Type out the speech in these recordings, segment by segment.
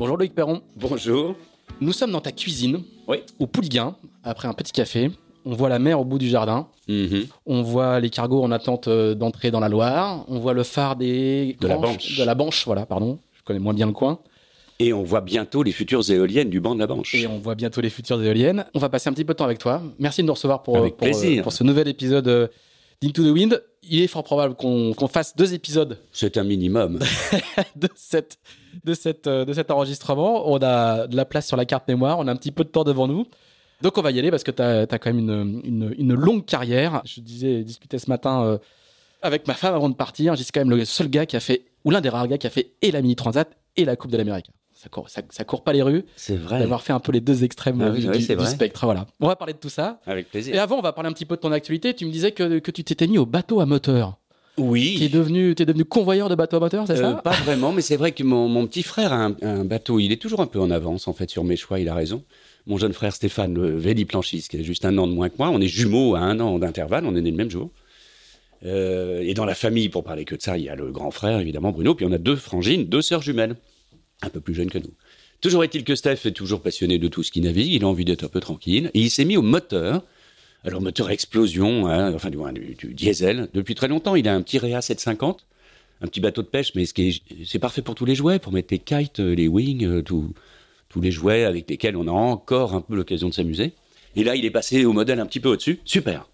Bonjour Loïc Perron. Bonjour. Nous sommes dans ta cuisine, Oui. au Pouliguen, après un petit café. On voit la mer au bout du jardin. Mhm. On voit les cargos en attente euh, d'entrée dans la Loire. On voit le phare des De la Banche. De la Banche, voilà, pardon. Je connais moins bien le coin. Et on voit bientôt les futures éoliennes du banc de la Banche. Et on voit bientôt les futures éoliennes. On va passer un petit peu de temps avec toi. Merci de nous recevoir pour, euh, plaisir. pour ce nouvel épisode euh, d'Into the Wind. Il est fort probable qu'on qu'on fasse deux épisodes C'est un minimum. de, cette, de, cette, euh, de cet enregistrement. On a de la place sur la carte mémoire, on a un petit peu de temps devant nous. Donc on va y aller parce que tu as, quand même une, une, une longue carrière. Je disais, discutais ce matin euh, avec ma femme avant de partir. J'ai quand même le seul gars qui a fait, ou l'un des rares gars qui a fait et la Mini Transat et la Coupe de l'Amérique. Ça court, ça, ça court pas les rues C'est vrai. d'avoir fait un peu les deux extrêmes Ah oui, du, oui, du- spectre. Voilà. On va parler de tout ça. Avec Et plaisir. avant, on va parler un petit peu de ton actualité. Tu me disais que, que tu t'étais mis au bateau à moteur. Tu es Oui. devenu, t'es devenu convoyeur de bateau à moteur, c'est Euh, ça? pas vraiment, mais c'est vrai que mon, mon petit frère a un, un bateau. Il est toujours un peu en avance, en fait, sur mes choix. Il a raison. Mon jeune frère Stéphane, le véliplanchiste, qui a juste un an de moins que moi. On est jumeaux à un an d'intervalle. On est nés le même jour. Euh, et dans la famille, pour parler que de ça, il y a le grand frère, évidemment, Bruno. Puis on a deux frangines, deux sœurs jumelles, un peu plus jeunes que nous. Toujours est-il que Steph est toujours passionné de tout ce qui navigue. Il a envie d'être un peu tranquille. Et il s'est mis au moteur. Alors, moteur explosion, hein, enfin, du du, du diesel. Depuis très longtemps, il a un petit Réa 750, un petit bateau de pêche, mais c'est parfait pour tous les jouets, pour mettre les kites, euh, les wings, euh, tout- tous les jouets avec lesquels on a encore un peu l'occasion de s'amuser. Et là, il est passé au modèle un petit peu au-dessus. Super.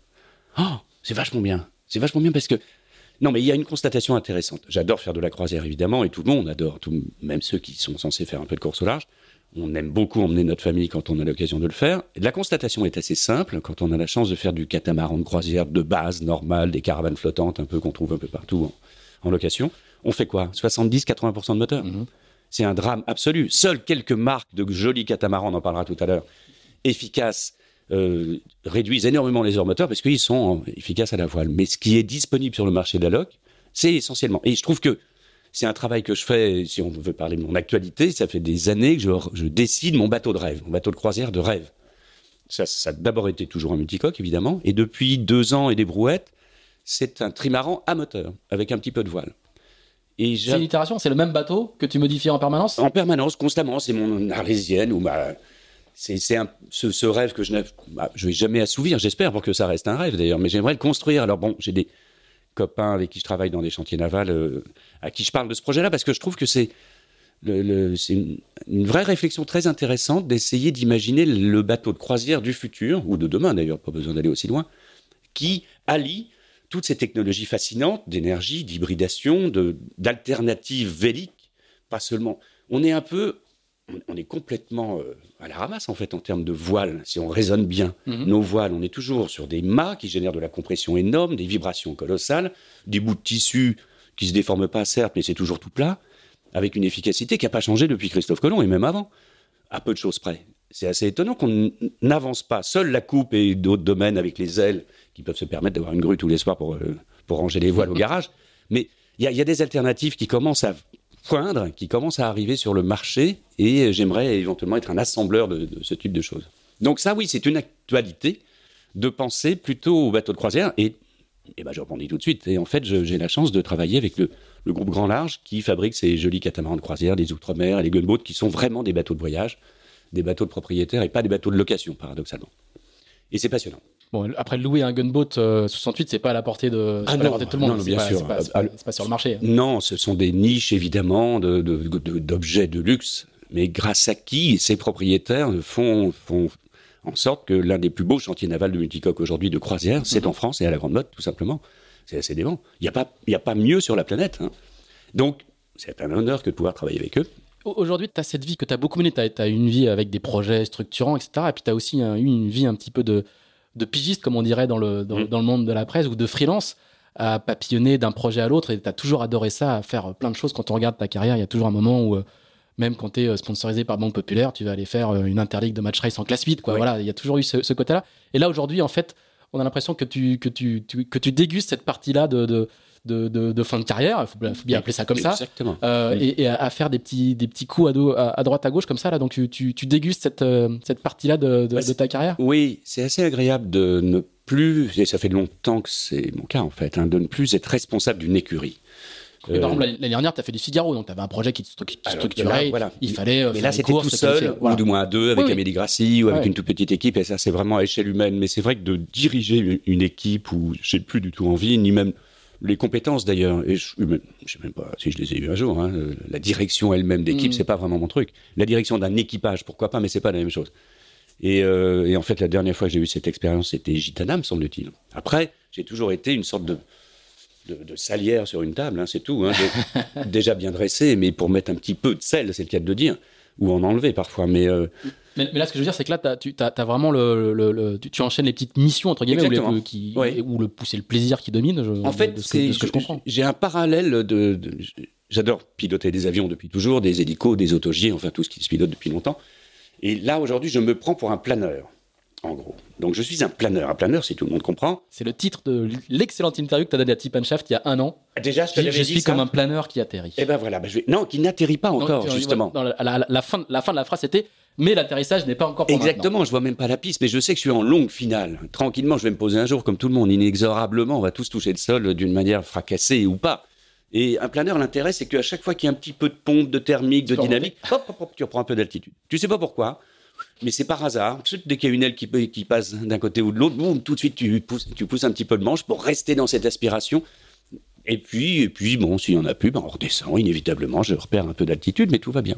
Oh, c'est vachement bien. C'est vachement bien parce que. Non, mais il y a une constatation intéressante. J'adore faire de la croisière, évidemment, et tout le monde adore, tout, même ceux qui sont censés faire un peu de course au large. On aime beaucoup emmener notre famille quand on a l'occasion de le faire. La constatation est assez simple quand on a la chance de faire du catamaran de croisière de base, normal, des caravanes flottantes, un peu qu'on trouve un peu partout en, en location. On fait quoi? 70-80% de moteur. Mhm. C'est un drame absolu. Seules quelques marques de jolis catamarans, on en parlera tout à l'heure, efficaces, euh, réduisent énormément les heures moteurs parce qu'ils sont efficaces à la voile. Mais ce qui est disponible sur le marché de la loc, c'est essentiellement. Et je trouve que c'est un travail que je fais, si on veut parler de mon actualité, ça fait des années que je, je décide mon bateau de rêve, mon bateau de croisière de rêve. Ça, ça a d'abord été toujours un multicoque, évidemment. Et depuis deux ans et des brouettes, c'est un trimaran à moteur, avec un petit peu de voile. Et C'est une itération, c'est le même bateau que tu modifies en permanence? En permanence, constamment. C'est mon arlésienne ou ma. C'est ce, ce rêve que je n'ai bah, je vais jamais assouvir, j'espère, pour que ça reste un rêve d'ailleurs, mais j'aimerais le construire. Alors bon, j'ai des copains avec qui je travaille dans des chantiers navals, euh, à qui je parle de ce projet-là, parce que je trouve que c'est une, une vraie réflexion très intéressante d'essayer d'imaginer le bateau de croisière du futur, ou de demain d'ailleurs, pas besoin d'aller aussi loin, qui allie toutes ces technologies fascinantes d'énergie, d'hybridation, d'alternatives véliques, pas seulement. On est un peu, on- on est complètement euh, à la ramasse en fait en termes de voiles, si on raisonne bien. Mhm. Nos voiles, on est toujours sur des mâts qui génèrent de la compression énorme, des vibrations colossales, des bouts de tissu qui se déforment pas certes, mais c'est toujours tout plat, avec une efficacité qui n'a pas changé depuis Christophe Colomb et même avant, à peu de choses près. c'est assez étonnant qu'on n'avance pas. Seule la coupe et d'autres domaines avec les ailes qui peuvent se permettre d'avoir une grue tous les soirs pour, euh, pour ranger les voiles au garage. Mais il y, a des alternatives qui commencent à qui commencent à arriver sur le marché et j'aimerais éventuellement être un assembleur de, ce type de choses. Donc ça, oui, c'est une actualité de penser plutôt au bateau de croisière et, et ben, je répondis tout de suite. Et en fait, j'ai la chance de travailler avec le, le groupe Grand Large qui fabrique ces jolis catamarans de croisière, des outre-mer et les gunboats qui sont vraiment des bateaux de voyage, des bateaux de propriétaires et pas des bateaux de location, paradoxalement. Et c'est passionnant. Bon, après, louer un gunboat 68, c'est pas à la portée de, ah non, tout le monde. Non, bien sûr. C'est pas, sur le marché. Non, ce sont des niches, évidemment, d'objets de, de, luxe. Mais grâce à qui ces propriétaires font, font en sorte que l'un des plus beaux chantiers navals de multicoque aujourd'hui de croisière, c'est mhm. en France et à la Grande Motte, tout simplement. C'est assez dément. Il n'y a, pas, a pas mieux sur la planète. Hein. Donc, c'est un honneur que de pouvoir travailler avec eux. Aujourd'hui, tu as cette vie que tu as beaucoup menée. Tu as, une vie avec des projets structurants, etc. Et puis, tu as aussi eu une vie un petit peu de, de pigiste, comme on dirait dans le, dans, mm. le monde de la presse, ou de freelance, à papillonner d'un projet à l'autre. Et tu as toujours adoré ça, à faire plein de choses. Quand on regarde ta carrière, il y a toujours un moment où, euh, même quand tu es euh, sponsorisé par Banque Populaire, tu vas aller faire euh, une interligue de match race en classe 8. Quoi. Voilà, il y a toujours eu ce, côté-là. Et là, aujourd'hui, en fait, on a l'impression que tu, que, tu, que tu dégustes cette partie-là de de, fin de carrière, il faut, bien appeler ça comme ça, euh, et, à, faire des petits, des petits coups à, à, droite à gauche comme ça, là, donc tu, tu, dégustes cette, euh, cette partie-là de, de, ta carrière? Oui, c'est assez agréable de ne plus, et ça fait longtemps que c'est mon cas en fait, hein, de ne plus être responsable d'une écurie. par euh, exemple, l'année dernière, tu as fait du Figaro, donc tu avais un projet qui te structurait. voilà. Il fallait. Mais là, c'était tout seul, ou du moins à deux, avec Amélie Grassi, ou avec une toute petite équipe, et ça, c'est vraiment à échelle humaine. Mais c'est vrai que de diriger une équipe où j'ai plus du tout envie, ni même les compétences d'ailleurs, et je ne sais même pas si je les ai eues un jour, hein, la direction elle-même d'équipe, ce mm. c'est pas vraiment mon truc. La direction d'un équipage, pourquoi pas, mais c'est pas la même chose. Euh, et, en fait, la dernière fois que j'ai eu cette expérience, c'était Gitana, me semble-t-il. Après, j'ai toujours été une sorte de, de, salière sur une table, hein, c'est tout. Hein, déjà bien dressé, mais pour mettre un petit peu de sel, c'est le cas de le dire, ou en enlever parfois. Mais euh, mais, là, ce que je veux dire, c'est que là, tu as, vraiment le, tu, enchaînes les petites missions entre guillemets où, le, qui, le c'est le plaisir qui domine. en fait, c'est ce que je comprends. J'ai un parallèle de, j'adore piloter des avions depuis toujours, des hélicos, des autogiers, enfin tout ce qui se pilote depuis longtemps. Et là, aujourd'hui, je me prends pour un planeur, en gros. Donc, je suis un planeur. Un planeur, si tout le monde comprend. C'est le titre de l'excellente interview que tu as donnée à Tip Shaft il y a un an. Déjà, je, je suis comme un planeur qui atterrit. Eh ben voilà, ben je non, qui n'atterrit pas encore, justement. la, fin, la fin de la phrase, c'était mais l'atterrissage n'est pas encore pour Exactement, je vois même pas la piste, mais je sais que je suis en longue finale. Tranquillement, je vais me poser un jour, comme tout le monde, inexorablement, on va tous toucher le sol d'une manière fracassée ou pas. Et un planeur, l'intérêt, c'est qu'à chaque fois qu'il y a un petit peu de pompe, de thermique, de dynamique, hop, hop, hop, tu reprends un peu d'altitude. Tu sais pas pourquoi, mais c'est par hasard. Dès qu'il y a une aile qui, qui passe d'un côté ou de l'autre, boum, tout de suite, tu pousses, tu pousses un petit peu de manche pour rester dans cette aspiration. Et puis, et puis bon, s'il n'y en a plus, ben on redescend inévitablement, je repère un peu d'altitude, mais tout va bien.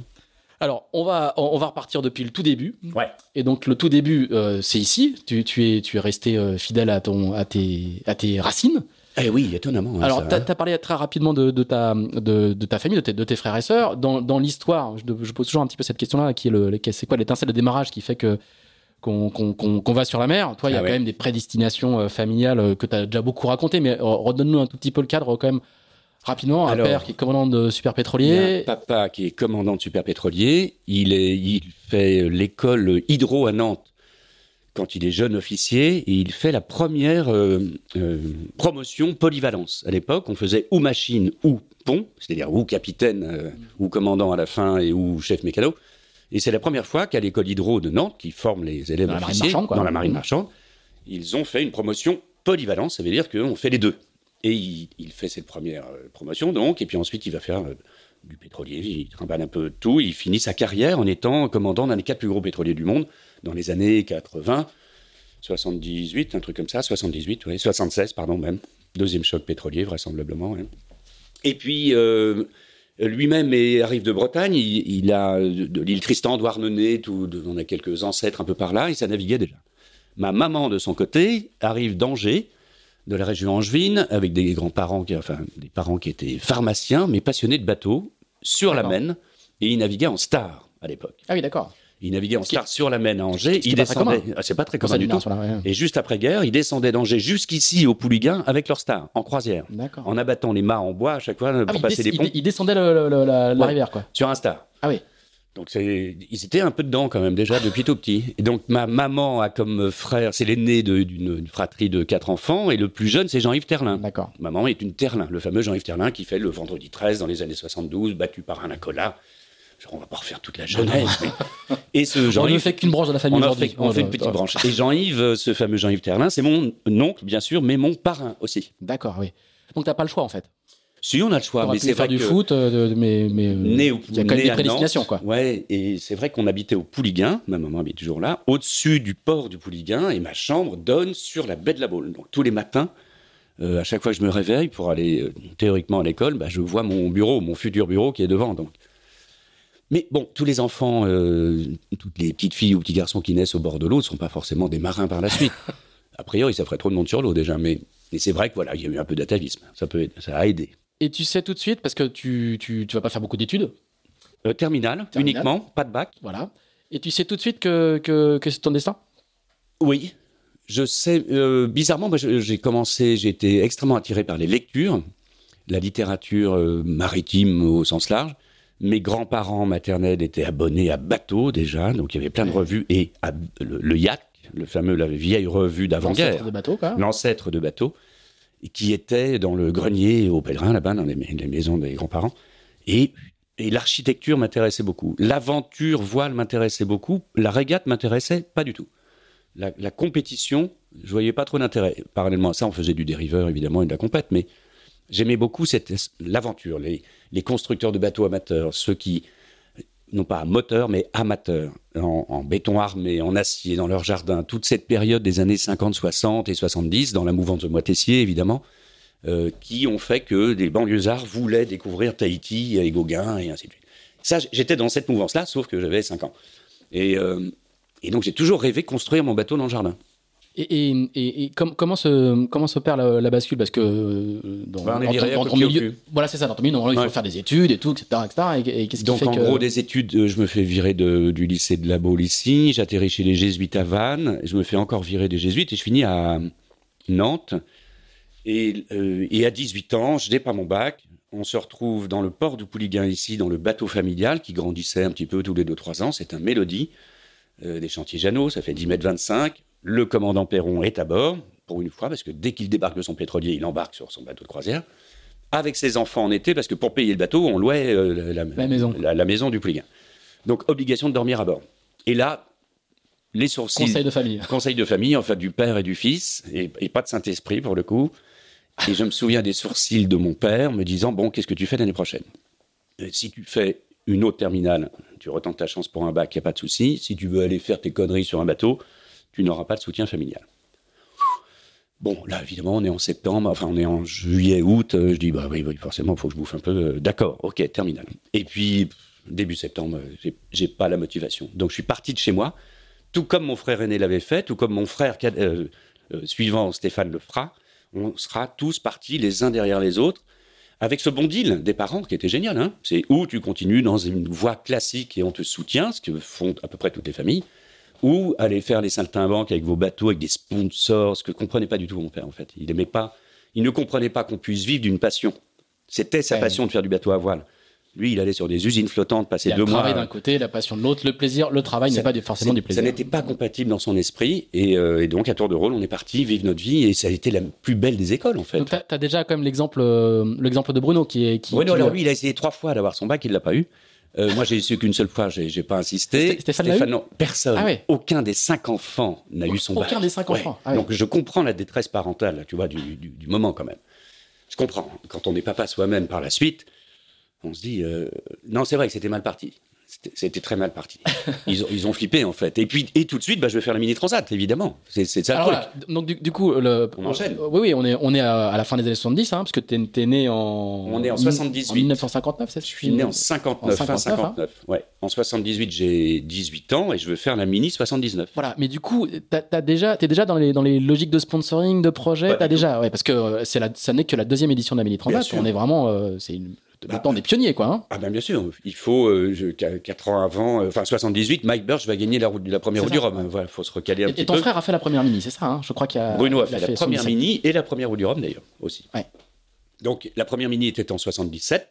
Alors, on va, on va repartir depuis le tout début. Ouais. Et donc, le tout début, euh, c'est ici. Tu, tu, es, tu es resté euh, fidèle à, ton, à, tes, à tes racines. Eh oui, étonnamment. Hein, Alors, tu as, parlé très rapidement de, de, ta, de, de, ta famille, de tes, de tes frères et sœurs. Dans, dans l'histoire, je, je, pose toujours un petit peu cette question-là, qui est le, c'est quoi l'étincelle de démarrage qui fait que qu'on qu'on va sur la mer? Toi, il y a ah quand même des prédestinations euh, familiales que tu as déjà beaucoup racontées, mais redonne-nous un tout petit peu le cadre quand même Rapidement, un père qui est commandant de super pétrolier. Un papa qui est commandant de super pétrolier. Il, est, il fait l'école hydro à Nantes quand il est jeune officier et il fait la première euh, euh, promotion polyvalence. À l'époque, on faisait ou machine ou pont, c'est-à-dire ou capitaine euh, ou commandant à la fin et ou chef mécano. Et c'est la première fois qu'à l'école hydro de Nantes, qui forme les élèves officiers dans la marine marchande, ils ont fait une promotion polyvalence. Ça veut dire qu'on fait les deux. Et il, fait cette première euh, promotion, donc, et puis ensuite il va faire euh, du pétrolier, il trimballe un peu tout, il finit sa carrière en étant commandant d'un des quatre plus gros pétroliers du monde dans les années 80, 78, un truc comme ça, 78, oui, 76, pardon, même. Deuxième choc pétrolier, vraisemblablement. Et puis, euh, lui-même arrive de Bretagne, il, a de l'île Tristan, Douarnenez, on a quelques ancêtres un peu par là, et ça naviguait déjà. Ma maman, de son côté, arrive d'Angers, de la région angevine, avec des grands-parents, enfin des parents qui étaient pharmaciens, mais passionnés de bateaux, sur la Maine, et ils naviguaient en star à l'époque. Ah oui, d'accord. Ils naviguaient en star sur la Maine à Angers. Ils descendaient. Ah, c'est pas très commun du tout. Et juste après guerre, ils descendaient d'Angers jusqu'ici au Pouliguen avec leur star en croisière, en abattant les mâts en bois à chaque fois pour ah passer les ponts. Ils, descendaient la, rivière, quoi. Sur un star. Ah oui. Donc ils étaient un peu dedans quand même déjà depuis tout petit. Et donc ma maman a comme frère, c'est l'aîné d'une fratrie de quatre enfants, et le plus jeune c'est Jean-Yves Terlin. D'accord. Ma maman est une Terlin, le fameux Jean-Yves Terlin qui fait le vendredi 13 dans les années 72, battu par un acolyte. Genre, on va pas refaire toute la jeunesse. mais- Et ce On ne Jean-Yves fait qu'une branche de la famille on, aujourd'hui. fait, on fait une petite branche. Et Jean-Yves, euh, ce fameux Jean-Yves Terlin, c'est mon oncle, bien sûr, mais mon parrain aussi. D'accord, oui. Donc t'as pas le choix en fait. Si on a le choix, mais c'est vrai du que foot, euh, mais, euh, il y a quand même des prédestinations, quoi. Ouais, et c'est vrai qu'on habitait au Pouliguen, ma maman habite toujours là, au-dessus du port du Pouliguen, et ma chambre donne sur la baie de la Baule. Donc tous les matins, euh, à chaque fois que je me réveille pour aller théoriquement à l'école, bah, je vois mon bureau, mon futur bureau qui est devant. Donc. Mais bon, tous les enfants, toutes les petites filles ou petits garçons qui naissent au bord de l'eau ne sont pas forcément des marins par la suite. a priori, ça ferait trop de monde sur l'eau déjà, mais et c'est vrai que voilà, il y a eu un peu d'atavisme. Ça peut, ça a aidé. Et tu sais tout de suite, parce que tu, tu, tu vas pas faire beaucoup d'études, Euh, terminale, Terminale. uniquement, pas de bac. voilà. Et tu sais tout de suite que, que, que c'est ton destin? Oui, je sais. euh, bizarrement, j'ai commencé, j'ai été extrêmement attiré par les lectures, la littérature euh, maritime au sens large. Mes grands-parents maternels étaient abonnés à Bateau déjà, donc il y avait plein de revues et à- le, le Yak, le fameux, la vieille revue d'avant-guerre, Ancêtre de bateau, quoi. l'ancêtre de Bateau, qui était dans le grenier au Pèlerin là-bas, dans les, maisons des grands-parents. Et, et l'architecture m'intéressait beaucoup. L'aventure voile m'intéressait beaucoup. La régate m'intéressait pas du tout. La, compétition, je voyais pas trop d'intérêt. Parallèlement à ça, on faisait du dériveur évidemment et de la compète, mais j'aimais beaucoup l'aventure, les, les constructeurs de bateaux amateurs, ceux qui non pas moteur mais amateurs, en, en béton armé, en acier, dans leur jardin, toute cette période des années 50, 60 et 70, dans la mouvance de Moitessier évidemment, euh, qui ont fait que des banlieusards voulaient découvrir Tahiti et Gauguin et ainsi de suite. Ça, j'étais dans cette mouvance-là, sauf que j'avais 5 ans. Et, euh, et donc j'ai toujours rêvé de construire mon bateau dans le jardin. Et, et, et, et com- comment se comment s'opère la, la bascule? Parce que euh, dans, Bah, dans dans milieu, voilà c'est ça. Dans ton milieu, il faut faire des études et tout, etc., etc. Et, qu'est-ce qui Donc fait en que gros des études, euh, je me fais virer de- du lycée de la Baule ici, j'atterris chez les jésuites à Vannes, je me fais encore virer des jésuites et je finis à Nantes. Et, euh, et à 18 ans, je n'ai pas mon bac. On se retrouve dans le port du Pouliguen ici, dans le bateau familial qui grandissait un petit peu tous les 2-3 ans. C'est un Mélodie euh, des chantiers Jeannot, ça fait 10 mètres 25. Le commandant Perron est à bord, pour une fois, parce que dès qu'il débarque de son pétrolier, il embarque sur son bateau de croisière, avec ses enfants en été, parce que pour payer le bateau, on louait euh, la, La maison. la- la maison du Pouliguen. Donc, obligation de dormir à bord. Et là, les sourcils. conseil de famille Conseil de famille, en fait, du père et du fils, et, et pas de Saint-Esprit pour le coup. Et je me souviens des sourcils de mon père me disant Bon, qu'est-ce que tu fais l'année prochaine? Euh, Si tu fais une autre terminale, tu retentes ta chance pour un bac, il n'y a pas de souci. Si tu veux aller faire tes conneries sur un bateau, tu n'auras pas de soutien familial. Bon, là, évidemment, on est en septembre, enfin, on est en juillet, août. euh, je dis Bah oui, forcément, il faut que je bouffe un peu. euh, D'accord, ok, terminale. Et puis, début septembre, euh, j'ai- j'ai pas la motivation. Donc, je suis parti de chez moi tout comme mon frère aîné l'avait fait, tout comme mon frère suivant Stéphane le fera, on sera tous partis les uns derrière les autres, avec ce bon deal des parents qui était génial. Hein c'est où tu continues dans une voie classique et on te soutient, ce que font à peu près toutes les familles, ou aller faire les saltimbanques avec vos bateaux, avec des sponsors, ce que comprenait pas du tout mon père en fait. Il aimait pas, il ne comprenait pas qu'on puisse vivre d'une passion. C'était sa Ouais. passion de faire du bateau à voile. Lui, il allait sur des usines flottantes, passer deux le mois. travail d'un côté, la passion de l'autre, le plaisir, le travail n'est pas forcément du plaisir. Ça n'était pas compatible dans son esprit. Et, euh, et donc, à tour de rôle, on est parti vivre notre vie. Et ça a été la plus belle des écoles, en fait. Donc, tu as, déjà quand même l'exemple euh, l'exemple de Bruno qui est. Qui, Bruno, qui- alors lui, il a essayé trois fois d'avoir son bac, il ne l'a pas eu. Euh, moi, j'ai su qu'une seule fois, j'ai j'ai pas insisté. Sté- Stéphane non, personne. Ah ouais. Aucun des cinq enfants n'a eu son bac. Aucun des cinq Ouais. enfants. Ah ouais. Donc, je comprends la détresse parentale, tu vois, du, du- du moment quand même. Je comprends. Quand on est papa soi-même par la suite, on se dit, euh, non, c'est vrai que c'était mal parti. C'était- très mal parti. Ils ont, ils ont flippé, en fait. Et puis, et tout de suite, bah, je vais faire la mini transat, évidemment. C'est ça le Alors truc. donc du, du coup, le, On enchaîne. euh, Oui, oui, on est, on est à, à la fin des années 70, hein, parce que tu es, né en. On est en 78. En 1959, c'est ça Je suis né en 59, En fin 59, 59. Ouais. En 78, j'ai 18 ans et je veux faire la mini 79. Voilà, mais du coup, t'as, t'as déjà, t'es déjà dans les, dans les logiques de sponsoring, de projet, du déjà, ouais, parce que euh, c'est la, ça n'est que la deuxième édition de la Mini Transat. On est vraiment, euh, c'est une, Bah, le temps des pionniers, quoi. Hein. Ah ben bien sûr, il faut, euh, je- qu- quatre ans avant, euh, enfin 78, Mike Birch va gagner la, première ça. du Rhum. Voilà, faut se recaler un Et, petit et ton peu. frère a fait la première Mini, c'est ça hein? Je crois qu'il a. Bruno a il fait la première mini et la première route du Rhum d'ailleurs aussi. Ouais. Donc la première mini était en 77.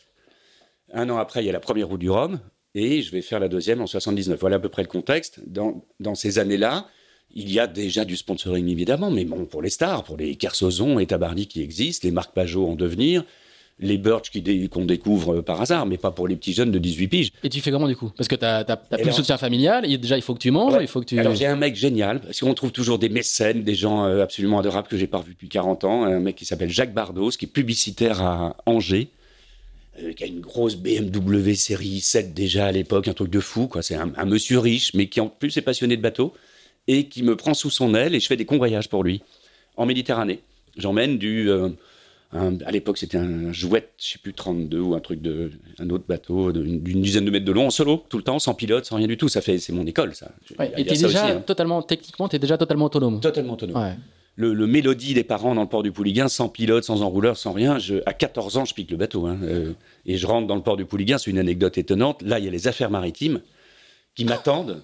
Un an après, il y a la première route du Rhum. et je vais faire la deuxième en 79. Voilà à peu près le contexte. Dans, dans ces années-là, il y a déjà du sponsoring évidemment, mais bon, pour les stars, pour les Kersozon et Tabarly qui existent, les Marc Pajot en devenir, les Birch qu'on découvre par hasard, mais pas pour les petits jeunes de 18 piges. Et tu fais comment du coup? Parce que tu n'as plus de soutien familial, et déjà il faut que tu manges, il faut que tu... Alors j'ai un mec génial, parce qu'on trouve toujours des mécènes, des gens euh, absolument adorables que j'ai pas revus depuis 40 ans, un mec qui s'appelle Jacques Bardos, qui est publicitaire à Angers, euh, qui a une grosse BMW série 7 déjà à l'époque, un truc de fou, quoi. C'est un, monsieur riche, mais qui en plus est passionné de bateau, et qui me prend sous son aile, et je fais des convoyages pour lui, en Méditerranée. J'emmène du... Euh, à l'époque, c'était un jouet, je sais plus, 32 ou un truc de, un autre bateau d'une dizaine de mètres de long en solo, tout le temps, sans pilote, sans rien du tout. Ça fait, c'est mon école, ça. et tu déjà hein. totalement, techniquement, tu es déjà totalement autonome. Totalement autonome. Le, mélodie des parents dans le port du Pouliguen, sans pilote, sans enrouleur, sans rien. Je, à 14 ans, je pique le bateau. Hein, euh, et je rentre dans le port du Pouliguen, c'est une anecdote étonnante. Là, il y a les affaires maritimes qui m'attendent.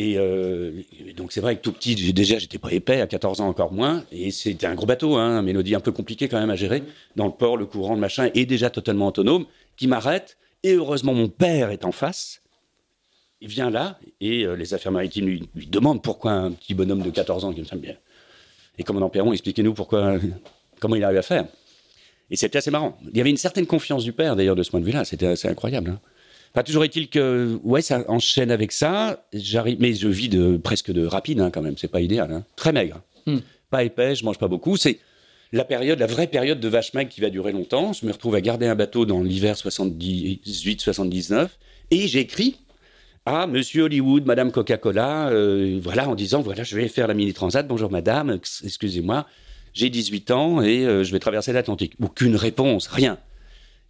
Euh, et, donc c'est vrai que tout petit, déjà j'étais pas épais, à 14 ans encore moins, et c'était un gros bateau, hein, un mélodie un peu compliqué quand même à gérer, dans le port, le courant, le machin, et déjà totalement autonome, qui m'arrête, et heureusement mon père est en face, il vient là, et euh, les affaires maritimes lui, demandent pourquoi un petit bonhomme de 14 ans qui me semble bien. Et commandant Perron, expliquez-nous pourquoi, comment il arrive à faire. Et c'était assez marrant. Il y avait une certaine confiance du père d'ailleurs de ce point de vue-là, c'était assez incroyable. Hein. Enfin, toujours est-il que, ouais, ça enchaîne avec ça. J'arrive, mais je vis de presque de rapide hein, quand même. C'est pas idéal. Hein. Très maigre, hmm. pas épais. Je mange pas beaucoup. C'est la période, la vraie période de vache maigre qui va durer longtemps. Je me retrouve à garder un bateau dans l'hiver 78-79 et j'écris à Monsieur Hollywood, Madame Coca-Cola, euh, voilà, en disant voilà, je vais faire la mini transat. Bonjour Madame, excusez-moi, j'ai 18 ans et euh, je vais traverser l'Atlantique. Aucune réponse, rien.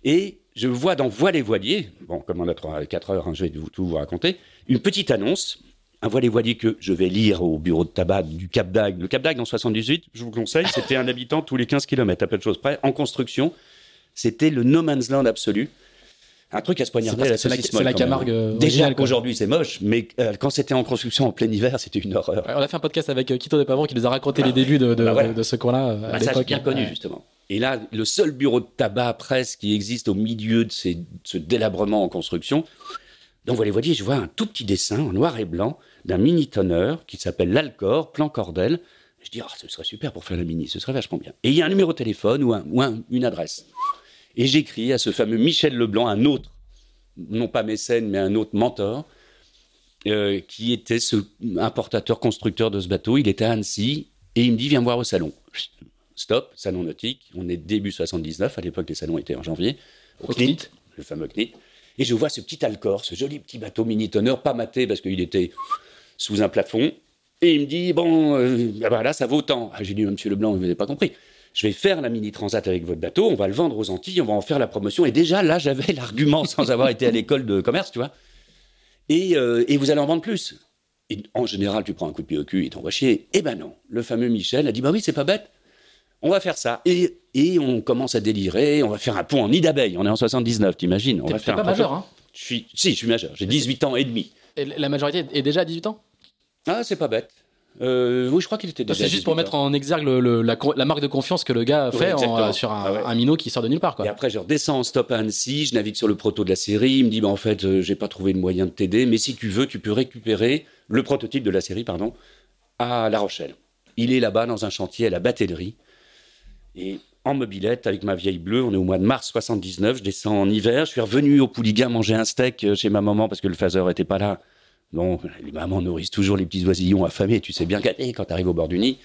Et je vois dans Voile et Voilier, bon, comme on a 3, 4 heures, hein, je vais tout vous raconter, une petite annonce, un voile et voilier que je vais lire au bureau de tabac du Cap d'Agde. Le Cap d'Agde en 78, je vous conseille, c'était un habitant tous les 15 km, à peu de choses près, en construction. C'était le no man's land absolu. Un truc à se poignarder la C'est la Camargue. Euh, Déjà qu'aujourd'hui c'est moche, mais euh, quand c'était en construction en plein hiver, c'était une horreur. on a fait un podcast avec euh, Quito de Pavon qui nous a raconté les débuts de, de, bah ce coin-là. Bah, ça, j'ai bien connu, justement. Et là, le seul bureau de tabac presque qui existe au milieu de ce délabrement en construction, donc vous voyez, je vois un tout petit dessin en noir et blanc d'un mini tonneur qui s'appelle l'Alcor, plan cordel. Je dis, ah, ce serait super pour faire la mini, ce serait vachement bien. Et il y a un numéro de téléphone ou, une adresse. Et j'écris à ce fameux Michel Leblanc, un autre, non pas mécène, mais un autre mentor, euh, qui était ce importateur constructeur de ce bateau. Il était à Annecy et il me dit, viens voir au salon. Stop, salon nautique. On est début 79. À l'époque, les salons étaient en janvier. Au, CNIT, le fameux CNIT. Et je vois ce petit Alcor, ce joli petit bateau mini-tonneur, pas maté parce qu'il était sous un plafond. Et il me dit Bon, euh, ah bah là, ça vaut tant. Ah, j'ai dit Monsieur Leblanc, vous n'avez pas compris. Je vais faire la mini-transat avec votre bateau, on va le vendre aux Antilles, on va en faire la promotion. Et déjà, là, j'avais l'argument sans avoir été à l'école de commerce, tu vois. Et, euh, et, vous allez en vendre plus. Et en général, tu prends un coup de pied au cul et t'envoies chier. Eh ben non. Le fameux Michel a dit Bah oui, c'est pas bête on va faire ça. Et, et, on commence à délirer, on va faire un pont en nid d'abeille. On est en 79, t'imagines On va faire pas majeur, hein je suis, Si, je suis majeur. J'ai 18 ans et demi. Et la majorité est déjà à 18 ans? Ah, c'est pas bête. Euh, oui, je crois qu'il était déjà. C'est juste pour mettre en exergue le, la, marque de confiance que le gars fait sur un, ah minot qui sort de nulle part. Quoi. Et après, je redescends en stop à Annecy, je navigue sur le proto de la série. Il me dit bah, en fait, euh, j'ai pas trouvé de moyen de t'aider, mais si tu veux, tu peux récupérer le prototype de la série pardon, à La Rochelle. Il est là-bas dans un chantier à la batellerie. Et en mobilette avec ma vieille bleue, on est au mois de mars 79, je descends en hiver, je suis revenu au Pouliguen manger un steak euh, chez ma maman parce que le phaser était pas là. Bon, les mamans nourrissent toujours les petits oisillons affamés, tu sais bien gâter quand tu arrives au bord du nid.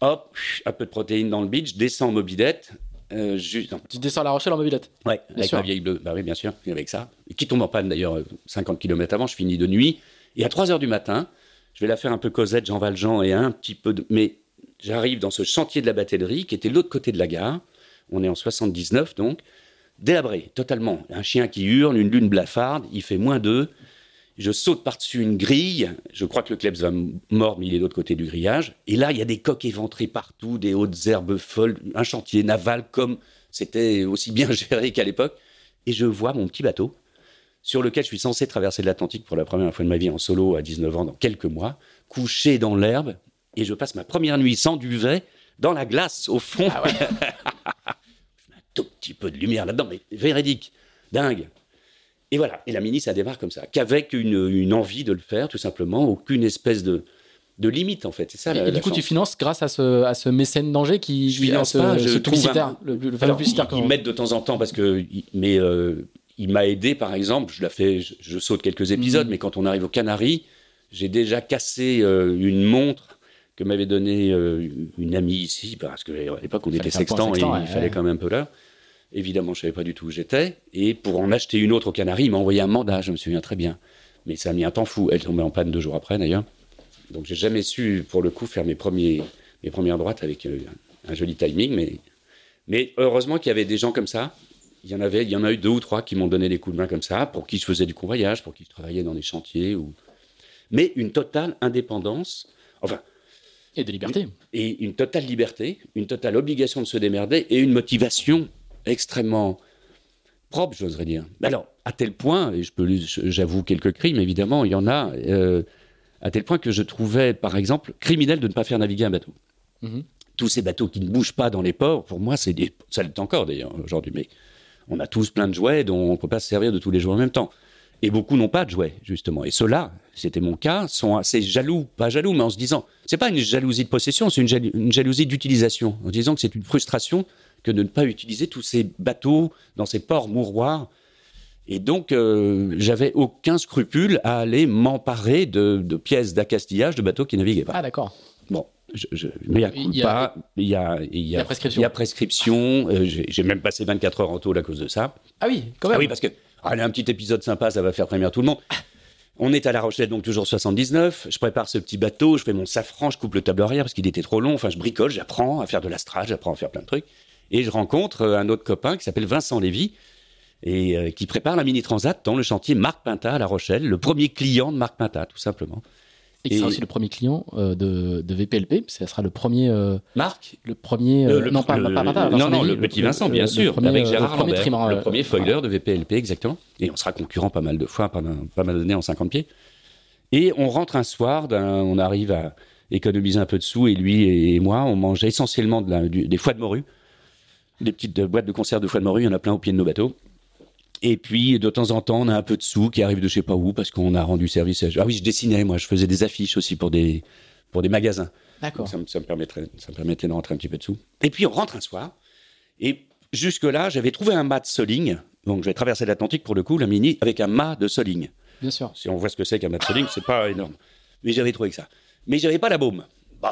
Hop, un peu de protéines dans le beach, je descends en mobilette. Euh, juste... Tu descends à La Rochelle en mobilette? Ouais, avec ma vieille bleue. Bah oui, bien sûr, avec ça. Et qui tombe en panne d'ailleurs 50 euh, km avant, je finis de nuit. Et à 3 heures du matin, je vais la faire un peu Cosette, Jean Valjean et un petit peu de. Mais J'arrive dans ce chantier de la batellerie qui était l'autre côté de la gare. On est en 79 donc. Délabré, totalement. Un chien qui hurle, une lune blafarde, il fait moins deux. Je saute par-dessus une grille. Je crois que le Klebs va mordre, mais il est de l'autre côté du grillage. Et là, il y a des coques éventrées partout, des hautes herbes folles, un chantier naval comme c'était aussi bien géré qu'à l'époque. Et je vois mon petit bateau sur lequel je suis censé traverser l'Atlantique pour la première fois de ma vie en solo à 19 ans dans quelques mois, couché dans l'herbe, et je passe ma première nuit sans duvet dans la glace au fond. Ah je mets un tout petit peu de lumière là-dedans, mais véridique, dingue. Et voilà, et la mini, ça démarre comme ça, qu'avec une, une envie de le faire, tout simplement, aucune espèce de, de limite, en fait. C'est ça, Et, la, et du la coup, tu finances grâce à ce, à ce mécène d'Angers qui Je finance ce, pas, je ce publicitaire, un- le, le Alors, publicitaire. ils, m'aident de temps en temps parce que, mais euh, il m'a aidé, par exemple, je la fais, je, je saute quelques épisodes, Mhm. mais quand on arrive aux Canaries, j'ai déjà cassé euh, une montre que m'avait donnée euh, une amie ici, parce qu'à l'époque on était sextant et il fallait ouais. quand même un peu l'heure. Évidemment, je savais pas du tout où j'étais, et pour en acheter une autre aux Canaries, il m'a envoyé un mandat, je me souviens très bien. Mais ça a mis un temps fou. Elle tombait en panne deux jours après, d'ailleurs. Donc j'ai jamais su, pour le coup, faire mes, premiers, mes premières droites avec euh, un joli timing, mais mais heureusement qu'il y avait des gens comme ça. Il y en avait, il y en a eu deux ou trois qui m'ont donné des coups de main comme ça, pour qui je faisais du convoyage, pour qui je travaillais dans des chantiers. Ou... Mais une totale indépendance, enfin, Et de liberté. et une totale liberté, une totale obligation de se démerder et une motivation extrêmement propre, j'oserais dire. Alors, à tel point, et je peux, j'avoue quelques crimes, évidemment, il y en a, euh, à tel point que je trouvais, par exemple, criminel de ne pas faire naviguer un bateau. Mhm. Tous ces bateaux qui ne bougent pas dans les ports, pour moi, c'est des... ça l'est encore d'ailleurs aujourd'hui, mais on a tous plein de jouets dont on ne peut pas se servir de tous les jours en même temps. Et beaucoup n'ont pas de jouets, justement. Et ceux-là, c'était mon cas, sont assez jaloux, pas jaloux, mais en se disant, c'est pas une jalousie de possession, c'est une, jal- une jalousie d'utilisation, en disant que c'est une frustration que de ne pas utiliser tous ces bateaux dans ces ports mouroirs. Et donc, euh, j'avais aucun scrupule à aller m'emparer de, de pièces d'accastillage de bateaux qui naviguaient pas. Ah, d'accord. Bon, je, je, mais il y a Il y a- pas, il y a, il y a, il y a prescription. Il y a prescription. euh, j'ai j'ai même passé 24 heures en tôle à cause de ça. Ah oui, quand même. Ah oui, parce que allez, un petit épisode sympa, ça va faire première tout le monde. On est à La Rochelle, donc toujours 79. Je prépare ce petit bateau, je fais mon safran, je coupe le tableau arrière parce qu'il était trop long. Enfin, je bricole, j'apprends à faire de l'astrage, j'apprends à faire plein de trucs. Et je rencontre euh, un autre copain qui s'appelle Vincent Lévy et euh, qui prépare la mini transat dans le chantier Marc Pinta à La Rochelle, le premier client de Marc Pinta, tout simplement. Et qui sera aussi le premier client euh, de, de VPLP. Ça sera le premier. euh, Marc le premier. euh, le- non, pas, le- pas, pas, pas, non, non, le petit Vincent, bien sûr, premier, avec Gérard le premier Lambert, trimar, le premier foiler de VPLP, exactement. Et on sera concurrent pas mal de fois, pendant pas mal d'années en 50 pieds. Et on rentre un soir, on arrive à économiser un peu de sous, et lui et moi, on mangeait essentiellement de la- du- des foies de morue, des petites boîtes de conserve de foies de morue, il y en a plein au pied de nos bateaux. Et puis, de temps en temps, on a un peu de sous qui arrivent de je sais pas où, parce qu'on a rendu service. À... Ah oui, je dessinais, moi, je faisais des affiches aussi pour des, pour des magasins. D'accord. Ça me, ça me permettrait, ça me permettait de rentrer un petit peu dessous. Et puis on rentre un soir. Et jusque-là, j'avais trouvé un mât de soling. Donc je vais traverser l'Atlantique pour le coup, la mini, avec un mât de soling. Bien sûr. Si on voit ce que c'est qu'un mât de soling, c'est pas énorme. Mais j'avais trouvé que ça. Mais j'avais pas la baume. Bon.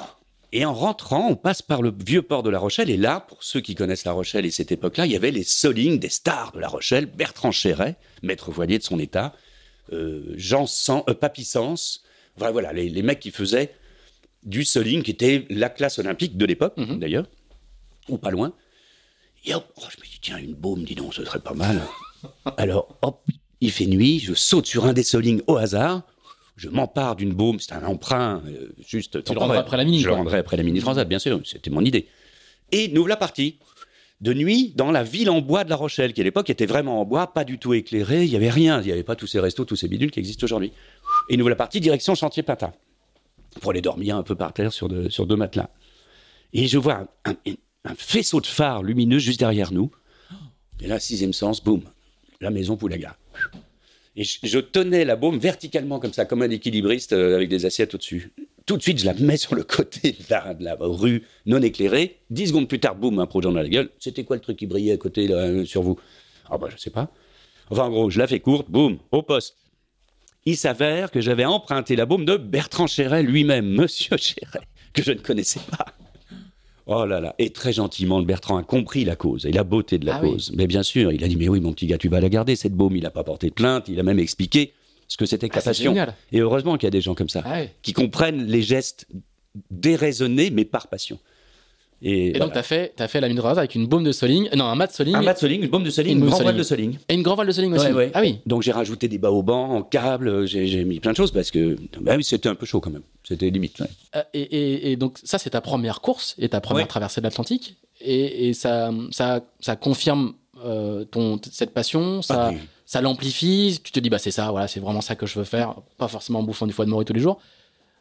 Et en rentrant, on passe par le vieux port de La Rochelle. Et là, pour ceux qui connaissent La Rochelle et cette époque-là, il y avait les solings des stars de La Rochelle. Bertrand Chéret, maître voilier de son état. Euh, Jean euh, Papy. Enfin, voilà, les, les mecs qui faisaient du soling, qui était la classe olympique de l'époque, Mhm. d'ailleurs, ou pas loin. Et hop, oh, je me dis, tiens, une baume, dis donc, ce serait pas mal. Alors, hop, il fait nuit, je saute sur un des solings au hasard, je m'empare d'une baume, c'est un emprunt, euh, juste... Tu le rendras après la mini, Je le quoi. rendrai après la mini transat, bien sûr, c'était mon idée. Et nous voilà partis. De nuit, dans la ville en bois de La Rochelle, qui à l'époque était vraiment en bois, pas du tout éclairée, il n'y avait rien, il n'y avait pas tous ces restos, tous ces bidules qui existent aujourd'hui. Et nous voilà partis direction Chantier Pinta, pour aller dormir un peu par terre sur, de- sur deux matelas. Et je vois un, un- un faisceau de phare lumineux juste derrière nous. Et là, sixième sens, boum, la maison Poulaga. Et je, tenais la baume verticalement comme ça, comme un équilibriste euh, avec des assiettes au-dessus. Tout de suite, je la mets sur le côté de la, rue non éclairée. Dix secondes plus tard, boum, un projet dans la gueule. C'était quoi le truc qui brillait à côté euh, sur vous? Ah bah je sais pas. Enfin en gros, je la fais courte, boum, au poste. Il s'avère que j'avais emprunté la baume de Bertrand Chéret lui-même, Monsieur Chéret, que je ne connaissais pas. Oh là là, et très gentiment, le Bertrand a compris la cause et la beauté de la Ah oui. cause. Mais bien sûr, il a dit, mais oui, mon petit gars, tu vas la garder, cette baume. Il n'a pas porté de plainte, il a même expliqué ce que c'était que Ah, la passion. génial. Et heureusement qu'il y a des gens comme ça, Ah qui comprennent les gestes déraisonnés, mais par passion. Et, Et voilà. donc, tu as fait, as fait la mine de avec une baume de soling. Non, un mat de soling. un mat de soling, une baume de soling, Une une, grande voile de soling. Et une grand voile de soling aussi. Ouais, ouais. Ah oui. Donc j'ai rajouté des baobans en câble, j'ai mis plein de choses parce que bah c'était un peu chaud quand même. C'était limite. ouais. Euh, Et, et- et donc, ça, c'est ta première course et ta première traversée de l'Atlantique. Et, ça, ça, ça confirme euh, ton, cette passion, ça, Ah ça l'amplifie. Tu te dis, bah, c'est ça, voilà, c'est vraiment ça que je veux faire. Pas forcément en bouffant du foie de morue tous les jours.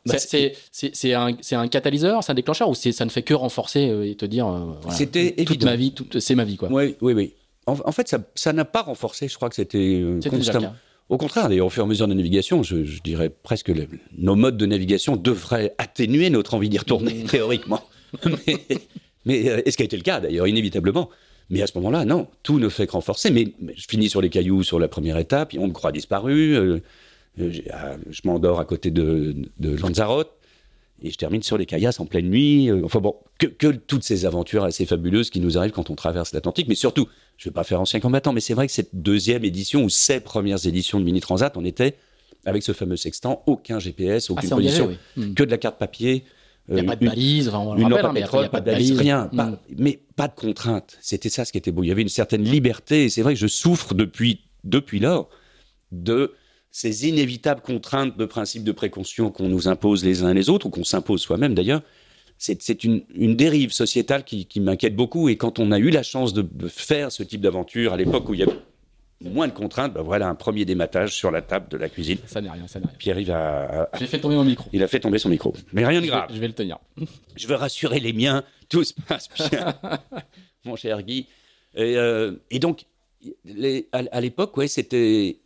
Bah, C'est- un, catalyseur, c'est un déclencheur ou ça ne fait que renforcer euh, et te dire, euh, voilà, C'était toute ma vie, c'est ma vie, quoi. Oui, oui, oui. en, fait, ça n'a pas renforcé. Je crois que c'était euh, constamment. Au contraire, d'ailleurs, au fur et à mesure de la navigation, je, dirais presque que nos modes de navigation devraient atténuer notre envie d'y retourner, mmh. théoriquement. mais, mais euh, ce qui a été le cas, d'ailleurs, inévitablement. Mais à ce moment-là, non, tout ne fait que renforcer. Mais, je finis sur les cailloux sur la première étape, on me croit disparu, je m'endors à côté de, de Lanzarote, et je termine sur les caillasses en pleine nuit. enfin bon, que, que, toutes ces aventures assez fabuleuses qui nous arrivent quand on traverse l'Atlantique, mais surtout je ne vais pas faire ancien combattant, mais c'est vrai que cette deuxième édition ou ces premières éditions de Mini Transat, on était avec ce fameux sextant, aucun GPS, aucune position, hmm. que de la carte papier. Il n'y a pas de balise, une pétrole, pas de balise, rien. Hmm. mais pas de contrainte. C'était ça ce qui était beau. Il y avait une certaine liberté. Et c'est vrai que je souffre depuis, depuis lors de ces inévitables contraintes de principes de précaution qu'on nous impose les uns les autres, ou qu'on s'impose soi-même d'ailleurs, c'est une, dérive sociétale qui, m'inquiète beaucoup. Et quand on a eu la chance de faire ce type d'aventure à l'époque où il y avait moins de contraintes, ben voilà un premier dématage sur la table de la cuisine. Ça n'est rien, ça n'est rien. Pierre-Yves a, J'ai fait tomber mon micro. Il a fait tomber son micro. Mais rien de grave. je vais le tenir. je veux rassurer les miens. Tout se passe bien, mon cher Guy. Et, euh, donc, à, l'époque, ouais, c'était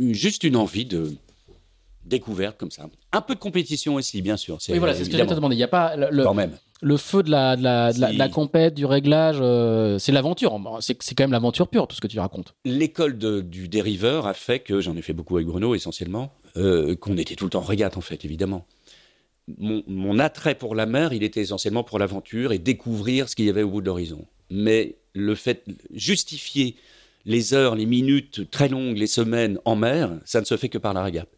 juste une envie de découverte comme ça. Un peu de compétition aussi, bien sûr. Oui, voilà, c'est ce que j'allais te demander. Il n'y a pas le, quand même. le feu de la, de la, de la, compète, du réglage, euh, c'est l'aventure. C'est quand même l'aventure pure, tout ce que tu racontes. L'école du dériveur a fait que, j'en ai fait beaucoup avec Bruno essentiellement, euh, qu'on était tout le temps en régate en fait, évidemment. Mon, mon, attrait pour la mer, il était essentiellement pour l'aventure et découvrir ce qu'il y avait au bout de l'horizon. Mais le fait justifier les heures, les minutes très longues, les semaines en mer, ça ne se fait que par la régate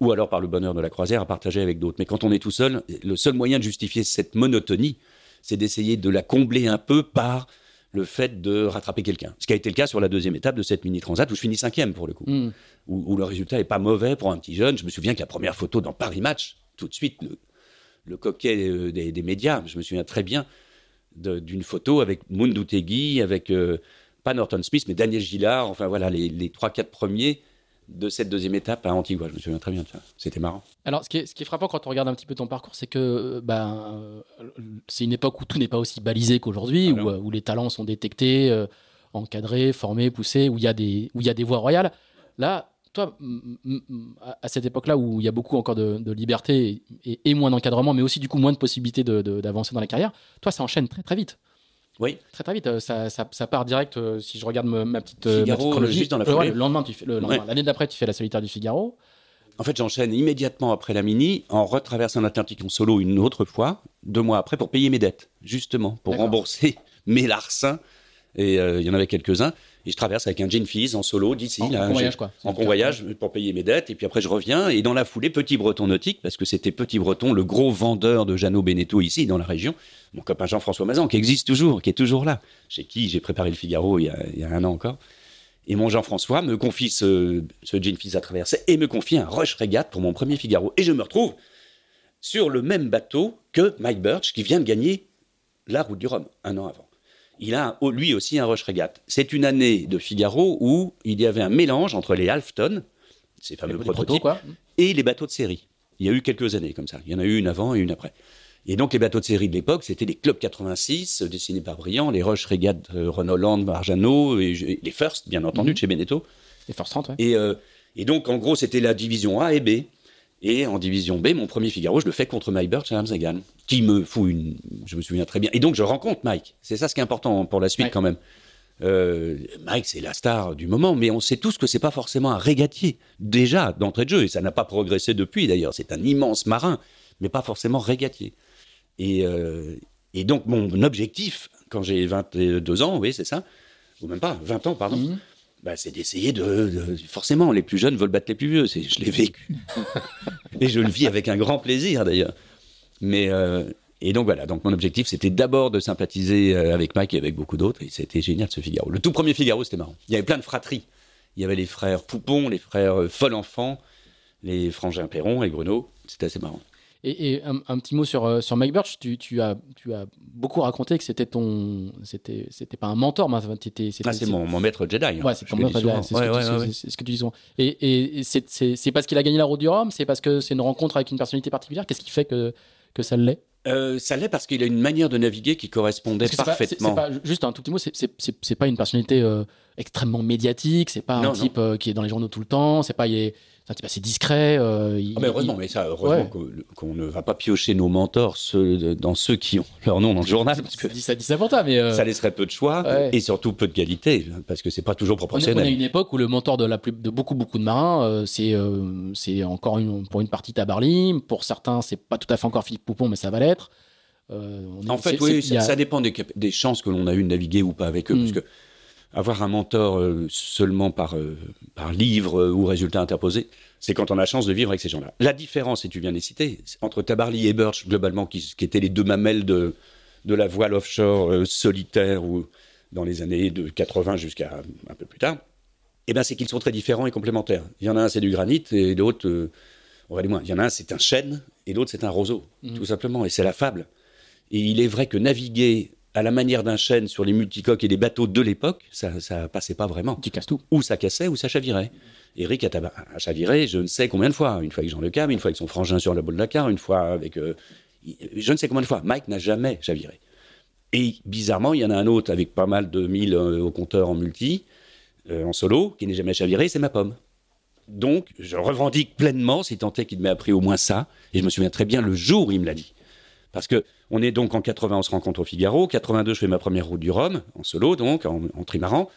ou alors par le bonheur de la croisière à partager avec d'autres. Mais quand on est tout seul, le seul moyen de justifier cette monotonie, c'est d'essayer de la combler un peu par le fait de rattraper quelqu'un. Ce qui a été le cas sur la deuxième étape de cette mini transat où je finis cinquième pour le coup, hmm. où, le résultat est pas mauvais pour un petit jeune. Je me souviens que la première photo dans Paris Match, tout de suite le, coquet euh, des, médias, je me souviens très bien d'une photo avec Mundu Tegui, avec euh, pas Norton Smith mais Daniel Gillard, enfin voilà les trois quatre premiers de cette deuxième étape à Antigua. Je me souviens très bien, c'était marrant. Alors, ce qui, est, ce qui est frappant quand on regarde un petit peu ton parcours, c'est que ben, c'est une époque où tout n'est pas aussi balisé qu'aujourd'hui, où, les talents sont détectés, euh, encadrés, formés, poussés, où il y a des, où il y a des voies royales. Là, toi, à cette époque-là où il y a beaucoup encore de, liberté et, moins d'encadrement, mais aussi du coup moins de possibilités d'avancer dans la carrière, toi, ça enchaîne très très vite. Oui. Très très vite, euh, ça, ça, part direct. Euh, si je regarde ma, petite, euh, chronologie, juste dans la foulée. le lendemain, tu fais, l'année d'après, tu fais la solitaire du Figaro. En fait, j'enchaîne immédiatement après la mini en retraversant l'Atlantique en solo une autre fois, deux mois après, pour payer mes dettes, justement, pour rembourser mes larcins. Et il y en avait quelques-uns. Et je traverse avec un jean fils en solo d'ici. En, là, convoyage, quoi. En convoyage pour payer mes dettes. Et puis après, je reviens. Et dans la foulée, Petit Breton Nautique, parce que c'était Petit Breton, le gros vendeur de Jeannot Beneteau ici, dans la région. Mon copain Jean-François Mazan, qui existe toujours, qui est toujours là. Chez qui j'ai préparé le Figaro il y, a, un an encore. Et mon Jean-François me confie ce, ce jean fils à traverser et me confie un rush régate pour mon premier Figaro. Et je me retrouve sur le même bateau que Mike Birch, qui vient de gagner la route du Rhum un an avant il a lui aussi un Rush Regatta. C'est une année de Figaro où il y avait un mélange entre les Halfton, ces fameux prototypes, et les bateaux de série. Il y a eu quelques années comme ça. Il y en a eu une avant et une après. Et donc les bateaux de série de l'époque, c'était les Club 86, dessinés par Briand, les Rush Regatta euh, Renault Land, Marjano, et, les First, bien entendu, mhm. de chez Beneteau. Les First 30, et, euh, et donc, en gros, c'était la division A et B. Et en division B, mon premier Figaro, je le fais contre Mike Birch à Amsterdam, qui me fout une. Je me souviens très bien. Et donc, je rencontre Mike. C'est ça ce qui est important pour la suite, quand même. Euh, Mike, c'est la star du moment, mais on sait tous que c'est pas forcément un régatier, déjà, d'entrée de jeu. Et ça n'a pas progressé depuis, d'ailleurs. C'est un immense marin, mais pas forcément régatier. Et, euh, et donc, mon objectif, quand j'ai 22 ans, oui, c'est ça, ou même pas, 20 ans, pardon, mhm bah, c'est d'essayer de, Forcément, les plus jeunes veulent battre les plus vieux. Je l'ai vécu. et je le vis avec un grand plaisir, d'ailleurs. Mais. Euh, et donc voilà, donc mon objectif c'était d'abord de sympathiser euh, avec Mike et avec beaucoup d'autres, et c'était génial ce Figaro. Le tout premier Figaro c'était marrant. Il y avait plein de fratries. Il y avait les frères Poupon, les frères euh, Enfant, les frangins Perron et Bruno. C'était assez marrant. Et, un, petit mot sur, euh, sur Mike Birch, tu, tu, as, tu as beaucoup raconté que c'était ton. C'était, c'était pas un mentor, mais c'était. Ah, c'est mon, mon, maître Jedi. Hein. Ouais, c'est ton maître Jedi. C'est ce, que tu dis souvent. Et, et c'est, parce qu'il a gagné la route du Rhum C'est parce que c'est une rencontre avec une personnalité particulière? Qu'est-ce qui fait que, que ça l'est? Euh, ça l'est parce qu'il a une manière de naviguer qui correspondait c'est pas- c'est- parfaitement. c'est pas- juste un tout petit mot, c'est pas une personnalité euh, extrêmement médiatique, c'est pas Non, un type euh, qui est dans les journaux tout le temps, c'est pas il est, c'est discret. euh, il- Ah, mais heureusement, il- mais ça, heureusement Ouais. qu'on- ne va pas piocher nos mentors ceux- dans ceux qui ont leur nom dans le journal, parce que ça dit ça, dit ça pour toi, mais euh, ça laisserait peu de choix Ouais. et surtout peu de qualité, parce que c'est pas toujours on, est, on proportionnel. a une époque où le mentor de, la plus, de beaucoup beaucoup de marins, euh, c'est euh, c'est encore une, pour une partie Tabarly, pour certains c'est pas tout à fait encore Philippe Poupon, mais ça va l'être. Est- En fait, oui, ça, y a- ça dépend des, chances que l'on a eu de naviguer ou pas avec eux. Mm. Parce que avoir un mentor euh, seulement par, euh, par livre euh, ou résultat interposé, c'est quand on a la chance de vivre avec ces gens-là. La différence, et tu viens de les citer, entre Tabarly et Birch, globalement, qui, qui étaient les deux mamelles de, de la voile offshore solitaire ou dans les années de 80 jusqu'à un peu plus tard, eh ben, c'est qu'ils sont très différents et complémentaires. Il y en a un, c'est du granit, et l'autre, on va dire moins. Il y en a un, c'est un chêne, et l'autre, c'est un roseau, Mhm. tout simplement. Et c'est la fable. Et il est vrai que naviguer à la manière d'un chêne sur les multicoques et les bateaux de l'époque, ça, ça passait pas vraiment. tu casses tout. Ou ça cassait, ou ça chavirait. Eric a, a chaviré, je ne sais combien de fois. Une fois avec Jean Le Cam, une fois avec son frangin sur la boule de Dakar, une fois avec. euh, je ne sais combien de fois. Mike n'a jamais chaviré. Et bizarrement, il y en a un autre avec pas mal de mille euh, au compteur en multi, euh, en solo, qui n'est jamais chaviré, c'est ma pomme. Donc, je revendique pleinement, si tant est qu'il m'ait appris au moins ça, et je me souviens très bien le jour où il me l'a dit. Parce que on est donc en 80, on se rencontre au Figaro. 82, je fais ma première route du Rhum, en solo, donc, en, en trimaran.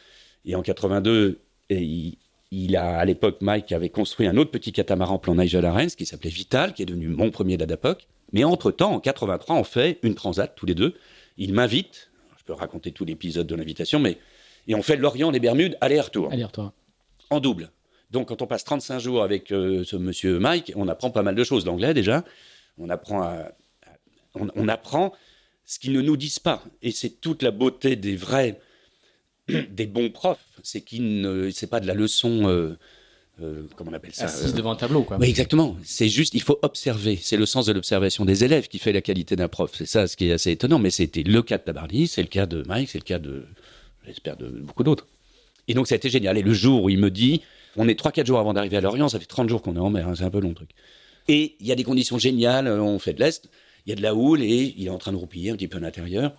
Et en 82, et il, il a, à l'époque, Mike avait construit un autre petit catamaran plan Nigel Arens qui s'appelait Vital, qui est devenu mon premier d'Adapoc. Mais entre-temps, en 83, on fait une transat, tous les deux. Il m'invite, je peux raconter tout l'épisode de l'invitation, mais. Et on fait l'Orient, les Bermudes, aller-retour Allez, toi. en double. Donc, quand on passe 35 jours avec euh, ce monsieur Mike, on apprend pas mal de choses. L'anglais, déjà. On apprend, à- on, on apprend ce qu'ils ne nous disent pas. Et c'est toute la beauté des vrais, des bons profs. C'est qu'ils ne, c'est pas de la leçon, euh, euh, comment on appelle ça Assise euh, devant un tableau, quoi. oui, exactement. C'est juste, il faut observer. C'est le sens de l'observation des élèves qui fait la qualité d'un prof. C'est ça ce qui est assez étonnant. Mais c'était le cas de Tabarly, c'est le cas de Mike, c'est le cas de, j'espère, de beaucoup d'autres. Et donc, ça a été génial. Et le jour où il me dit, on est 3-4 jours avant d'arriver à Lorient, ça fait 30 jours qu'on est en mer, hein, c'est un peu long le truc. Et il y a des conditions géniales, on fait de l'Est, il y a de la houle et il est en train de roupiller un petit peu à l'intérieur.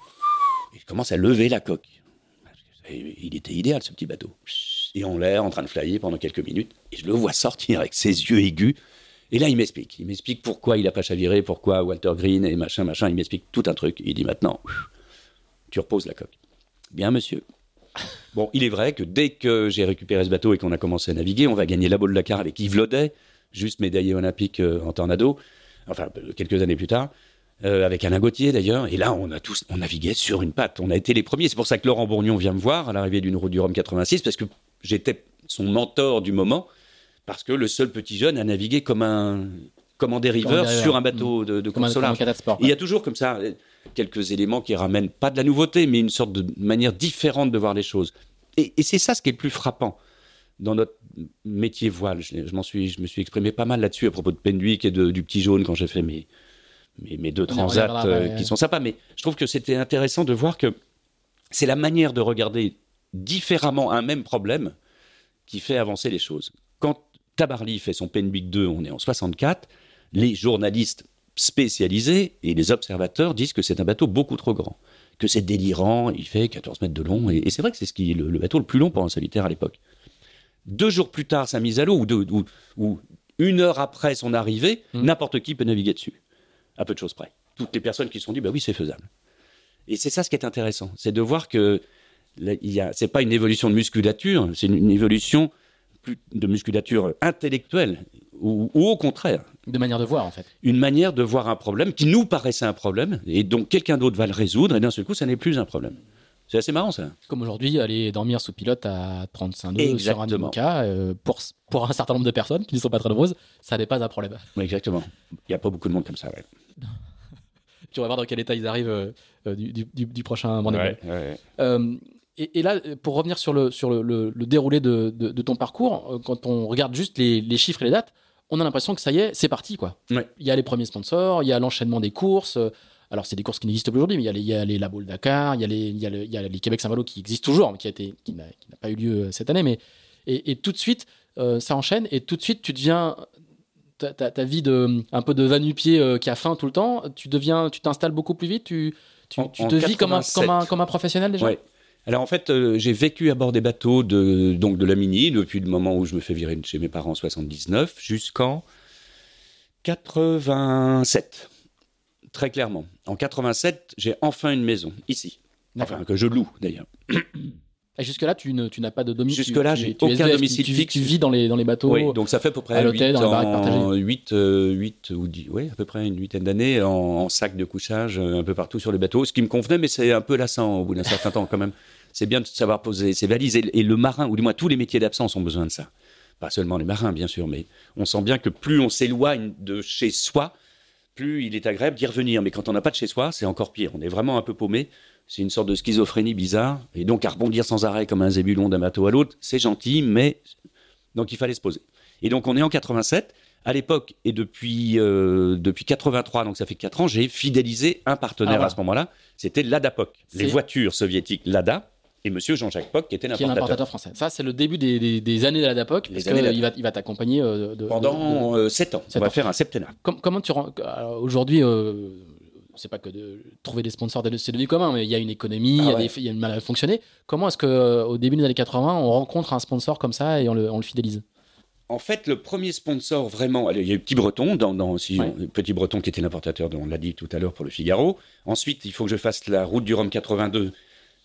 Il commence à lever la coque. Il était idéal ce petit bateau. Et en l'air, en train de flyer pendant quelques minutes. Et je le vois sortir avec ses yeux aigus. Et là, il m'explique. Il m'explique pourquoi il n'a pas chaviré, pourquoi Walter Green et machin, machin. Il m'explique tout un truc. Il dit maintenant, tu reposes la coque. Bien, monsieur. Bon, il est vrai que dès que j'ai récupéré ce bateau et qu'on a commencé à naviguer, on va gagner la boule de Dakar avec Yves Laudet, juste médaillé olympique euh, en tornado, enfin euh, quelques années plus tard, euh, avec Alain Gauthier d'ailleurs. Et là, on a tous, on naviguait sur une patte. On a été les premiers. C'est pour ça que Laurent Bourgnon vient me voir à l'arrivée d'une route du Rhum 86, parce que j'étais son mentor du moment, parce que le seul petit jeune a navigué comme un, comme en dériveur sur un bateau de, de Comme un, comme sport. Il y a toujours comme ça euh, quelques éléments qui ramènent pas de la nouveauté, mais une sorte de manière différente de voir les choses. Et, et c'est ça ce qui est le plus frappant dans notre métier voile. Je, je m'en suis, je me suis exprimé pas mal là-dessus à propos de Penduic et de- du Petit Jaune quand j'ai fait mes, mes, mes deux transats euh, ouais. qui sont sympas. Mais je trouve que c'était intéressant de voir que c'est la manière de regarder différemment un même problème qui fait avancer les choses. Quand Tabarly fait son Penduic 2, on est en 64, les journalistes spécialisés et les observateurs disent que c'est un bateau beaucoup trop grand, que c'est délirant, il fait 14 mètres de long, et, et c'est vrai que c'est ce qui est le, le bateau le plus long pour un solitaire à l'époque. Deux jours plus tard, sa mise à l'eau, ou, deux- ou- ou une heure après son arrivée, Mm. n'importe qui peut naviguer dessus, à peu de choses près. Toutes les personnes qui se sont dit, bah oui, c'est faisable. Et c'est ça ce qui est intéressant, c'est de voir que c'est pas une évolution de musculature, c'est une, une évolution plus de musculature intellectuelle, ou- ou au contraire, De manière de voir, en fait. une manière de voir un problème qui nous paraissait un problème, et donc quelqu'un d'autre va le résoudre, et d'un seul coup, ça n'est plus un problème. C'est assez marrant, ça. Comme aujourd'hui, aller dormir sous pilote à 35 nœuds sur un. IMOCA, euh, pour, pour un certain nombre de personnes qui ne sont pas très nombreuses, ça n'est pas un problème. Exactement. Il n'y a pas beaucoup de monde comme ça. Ouais. Puis on va voir dans quel état ils arrivent euh, euh, du, du- du- du prochain rendez-vous. Ouais, ouais. Euh, et, et là, pour revenir sur le, sur le, le- le déroulé de, de- de ton parcours, quand on regarde juste les, les chiffres et les dates, on a l'impression que ça y est, c'est parti. quoi. Il y a les premiers sponsors, il y a l'enchaînement des courses. Alors, c'est des courses qui n'existent plus aujourd'hui, mais il y a les, il y a les La Baule Dakar, il y a les, il y a le- il y a les Québec Saint-Malo qui existent toujours, mais qui, a été, qui n'a qui n'a pas eu lieu cette année. Mais, et, et tout de suite, euh, ça enchaîne, et tout de suite, tu deviens ta, ta- ta vie de un peu de va-nu-pied euh, qui a faim tout le temps, tu deviens, tu t'installes beaucoup plus vite, tu, tu, En- tu en te vis comme un, 87. comme, un, comme un professionnel déjà? Ouais. Alors en fait, euh, j'ai vécu à bord des bateaux de, donc de la Mini depuis le moment où je me fais virer de chez mes parents en 79 jusqu'en 87. Très clairement. En 87, j'ai enfin une maison, ici. Enfin, que je loue d'ailleurs. Jusque-là, tu, ne- tu n'as pas de domicile. Jusque-là, tu- j'ai tu es aucun SDF, domicile tu, tu- fixe. Tu vis dans les, dans les bateaux. Oui, donc ça fait à peu à près l'hôtel, 8, dans les baraques en, partagées. 8, euh, 8 ou 10, oui, à peu près une huitaine d'années en, en sac de couchage euh, un peu partout sur les bateaux, ce qui me convenait, mais c'est un peu lassant au bout d'un certain temps quand même. C'est bien de savoir poser ses valises. Et, et le marin, ou du moins tous les métiers d'absence ont besoin de ça. Pas seulement les marins, bien sûr, mais on sent bien que plus on s'éloigne de chez soi, plus il est agréable d'y revenir. Mais quand on n'a pas de chez soi, c'est encore pire. On est vraiment un peu paumé. C'est une sorte de schizophrénie bizarre. Et donc, à rebondir sans arrêt comme un zébulon d'un bateau à l'autre, c'est gentil, mais. Donc, il fallait se poser. Et donc, on est en 87. À l'époque, et depuis, euh, depuis 83, donc ça fait 4 ans, j'ai fidélisé un partenaire Ah, à ce moment-là. C'était l'ADA-POC, les voitures soviétiques LADA, et monsieur Jean-Jacques Poc, qui était l'importateur. français. Ça, c'est le début des, des- des années de la DAPOC, parce qu'il va, il va t'accompagner euh, de, de- de- Pendant 7 ans. Sept on va ans. faire un septennat. Com- comment tu aujourd'hui euh, c'est pas que de trouver des sponsors c'est devenu commun mais il y a une économie il y a Ah ouais. il y a une manière de fonctionner comment est-ce que euh, au début des années 80 on rencontre un sponsor comme ça et on le, on le fidélise? En fait, le premier sponsor vraiment, il y a eu Petit Breton, dans, dans- si Ouais. on- Petit Breton qui était l'importateur, on l'a dit tout à l'heure pour le Figaro. Ensuite, il faut que je fasse la route du Rhum 82.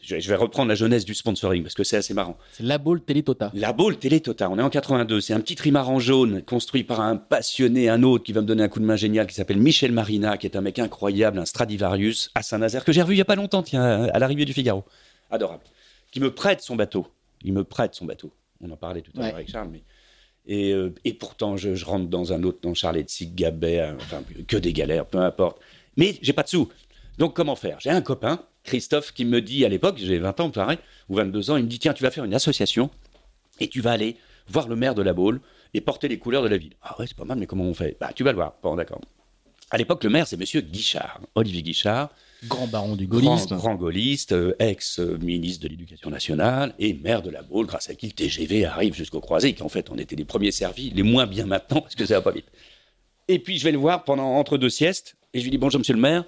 Je, je vais reprendre la jeunesse du sponsoring parce que c'est assez marrant. c'est la Baule Télétota La Baule Télétota, on est en 82. C'est un petit trimaran jaune construit par un passionné, un autre qui va me donner un coup de main génial qui s'appelle Michel Marina, qui est un mec incroyable, un Stradivarius à Saint-Nazaire que j'ai revu il y a pas longtemps, tiens, à l'arrivée du Figaro. Adorable. Qui me prête son bateau. Il me prête son bateau. On en parlait tout à Ouais. l'heure avec Charles, mais. Et, euh, et pourtant, je, je rentre dans un autre, dans Charles de Gabet, euh, enfin, que des galères, peu importe. Mais j'ai pas de sous. Donc, comment faire? J'ai un copain, Christophe, qui me dit à l'époque, j'ai 20 ans, pareil, ou 22 ans, il me dit Tiens, tu vas faire une association et tu vas aller voir le maire de la Baule et porter les couleurs de la ville. Ah ouais, c'est pas mal, mais comment on fait? Bah, tu vas le voir. Bon, d'accord. À l'époque, le maire, c'est monsieur Guichard, Olivier Guichard, grand baron du grand, gaullisme grand gaulliste, euh, ex-ministre de l'Éducation nationale et maire de la Baule, grâce à qui le TGV arrive jusqu'au Croisic. En fait, on était les premiers servis, les moins bien maintenant, parce que ça va pas vite. Et puis, je vais le voir pendant entre deux siestes, et je lui dis Bonjour, monsieur le maire.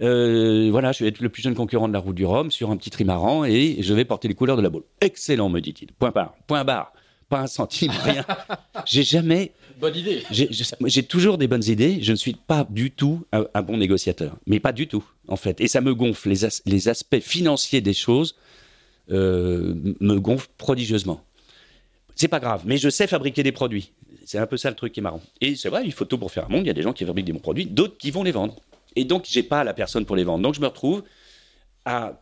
Euh, voilà, je vais être le plus jeune concurrent de la route du Rhum sur un petit trimaran et je vais porter les couleurs de la Baule. Excellent, me dit-il. Point barre, point barre. Pas un centime, rien. J'ai jamais bonne idée j'ai toujours des bonnes idées. Je ne suis pas du tout un, un bon négociateur, mais pas du tout en fait. Et ça me gonfle. Les, as- les aspects financiers des choses euh, me gonflent prodigieusement. C'est pas grave, mais je sais fabriquer des produits. C'est un peu ça le truc qui est marrant. Et c'est vrai, il faut tout pour faire un monde. Il y a des gens qui fabriquent des bons produits, d'autres qui vont les vendre. Et donc, j'ai pas la personne pour les vendre. Donc, je me retrouve à,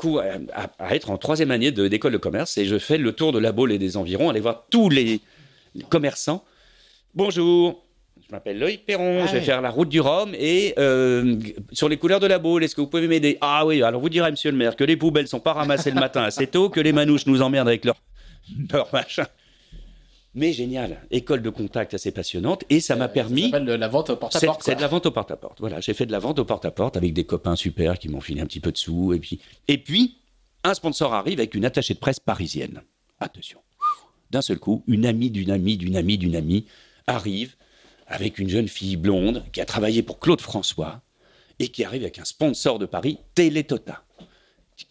à- à être en troisième année de- d'école de commerce et je fais le tour de la Baule et des environs, aller voir tous les commerçants. Bonjour, je m'appelle Loïc Perron, Ah je vais ouais. faire la route du Rhum et euh, sur les couleurs de la Baule, est-ce que vous pouvez m'aider? Ah oui, alors vous direz, monsieur le maire, que les poubelles sont pas ramassées le matin assez tôt, que les manouches nous emmerdent avec leur, leur machin. Mais génial, école de contact assez passionnante et ça m'a permis. ça de la vente porte à C'est porte c'est de la vente au porte-à-porte. Voilà, j'ai fait de la vente au porte-à-porte avec des copains super qui m'ont filé un petit peu de sous. Et puis, et puis, un sponsor arrive avec une attachée de presse parisienne. Attention. D'un seul coup, une amie d'une amie d'une amie d'une amie arrive avec une jeune fille blonde qui a travaillé pour Claude François et qui arrive avec un sponsor de Paris, Télétota.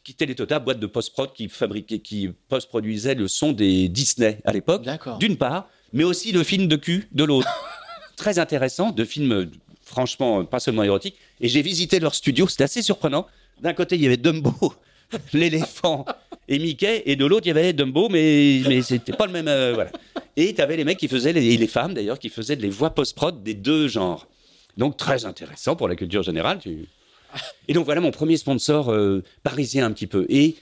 Qui- Télétota, boîte de post-prod qui fabriquait, qui post-produisait le son des Disney à l'époque d'une part, mais aussi le film de cul de l'autre. Très intéressant, de films franchement pas seulement érotiques. Et j'ai visité leur studio, c'était assez surprenant. D'un côté, il y avait Dumbo, l'éléphant et Mickey, et de l'autre, il y avait Dumbo, mais, mais c'était pas le même. euh, voilà. Et tu avais les mecs qui faisaient, les, et les femmes d'ailleurs, qui faisaient les voix post-prod des deux genres. Donc très intéressant pour la culture générale. tu- Et donc voilà mon premier sponsor euh, parisien un petit peu. Et,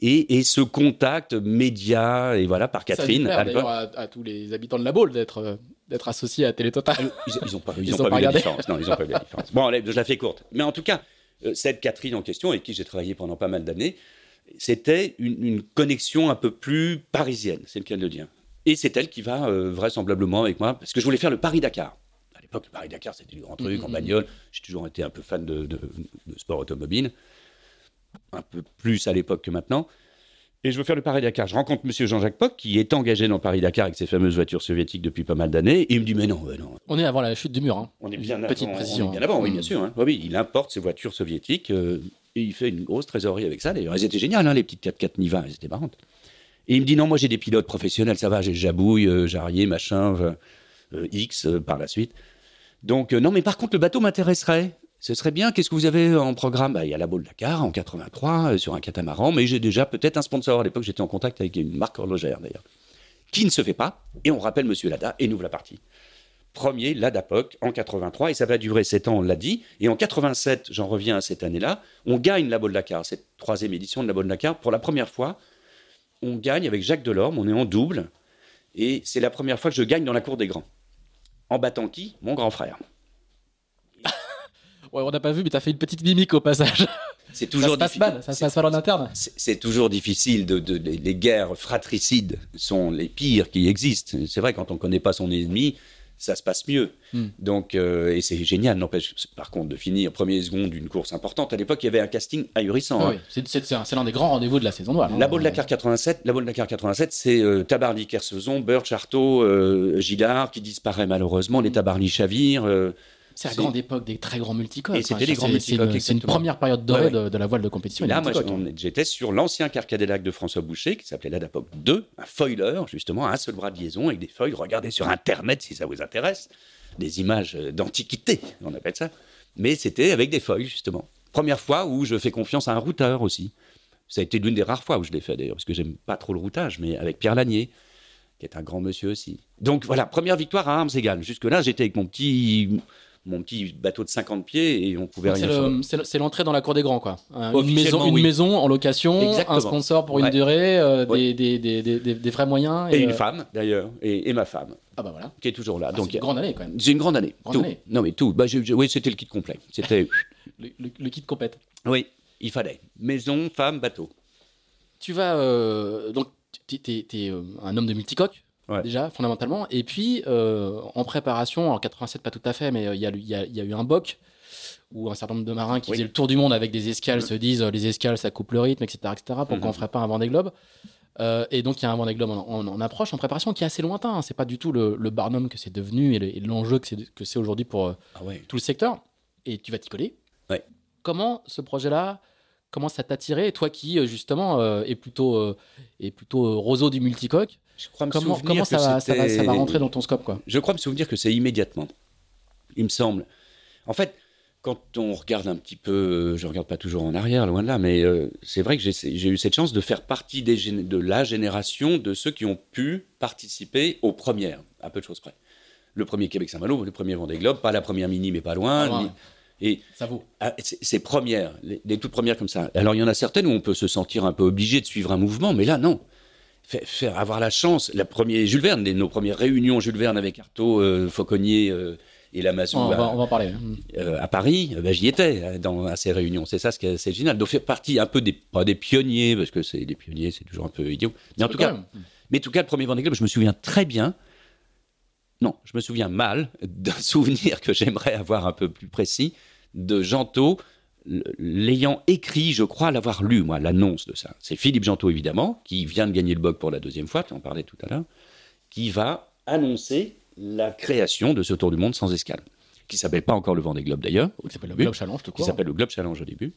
et, et ce contact média, et voilà, par Ça Catherine. plaire, à à, à tous les habitants de la Baule d'être euh, d'être associés à Télétotal Ils, ils ont pas, ils Ils ont ont pas pas vu la différence. Non, ils ont pas vu la différence. Bon, allez, je la fais courte. Mais en tout cas, euh, cette Catherine en question, avec qui j'ai travaillé pendant pas mal d'années, c'était une, une connexion un peu plus parisienne, c'est le cas de le dire. Et c'est elle qui va euh, vraisemblablement avec moi, parce que je voulais faire le Paris-Dakar. L'époque, Paris-Dakar, c'était du grand truc en Mhm. bagnole. J'ai toujours été un peu fan de, de- de sport automobile, un peu plus à l'époque que maintenant. Et je veux faire le Paris-Dakar. Je rencontre monsieur Jean-Jacques Poc, qui est engagé dans Paris-Dakar avec ses fameuses voitures soviétiques depuis pas mal d'années. Et il me dit, mais non, mais non. On est avant la chute du mur. Hein. On est bien Petite avant, précision. on est bien avant, oui, bien Mm. sûr. hein. Oui, oui, il importe ses voitures soviétiques euh, et il fait une grosse trésorerie avec ça. D'ailleurs, elles étaient géniales, hein, les petites 4x4 Niva, elles étaient marrantes. Et il me dit, non, moi j'ai des pilotes professionnels, ça va, j'ai Jabouille, euh, Jarrier, machin, euh, X par la suite. Donc, euh, non, mais par contre, le bateau m'intéresserait. Ce serait bien. Qu'est-ce que vous avez en programme? Bah, Il y a la Baule Dakar en 83 euh, sur un catamaran, mais j'ai déjà peut-être un sponsor. À l'époque, j'étais en contact avec une marque horlogère d'ailleurs, qui ne se fait pas. Et on rappelle Monsieur Lada et nous la partie. Premier, l'ADAPOC en 83, et ça va durer 7 ans, on l'a dit. Et en 87, j'en reviens à cette année-là, on gagne la Baule Dakar, cette troisième édition de la Baule Dakar. Pour la première fois, on gagne avec Jacques Delorme, on est en double. Et c'est la première fois que je gagne dans la cour des grands. En battant qui? Mon grand frère. Ouais, on n'a pas vu, mais t'as fait une petite mimique au passage. C'est Ça se passe mal, ça se passe mal en interne. C'est toujours difficile. De, les guerres fratricides sont les pires qui existent. C'est vrai, quand on ne connaît pas son ennemi, ça se passe mieux. Hmm. Donc, euh, et c'est génial, n'empêche, par contre, de finir premier et second d'une course importante. À l'époque, il y avait un casting ahurissant. Ah hein. oui, c'est- c'est c'est un- c'est l'un des grands rendez-vous de la saison noire. hein. La Baule Dakar 87, la Baule Dakar 87, c'est euh, Tabarly, Kersezon, Birch, Artaud, euh, Gillard, qui disparaît malheureusement, les Tabarly chavirent. C'est la grande époque des très grands multicoques. Et c'était Enfin, les grands c'est- une- multicoques, C'est une exactement. première période dorée de, la voile de compétition. Là, moi, j'étais sur l'ancien car Cadillac de François Boucher, qui s'appelait l'Adapoc 2, un foiler, justement, un seul bras de liaison avec des feuilles. Regardez sur Internet si ça vous intéresse. Des images d'antiquité, on appelle ça. Mais c'était avec des feuilles, justement. Première fois où je fais confiance à un routeur aussi. Ça a été l'une des rares fois où je l'ai fait, d'ailleurs, parce que j'aime pas trop le routage, mais avec Pierre Lanier, qui est un grand monsieur aussi. Donc voilà, première victoire à armes égales. Jusque-là, j'étais avec mon petit, mon petit bateau de 50 pieds et on pouvait Donc, rien faire. c'est le- c'est l'entrée dans la cour des grands, quoi. Un- Une maison, une oui. maison en location, Exactement. un sponsor pour une Ouais. durée, euh, Ouais. des, des, des, des, vrais moyens. Et une euh, femme, d'ailleurs, et, et ma femme, Ah bah voilà. qui est toujours là. Ah, Donc, c'est une grande année quand même. C'est une grande année. Grande tout. année. Non, mais tout. Bah, j'ai- j'ai- oui, c'était le kit complet. C'était. Le, le- le kit compète. oui, il fallait. Maison, femme, bateau. Tu vas euh, donc tu es, un homme de multicoque Ouais. déjà fondamentalement et puis euh, en préparation en 87 pas tout à fait mais euh, il y, a, y y eu un boc où un certain nombre de marins qui Oui. faisaient le tour du monde avec des escales se disent euh, les escales ça coupe le rythme etc etc pourquoi Mhm. on ferait pas un Vendée Globe et donc il y a un Vendée Globe en, en- en approche en préparation qui est assez lointain hein. c'est pas du tout le, le Barnum que c'est devenu et le- et l'enjeu que c'est que c'est aujourd'hui pour Ah ouais. tout le secteur et tu vas t'y coller. Ouais. Comment ce projet-là commence à t'attirer toi qui euh, justement euh, est plutôt euh, est plutôt euh, roseau du multicoque Je crois me comment, ça, va, ça, va, ça c'était- va rentrer dans ton scope quoi? Je crois me souvenir que c'est immédiatement. Il me semble. En fait, quand on regarde un petit peu, je regarde pas toujours en arrière, loin de là, mais euh, c'est vrai que j'ai eu cette chance de faire partie des de la génération de ceux qui ont pu participer aux premières, à peu de choses près. Le premier Québec Saint-Malo, le premier Vendée Globe, pas la première mini, mais pas loin. Ni-. Et ça vaut Ah, c'est premières, les, les toutes premières comme ça. Alors il y en a certaines où on peut se sentir un peu obligé de suivre un mouvement, mais là non. Faire, faire avoir la chance, la première Jules Verne, les- nos premières réunions Jules Verne avec Artaud, euh, Fauconnier euh, et Lamazou on, à, va, on va en parler hein. euh, à Paris, ben, j'y étais dans, à ces réunions. C'est ça ce qui est, c'est génial. Donc faire partie un peu des, pas des pionniers, parce que c'est des pionniers, c'est toujours un peu idiot. Mais en tout cas, même. mais en tout cas, le premier Vendée Globe, je me souviens très bien. Non, je me souviens mal d'un souvenir que j'aimerais avoir un peu plus précis de Gento, l- l'ayant écrit, je crois l'avoir lu, moi, l'annonce de ça. C'est Philippe Gento, évidemment, qui vient de gagner le BOC pour la deuxième fois, tu en parlais tout à l'heure, qui va annoncer la création de ce Tour du Monde sans escale, qui s'appelle pas encore le Vendée Globe d'ailleurs, qui s'appelle le. Globe Challenge tout qui s'appelle le Globe Challenge au début,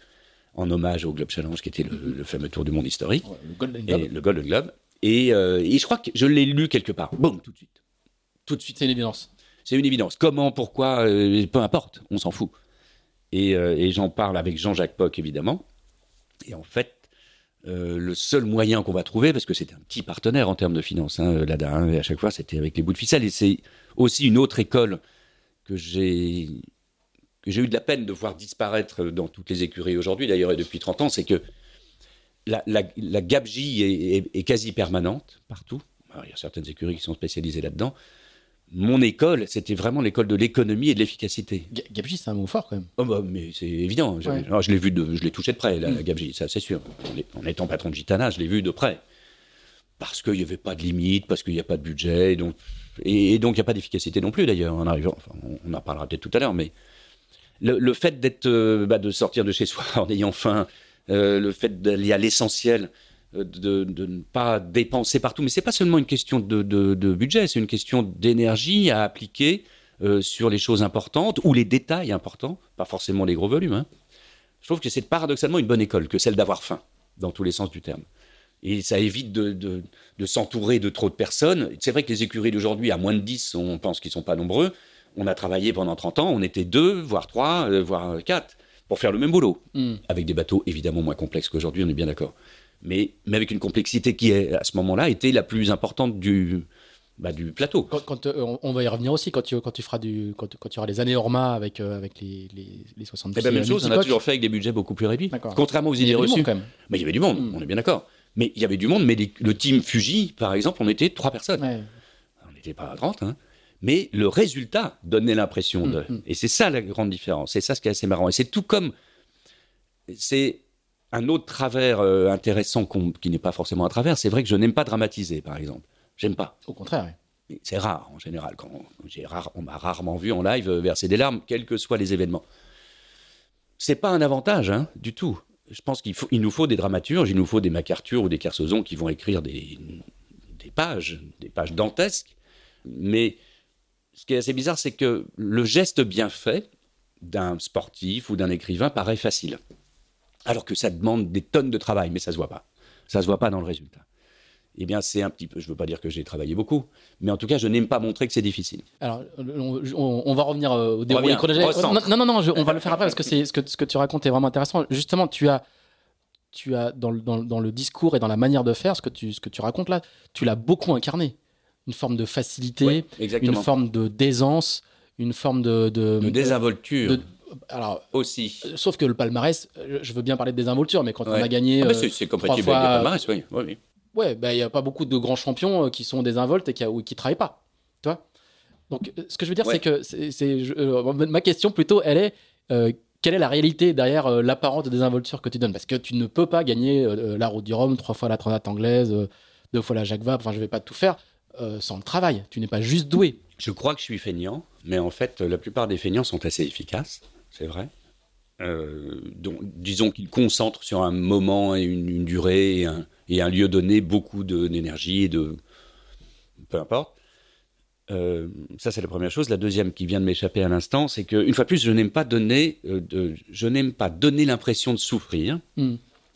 en hommage au Globe Challenge qui était le, le fameux Tour du Monde historique Ouais, le Golden et Globe le Golden Globe. Et, euh, et je crois que je l'ai lu quelque part. Boum, tout de suite. Tout de suite. c'est une évidence C'est une évidence. Comment, pourquoi, euh, peu importe, on s'en fout. Et, euh, et j'en parle avec Jean-Jacques Poc, évidemment. Et en fait, euh, le seul moyen qu'on va trouver, parce que c'était un petit partenaire en termes de finances, hein, l'ADA, hein, et à chaque fois c'était avec les bouts de ficelle, et c'est aussi une autre école que j'ai eu de la peine de voir disparaître dans toutes les écuries aujourd'hui, d'ailleurs, et depuis 30 ans, c'est que la, la, la gabegie est, quasi permanente partout. Il y a certaines écuries qui sont spécialisées là-dedans. Mon école, c'était vraiment l'école de l'économie et de l'efficacité. Ga- Gabegie c'est un mot fort quand même Oh bah, mais c'est évident. Je, Ouais. alors, je l'ai vu, de, je l'ai touché de près, la, Mm. gabegie, ça c'est sûr. En, étant patron de Gitana, je l'ai vu de près. Parce qu'il n'y avait pas de limite, parce qu'il n'y a pas de budget, et donc et, et donc il n'y a pas d'efficacité non plus d'ailleurs. En arrivant, enfin, on, on en parlera peut-être tout à l'heure, mais le, le fait d'être, euh, bah, de sortir de chez soi en ayant faim, euh, le fait d'aller à l'essentiel, de, de ne pas dépenser partout. Mais c'est pas seulement une question de, de- de budget, c'est une question d'énergie à appliquer euh, sur les choses importantes ou les détails importants, pas forcément les gros volumes. hein. Je trouve que c'est paradoxalement une bonne école que celle d'avoir faim, dans tous les sens du terme. Et ça évite de, de- de s'entourer de trop de personnes. C'est vrai que les écuries d'aujourd'hui, à moins de 10, on pense qu'ils sont pas nombreux. On a travaillé pendant 30 ans, on était deux, voire trois, euh, voire quatre, pour faire le même boulot. Hmm. Avec des bateaux évidemment moins complexes qu'aujourd'hui, on est bien d'accord. Mais, mais avec une complexité qui, est, à ce moment-là, était la plus importante du, bah, du plateau. Quand, quand, euh, on- va y revenir aussi quand tu, quand tu feras du quand, quand tu auras les années Orma avec euh, avec les les, les 70 Et ben, même chose, on a toujours fait avec des budgets beaucoup plus réduits. Contrairement aux idées reçues. Mais il y avait du monde, Mm. on est bien d'accord. Mais il y avait du monde, mais les- le team Fuji, par exemple, on était trois personnes. Ouais. On n'était pas à 30, hein. mais le résultat donnait l'impression de. Mm, mm. Et c'est ça la grande différence. C'est ça ce qui est assez marrant. Et c'est tout comme. C'est un autre travers euh, intéressant qui n'est pas forcément un travers. C'est vrai que je n'aime pas dramatiser, par exemple. J'aime pas. Au contraire. C'est rare en général. Quand rare, on m'a rarement vu en live euh, verser des larmes, quels que soient les événements. C'est pas un avantage hein, du tout. Je pense qu'il il nous faut des dramaturges, il nous faut des MacArthur ou des Kersozon qui vont écrire des, des pages, des pages dantesques. Mais ce qui est assez bizarre, c'est que le geste bien fait d'un sportif ou d'un écrivain paraît facile, alors que ça demande des tonnes de travail, mais ça se voit pas. Ça se voit pas dans le résultat. Eh bien, c'est un petit peu. Je veux pas dire que j'ai travaillé beaucoup, mais en tout cas, je n'aime pas montrer que c'est difficile. Alors, on, on- on va revenir euh, au déroulé chronologique. Non, non, non, je- on va le faire après parce que c'est ce que ce que tu racontes est vraiment intéressant. Justement, tu as tu as dans le, dans, le- dans le discours et dans la manière de faire ce que tu ce que tu racontes là, tu l'as beaucoup incarné. Une forme de facilité, Ouais, une forme de d'aisance, une forme de de, de désinvolture de- alors aussi. euh, sauf que le palmarès, euh, je veux bien parler de désinvolture, mais quand on a gagné, Ah bah, euh, c'est, compatible fois- avec le palmarès, oui. oui, oui. Ouais, bah, il n'y a pas beaucoup de grands champions qui sont désinvoltes et qui ne travaillent pas. Tu vois Donc, ce que je veux dire, Ouais. c'est que c'est, euh, ma question plutôt, elle est euh, quelle est la réalité derrière euh, l'apparente désinvolture que tu donnes? Parce que tu ne peux pas gagner euh, la Route du Rhum, trois fois la Transat anglaise, euh, deux fois la Jacques Vabre, enfin, je ne vais pas tout faire euh, sans le travail. Tu n'es pas juste doué. Je crois que je suis feignant, mais en fait, la plupart des feignants sont assez efficaces, c'est vrai. Euh, donc, disons qu'ils concentrent sur un moment et une, une durée et un, et un lieu donné beaucoup d'énergie et de. peu importe. Euh, ça, c'est la première chose. La deuxième qui vient de m'échapper à l'instant, c'est que, une fois de plus, je n'aime pas donner, euh, de- je n'aime pas donner l'impression de souffrir Hmm.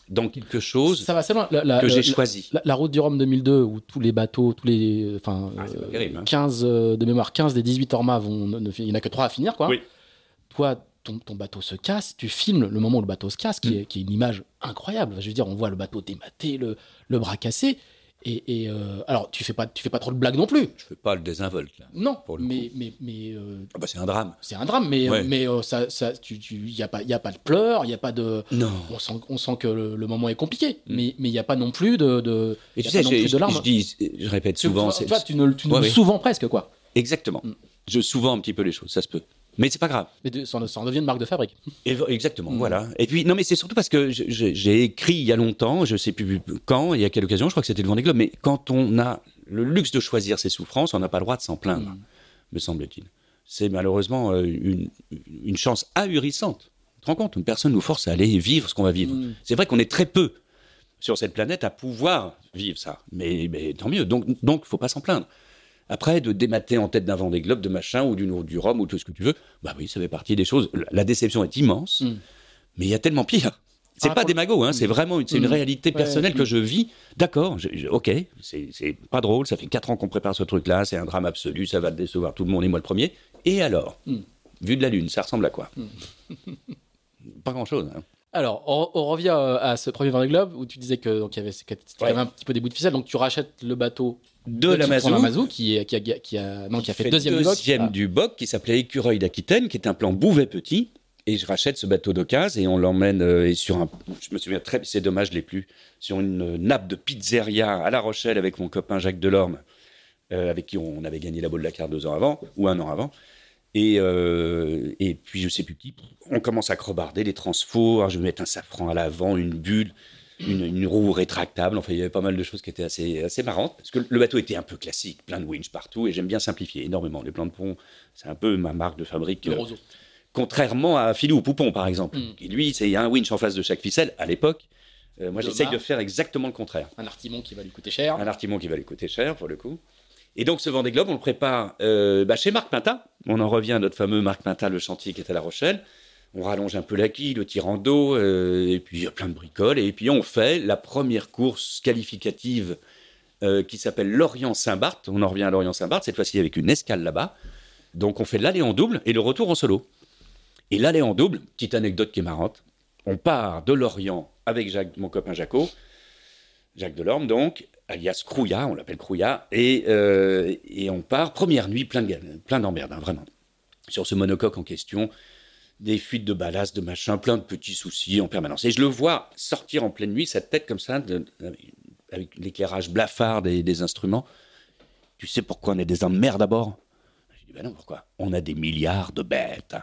dans quelque chose Ça va, c'est loin. La, la- que j'ai choisi. la, la Route du Rhum 2002, où tous les bateaux, tous les. Enfin, Ah, terrible, hein. 15 de mémoire, 15 des 18 Orma vont. ne- ne- il n'y en a que 3 à finir, quoi. Oui. Toi, ton, ton bateau se casse, tu filmes le moment où le bateau se casse, qui, Mm. est, qui est une image incroyable. Je veux dire, on voit le bateau dématé, le, le bras cassé. Et, et, euh, alors, tu fais pas, tu fais pas trop de blagues non plus. Je fais pas le désinvolte là. Non, Pour le mais, mais, mais euh, Ah bah, c'est un drame. c'est un drame. Mais, Ouais. mais euh, ça, ça, tu, tu, y a pas, y a pas de pleurs, il y a pas de. Non. On sent, on sent que le, le moment est compliqué, Mm. mais mais il n'y a pas non plus de. de Et y tu sais, je, dis, je répète Tu- souvent. tu, c'est- vois, tu ne, tu ne ouais. souvent presque, quoi. Exactement. Mm. Je souvent un petit peu les choses, ça se peut. Mais c'est pas grave. Mais ça, en- ça en devient une marque de fabrique. Et- exactement, Mm. voilà. Et puis, non, mais c'est surtout parce que j'ai écrit il y a longtemps, je sais plus quand et à quelle occasion, je crois que c'était le Vendée Globe, mais quand on a le luxe de choisir ses souffrances, on n'a pas le droit de s'en plaindre, Mm. me semble-t-il. C'est malheureusement euh, une, une chance ahurissante. Tu te rends compte? Personne nous force à aller vivre ce qu'on va vivre. Mm. C'est vrai qu'on est très peu sur cette planète à pouvoir vivre ça. Mais, mais tant mieux. Donc, donc, faut pas s'en plaindre. Après, de démater en tête d'un Vendée Globe, de machin, ou d'une du Rhum, ou tout ce que tu veux, bah oui, ça fait partie des choses. La- déception est immense, Mm. mais il y a tellement pire. C'est Ah, pas des magots, hein, c'est vraiment une, c'est une Mm. réalité personnelle mm. que je vis. D'accord, ok, c'est pas drôle, ça fait quatre ans qu'on prépare ce truc-là, c'est un drame absolu, ça va décevoir tout le monde et moi le premier. Et alors Mm. Vu de la Lune, ça ressemble à quoi? Pas grand-chose. hein. Alors, on, on revient euh, à ce premier Vendée Globe où tu disais que donc il y avait, qu'il y avait Ouais. un petit peu des bouts de ficelle. Donc tu rachètes le bateau De la Titouan Mazou, Lamazou, qui, qui, a, qui a non, qui a fait, deuxième du deuxième bloc. du BOC, qui s'appelait Écureuil d'Aquitaine, qui est un plan Bouvet petit. Et je rachète ce bateau d'occasion et on l'emmène euh, sur un. Je me souviens très, c'est dommage, je l'ai plus. Sur une nappe de pizzeria à La Rochelle avec mon copain Jacques Delorme, euh, avec qui on avait gagné la boule de la carte deux ans avant ou un an avant. Et, euh, et puis je sais plus qui. On commence à crobarder les transfos. Alors, je vais mettre un safran à l'avant, une bulle, une, une roue rétractable. Enfin, il y avait pas mal de choses qui étaient assez, assez marrantes. Parce que le bateau était un peu classique, plein de winch partout. Et j'aime bien simplifier énormément. Les plans de pont, c'est un peu ma marque de fabrique. Le euh, roseau. Contrairement à Filou ou Poupon, par exemple, Mm. qui lui, c'est un winch en face de chaque ficelle, à l'époque, Euh, moi, j'essaye de faire exactement le contraire. Un artimon qui va lui coûter cher. Un artimon qui va lui coûter cher, pour le coup. Et donc, ce Vendée Globe, on le prépare euh, bah, chez Marc Pinta. On en revient à notre fameux Marc Pinta, le chantier qui est à La Rochelle. On rallonge un peu la quille, le tirant d'eau, euh, et puis il y a plein de bricoles. Et puis, on fait la première course qualificative euh, qui s'appelle Lorient-Saint-Barth. On en revient à Lorient-Saint-Barth, cette fois-ci avec une escale là-bas. Donc, on fait l'aller en double et le retour en solo. Et l'aller en double, petite anecdote qui est marrante. On part de Lorient avec Jacques, mon copain Jaco, Jacques Delorme donc, alias Crouillat, on l'appelle Crouillat, et, euh, et on part, première nuit, plein de gal- plein d'emmerdes, vraiment. Sur ce monocoque en question, des fuites de ballast, de machin, plein de petits soucis en permanence. Et je le vois sortir en pleine nuit, cette tête comme ça, de- avec l'éclairage blafard des, des instruments. Tu sais pourquoi on est des emmerdes à bord Je dis, ben non, pourquoi? On a des milliards de bêtes.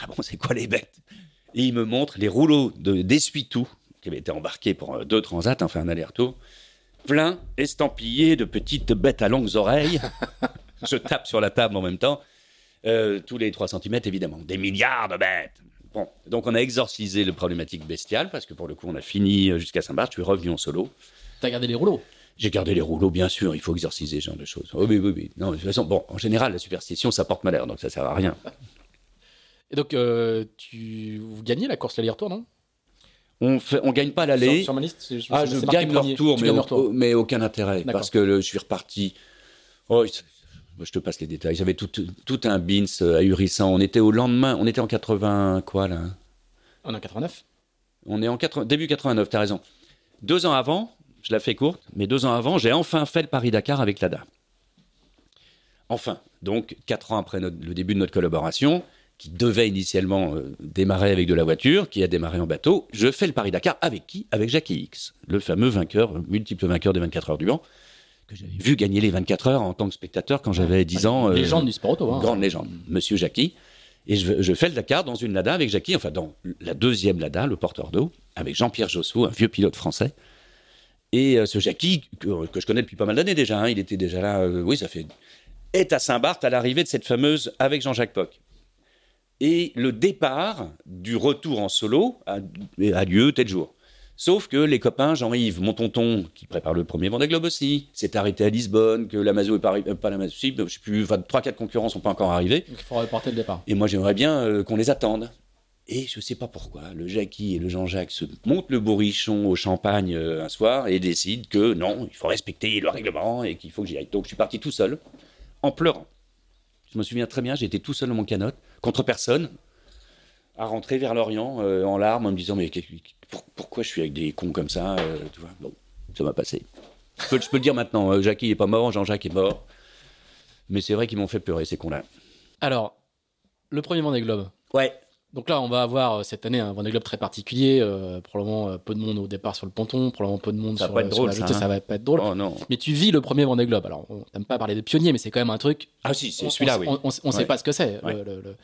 Ah bon, c'est quoi les bêtes? Et il me montre les rouleaux de- d'essuie-tout qui avaient été embarqués pour euh, deux transats, enfin un aller-retour, plein, estampillés de petites bêtes à longues oreilles. Je tape sur la table en même temps. Euh, tous les 3 cm, évidemment. Des milliards de bêtes. Bon, donc on a exorcisé le problématique bestiale, parce que pour le coup, on a fini euh, jusqu'à Saint-Barth. Je suis revenu en solo. T'as gardé les rouleaux? J'ai gardé les rouleaux, bien sûr, il faut exorciser ce genre de choses. Oh, oui, oui, oui. Non, mais de toute façon, bon, en général, la superstition, ça porte malheur, donc ça sert à rien. Et donc, euh, tu... vous gagnez la course l'aller-retour, non? On fait, on gagne pas l'aller. Sur, sur ma liste, Ah, je marqué gagne le retour, mais, au- aucun intérêt, parce que le- je suis reparti. Oh, je te passe les détails. J'avais tout, tout un bins euh, ahurissant. On était au lendemain, on était en 80, quoi là On est en 89. On est en 80 début 89, t'as raison. Deux ans avant, je la fais courte, mais deux ans avant, j'ai enfin fait le Paris-Dakar avec l'ADA. Enfin, donc quatre ans après notre- le début de notre collaboration, qui devait initialement euh, démarrer avec de la voiture, qui a démarré en bateau, je fais le Paris-Dakar avec qui? Avec Jackie X, le fameux vainqueur, multiple vainqueur des 24 heures du Mans, que j'avais vu gagner les 24 heures en tant que spectateur quand j'avais 10 ans. euh, Légende du sport auto. Hein. grande légende, Monsieur Jackie. Et je, je fais le Dakar dans une Lada avec Jackie, enfin dans la deuxième Lada, le porteur d'eau, avec Jean-Pierre Jossot, un vieux pilote français. Et euh, ce Jackie, que, que je connais depuis pas mal d'années déjà, hein, il était déjà là, euh, oui, ça fait. est à Saint-Barth à l'arrivée de cette fameuse avec Jean-Jacques Poc. Et le départ du retour en solo a, a lieu tel jour. Sauf que les copains, Jean-Yves, mon tonton, qui prépare le premier Vendée Globe aussi, s'est arrêté à Lisbonne, que la Mazo est pas, euh, pas la Mazo, si, je sais plus, enfin, 3-4 concurrents sont pas encore arrivés. Donc, il faut reporter le départ. Et moi, j'aimerais bien euh, qu'on les attende. Et je sais pas pourquoi, le Jackie et le Jean-Jacques se montent le bourrichon au champagne euh, un soir et décident que non, il faut respecter le règlement et qu'il faut que j'y aille. Donc je suis parti tout seul, en pleurant. Je me souviens très bien, j'étais tout seul dans mon canot, contre personne, à rentrer vers l'Orient euh, en larmes, en me disant mais pour- pourquoi je suis avec des cons comme ça euh, tu vois? Bon, ça m'a passé. Je peux, je peux le dire maintenant, euh, Jackie est pas mort, Jean-Jacques est mort. Mais c'est vrai qu'ils m'ont fait pleurer, ces cons-là. Alors, le premier Vendée Globe. Ouais, Donc là, on va avoir euh, cette année un Vendée Globe très particulier. euh, probablement euh, peu de monde au départ sur le ponton, probablement peu de monde Ça va sur, pas euh, être sur drôle, la ça, hein. ça va pas être drôle. oh non. Mais tu vis le premier Vendée Globe. Alors, on t'aime pas parler de pionnier, mais c'est quand même un truc. Ah si, c'est celui-là, on, oui. On, on sait pas ce que c'est. Ouais. Le- le-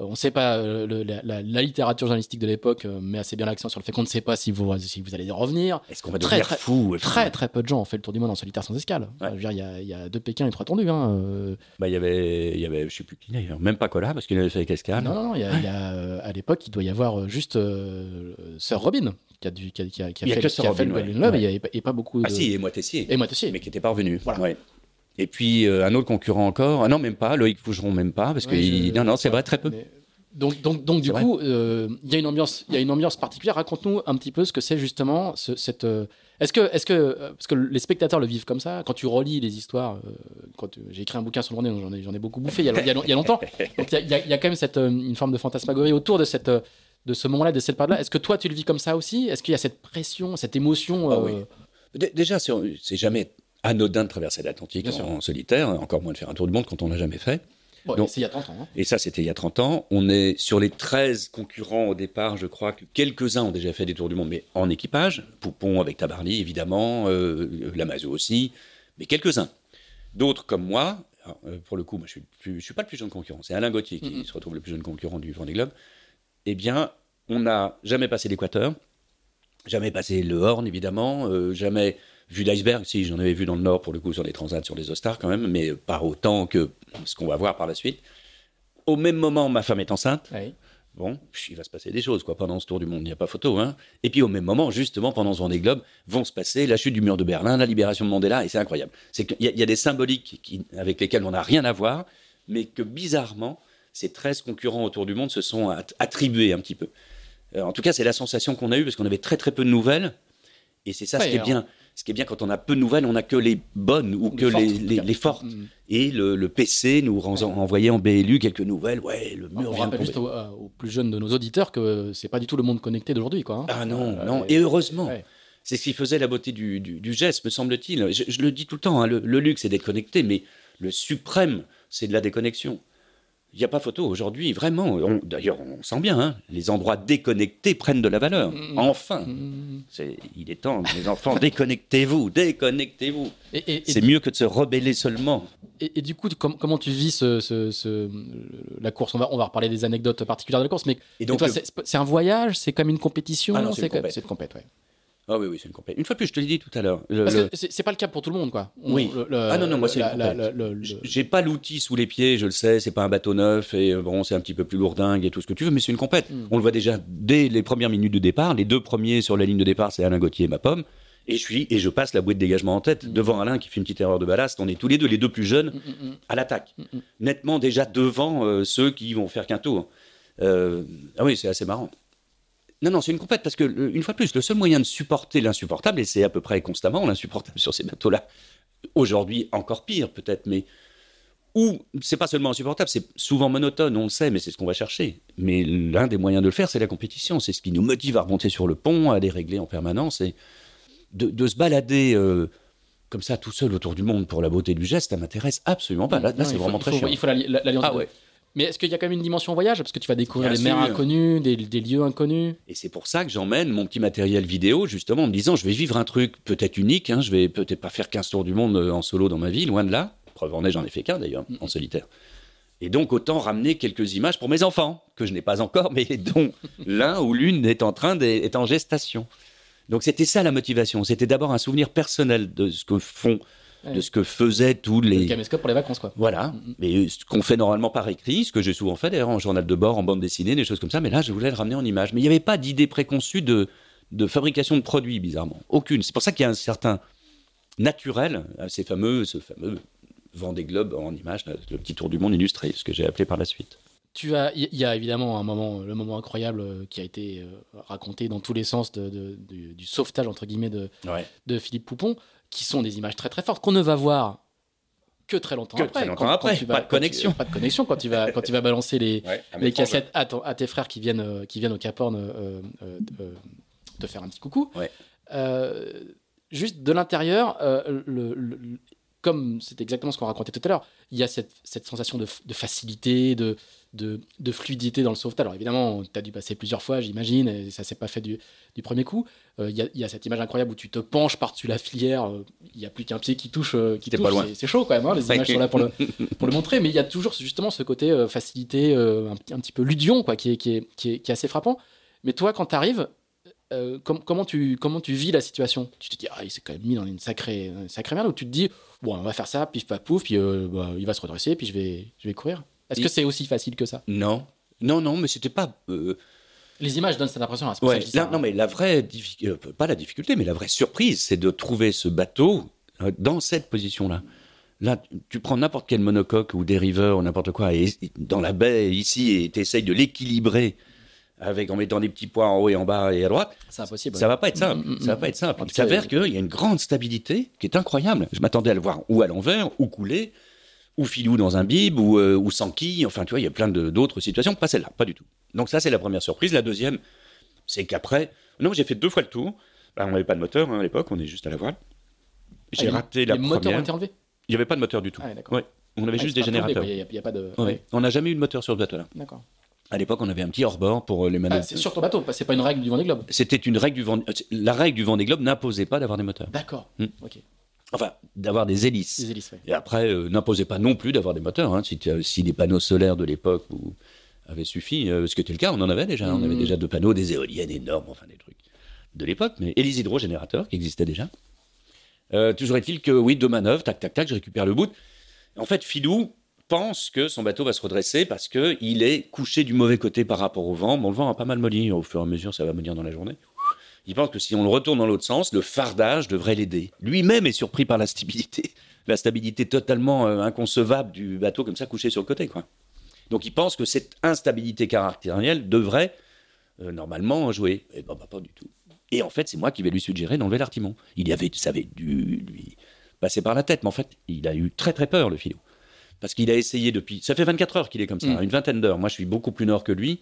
euh, on sait pas. euh, le- la, la- la littérature journalistique de l'époque euh, met assez bien l'accent sur le fait qu'on ne sait pas si vous, si vous allez revenir. Est-ce qu'on va Très, devenir très- fou Très très peu de gens ont fait le tour du monde en solitaire sans escale. Enfin, je veux dire, il y a- il y, a deux Pékin et trois tondus. Hein. euh, Bah, il y avait, il y avait, je sais plus qui d'ailleurs, même pas Cola, parce qu'il avait fait avec Escale. Non, non, non, il y a, il y a, à l'époque, il doit y avoir juste euh, Sir Robin qui a, dû, qui a, qui a- qui a Il y a fait, le Globe, Ouais. et et pas beaucoup de... Ah si, et moi Tessier. Et moi aussi. Mais qui n'était pas revenu. Voilà. Et puis euh, un autre concurrent encore, ah non même pas, Loïc Fougeron même pas, parce que Ouais, il- je- non non c'est vrai très peu. Mais- Donc, donc, donc du vrai. coup, euh, il y a une ambiance, il y a une ambiance particulière. Raconte-nous un petit peu ce que c'est justement ce- cette. euh, Est-ce que, est-ce que, parce que les spectateurs le vivent comme ça, quand tu relis les histoires, quand j'ai écrit un bouquin sur le donc j'en ai, j'en ai beaucoup bouffé il y a, il y a- il y a longtemps. Donc il y a, y quand même cette, une forme de fantasmagorie autour de cette, de ce moment-là, de cette période-là. Est-ce que toi tu le vis comme ça aussi? Est-ce qu'il y a cette pression, cette émotion Ah oui. Déjà c'est jamais anodin de traverser l'Atlantique en solitaire, encore moins de faire un tour du monde quand on l'a jamais fait. ouais, Donc- c'est il y a 30 ans. hein. Et ça, c'était il y a 30 ans. On est sur les 13 concurrents au départ, je crois que quelques-uns ont déjà fait des tours du monde, mais en équipage. Poupon avec Tabarly, évidemment, euh, Lamazo aussi, mais quelques-uns. D'autres comme moi, alors, euh, pour le coup, moi je suis, je suis pas le plus jeune concurrent, c'est Alain Gauthier qui se retrouve le plus jeune concurrent du Vendée Globe. Eh bien, on n'a jamais passé l'équateur, jamais passé le Horn, évidemment, euh, jamais vu d'iceberg. Si, j'en avais vu dans le Nord, pour le coup, sur les transats, sur les Ostars quand même, mais pas autant que ce qu'on va voir par la suite. Au même moment, ma femme est enceinte. Bon, il va se passer des choses quoi pendant ce tour du monde, il n'y a pas photo. Hein. Et puis au même moment, justement, pendant ce Vendée Globe, vont se passer la chute du mur de Berlin, la libération de Mandela, et c'est incroyable. C'est qu'il y, a des symboliques qui, avec lesquels on n'a rien à voir, mais que bizarrement, ces 13 concurrents autour du monde se sont attribués un petit peu. Euh, en tout cas, c'est la sensation qu'on a eue parce qu'on avait très très peu de nouvelles. Et c'est ça ce qui est bien. Ce qui est bien quand on a peu de nouvelles, on n'a que les bonnes ou que les, fortes. Mm. Et le, PC nous envoyait en BLU quelques nouvelles. Ouais, le mur on rappelle juste euh, aux, plus jeunes de nos auditeurs que c'est pas du tout le monde connecté d'aujourd'hui. Quoi, hein. Ah non, euh, non. Et heureusement. C'est ce qui faisait la beauté du, geste, me semble-t-il. Je, le dis tout le temps, hein, le, le luxe est d'être connecté, mais le suprême, c'est de la déconnexion. Il n'y a pas photo aujourd'hui, vraiment. D'ailleurs, on sent bien, hein, les endroits déconnectés prennent de la valeur. Mm. Enfin, mm. il est temps, les enfants, déconnectez-vous, déconnectez-vous. C'est mieux que de se rebeller seulement. Et, du coup, comment tu vis ce, la course? On va, on va reparler des anecdotes particulières de la course, mais c'est un voyage, c'est comme une compétition? Ah C'est une compète, ouais. Ah oui, oui, c'est une compétition. Une fois de plus, je te l'ai dit tout à l'heure. c'est pas le cas pour tout le monde, quoi. oui. ah non, non, moi, c'est J'ai pas l'outil sous les pieds, je le sais, c'est pas un bateau neuf, et euh, bon, c'est un petit peu plus lourdingue et tout ce que tu veux, mais c'est une compète. Hmm. On le voit déjà dès les premières minutes de départ. Les deux premiers sur la ligne de départ, c'est Alain Gauthier et ma pomme. Et je, suis, et je passe la bouée de dégagement en tête hmm. devant Alain qui fait une petite erreur de ballast. On est tous les deux, les deux plus jeunes, hmm, à l'attaque. Nettement déjà devant euh, ceux qui vont faire qu'un tour. Euh, ah oui, c'est assez marrant. Non, non, c'est une compète parce que, une fois de plus, le seul moyen de supporter l'insupportable, et c'est à peu près constamment l'insupportable sur ces bateaux-là, aujourd'hui encore pire peut-être, mais ou c'est pas seulement insupportable, c'est souvent monotone, on le sait, mais c'est ce qu'on va chercher. Mais l'un des moyens de le faire, c'est la compétition. C'est ce qui nous motive à remonter sur le pont, à les régler en permanence et de, se balader. Euh, comme ça, tout seul autour du monde pour la beauté du geste, ça m'intéresse absolument pas. Là, c'est vraiment très chiant. Il faut l'alliance. Ah ouais. Mais est-ce qu'il y a quand même une dimension voyage? Parce que tu vas découvrir des mers inconnues, des, lieux inconnus. Et c'est pour ça que j'emmène mon petit matériel vidéo, justement, en me disant je vais vivre un truc peut-être unique. Hein, je vais peut-être pas faire 15 tours du monde euh, en solo dans ma vie, loin de là. Preuve en est, j'en ai fait qu'un d'ailleurs, en solitaire. Et donc, autant ramener quelques images pour mes enfants, que je n'ai pas encore, mais dont l'un ou l'une est en train d'être en gestation. Donc, c'était ça la motivation. C'était d'abord un souvenir personnel de ce que font de ce que faisaient tous les. Le caméscope pour les vacances, quoi. Voilà. Mm, mm. Mais ce qu'on fait normalement par écrit, ce que j'ai souvent fait d'ailleurs en journal de bord, en bande dessinée, des choses comme ça. Mais là, je voulais le ramener en image. Mais il n'y avait pas d'idée préconçue de, de fabrication de produits, bizarrement. Aucune. C'est pour ça qu'il y a un certain naturel à ces fameux, ce fameux Vendée Globe en image, le petit tour du monde illustré, ce que j'ai appelé par la suite. Tu as, il y a évidemment un moment, le moment incroyable euh, qui a été euh, raconté dans tous les sens de, du, sauvetage entre guillemets de, de Philippe Poupon qui sont des images très très fortes qu'on ne va voir que très longtemps après. Très longtemps après, pas de connexion. pas de connexion quand tu vas, quand tu vas balancer les, les cassettes à, à, tes frères qui viennent, euh, qui viennent au Cap Horn euh, euh, te faire un petit coucou. juste de l'intérieur, le, comme c'est exactement ce qu'on racontait tout à l'heure, il y a cette, cette sensation de, de facilité, de, de, de, fluidité dans le sauvetage. Alors évidemment, tu as dû passer plusieurs fois, j'imagine, et ça s'est pas fait du, du premier coup. Euh, il y, y, a cette image incroyable où tu te penches par-dessus la filière, euh, il n'y a plus qu'un pied qui touche, euh, qui touche. C'est chaud quand même, hein, les images sont là pour le, pour le montrer, mais il y a toujours justement ce côté facilité, un, un, petit peu ludion, quoi, qui est, qui est, qui est, qui est assez frappant. Mais toi, quand tu arrives, comment, tu, comment tu vis la situation? Tu te dis, ah, il s'est quand même mis dans une sacrée, une sacrée merde, ou tu te dis, bon, on va faire ça, pif, paf, pouf, puis bah, il va se redresser, puis je vais, je vais courir? Est-ce que c'est aussi facile que ça? Non. Non, non, mais c'était pas. Euh, Les images donnent cette impression. Ouais, non, mais la vraie euh, pas la difficulté, mais la vraie surprise, c'est de trouver ce bateau euh, dans cette position-là. Là, tu prends n'importe quel monocoque ou dériveur ou n'importe quoi, et, dans la baie ici, et tu essayes de l'équilibrer avec en mettant des petits points en haut et en bas et à droite. C'est impossible. Ça va pas être simple. Mm, mm, ça va mm. pas être simple. Il s'avère qu'il y a une grande stabilité qui est incroyable. Je m'attendais à le voir ou à l'envers ou couler ou filou dans un bib, ou, euh, ou sans quille. Enfin, tu vois, il y a plein d'autres situations. Pas celle-là, pas du tout. Donc ça, c'est la première surprise. La deuxième, c'est qu'après, non, j'ai fait deux fois le tour. on n'avait pas de moteur hein, à l'époque, on est juste à la voile. J'ai ah, raté la les première. moteurs ont été enlevés? Il n'y avait pas de moteur du tout. Ah, ouais. On avait juste des générateurs. y a, pas de... On n'a jamais eu de moteur sur ce bateau-là. D'accord. À l'époque, on avait un petit hors-bord pour euh, les. Ah, c'est sur ton bateau, c'est pas une règle du Vendée Globe. C'était une règle du Vendée. La règle du Vendée Globe n'imposait pas d'avoir des moteurs. D'accord. Hmm. Ok. Enfin, d'avoir des hélices. Des hélices Et après, euh, n'imposez pas non plus d'avoir des moteurs. Hein. Si, si, les panneaux solaires de l'époque avaient suffi, euh, ce qui était le cas, on en avait déjà. On avait mmh. déjà deux panneaux, des éoliennes énormes, enfin des trucs de l'époque, mais et les hydrogénérateurs qui existaient déjà. Euh, toujours est-il que oui, deux manœuvres, tac, tac, tac, je récupère le bout. En fait, Filou, pense que son bateau va se redresser parce qu'il est couché du mauvais côté par rapport au vent. Bon, le vent a pas mal molli. Au fur et à mesure, ça va mollir dans la journée. Il pense que si on le retourne dans l'autre sens, le fardage devrait l'aider. Lui-même est surpris par la stabilité, la stabilité totalement euh, inconcevable du bateau comme ça couché sur le côté, quoi. Donc il pense que cette instabilité caractérielle devrait euh, normalement jouer. Et ben, bah, pas du tout. Et en fait, c'est moi qui vais lui suggérer d'enlever l'artimon. Il y avait, ça avait dû lui passer par la tête, mais en fait, il a eu très très peur, le philo. Parce qu'il a essayé depuis. Ça fait 24 heures qu'il est comme ça, Mm. une vingtaine d'heures. Moi, je suis beaucoup plus nord que lui.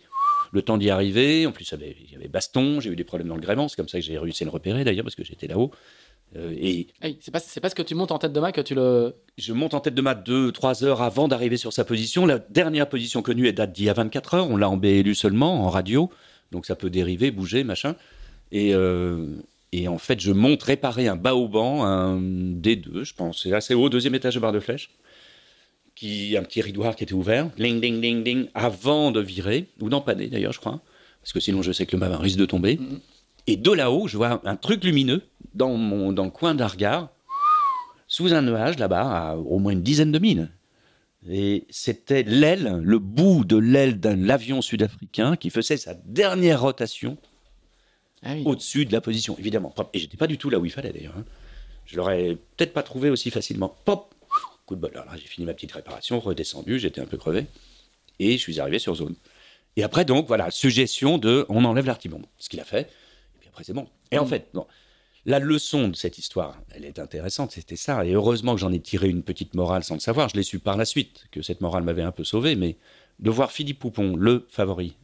Le temps d'y arriver. En plus, il y avait, il y avait baston. J'ai eu des problèmes dans le gréement. C'est comme ça que j'ai réussi à le repérer, d'ailleurs, parce que j'étais là-haut. Euh, et Hey, c'est pas, c'est parce que tu montes en tête de mât que tu le. je monte en tête de mat 2-3 heures avant d'arriver sur sa position. La dernière position connue, elle date d'il y a 24 heures. On l'a en BLU seulement, en radio. Donc ça peut dériver, bouger, machin. Et, euh, et en fait, je monte réparer un baoban, un D2, je pense. C'est assez haut, deuxième étage de barre de flèche. Qui, un petit ridoir qui était ouvert. Ding, ding, ding, ding. Avant de virer, ou d'empanner d'ailleurs, je crois. Parce que sinon, je sais que le mât risque de tomber. Mhm. Et de là-haut, je vois un truc lumineux dans, mon, dans le coin d'un regard, sous un nuage là-bas, à au moins une dizaine de milles. Et c'était l'aile, le bout de l'aile d'un avion sud-africain qui faisait sa dernière rotation Ah oui. au-dessus de la position, évidemment. Et j'étais pas du tout là où il fallait d'ailleurs. hein. Je l'aurais peut-être pas trouvé aussi facilement. Pop Coup de bol. Alors j'ai fini ma petite réparation, redescendu, j'étais un peu crevé. Et je suis arrivé sur zone. Et après, donc, voilà, suggestion de on enlève l'artimon. Ce qu'il a fait. Et puis après, c'est bon. Et en Mm. fait, bon, la leçon de cette histoire, elle est intéressante, c'était ça. Et heureusement que j'en ai tiré une petite morale sans le savoir. Je l'ai su par la suite, que cette morale m'avait un peu sauvé. Mais de voir Philippe Poupon, le favori,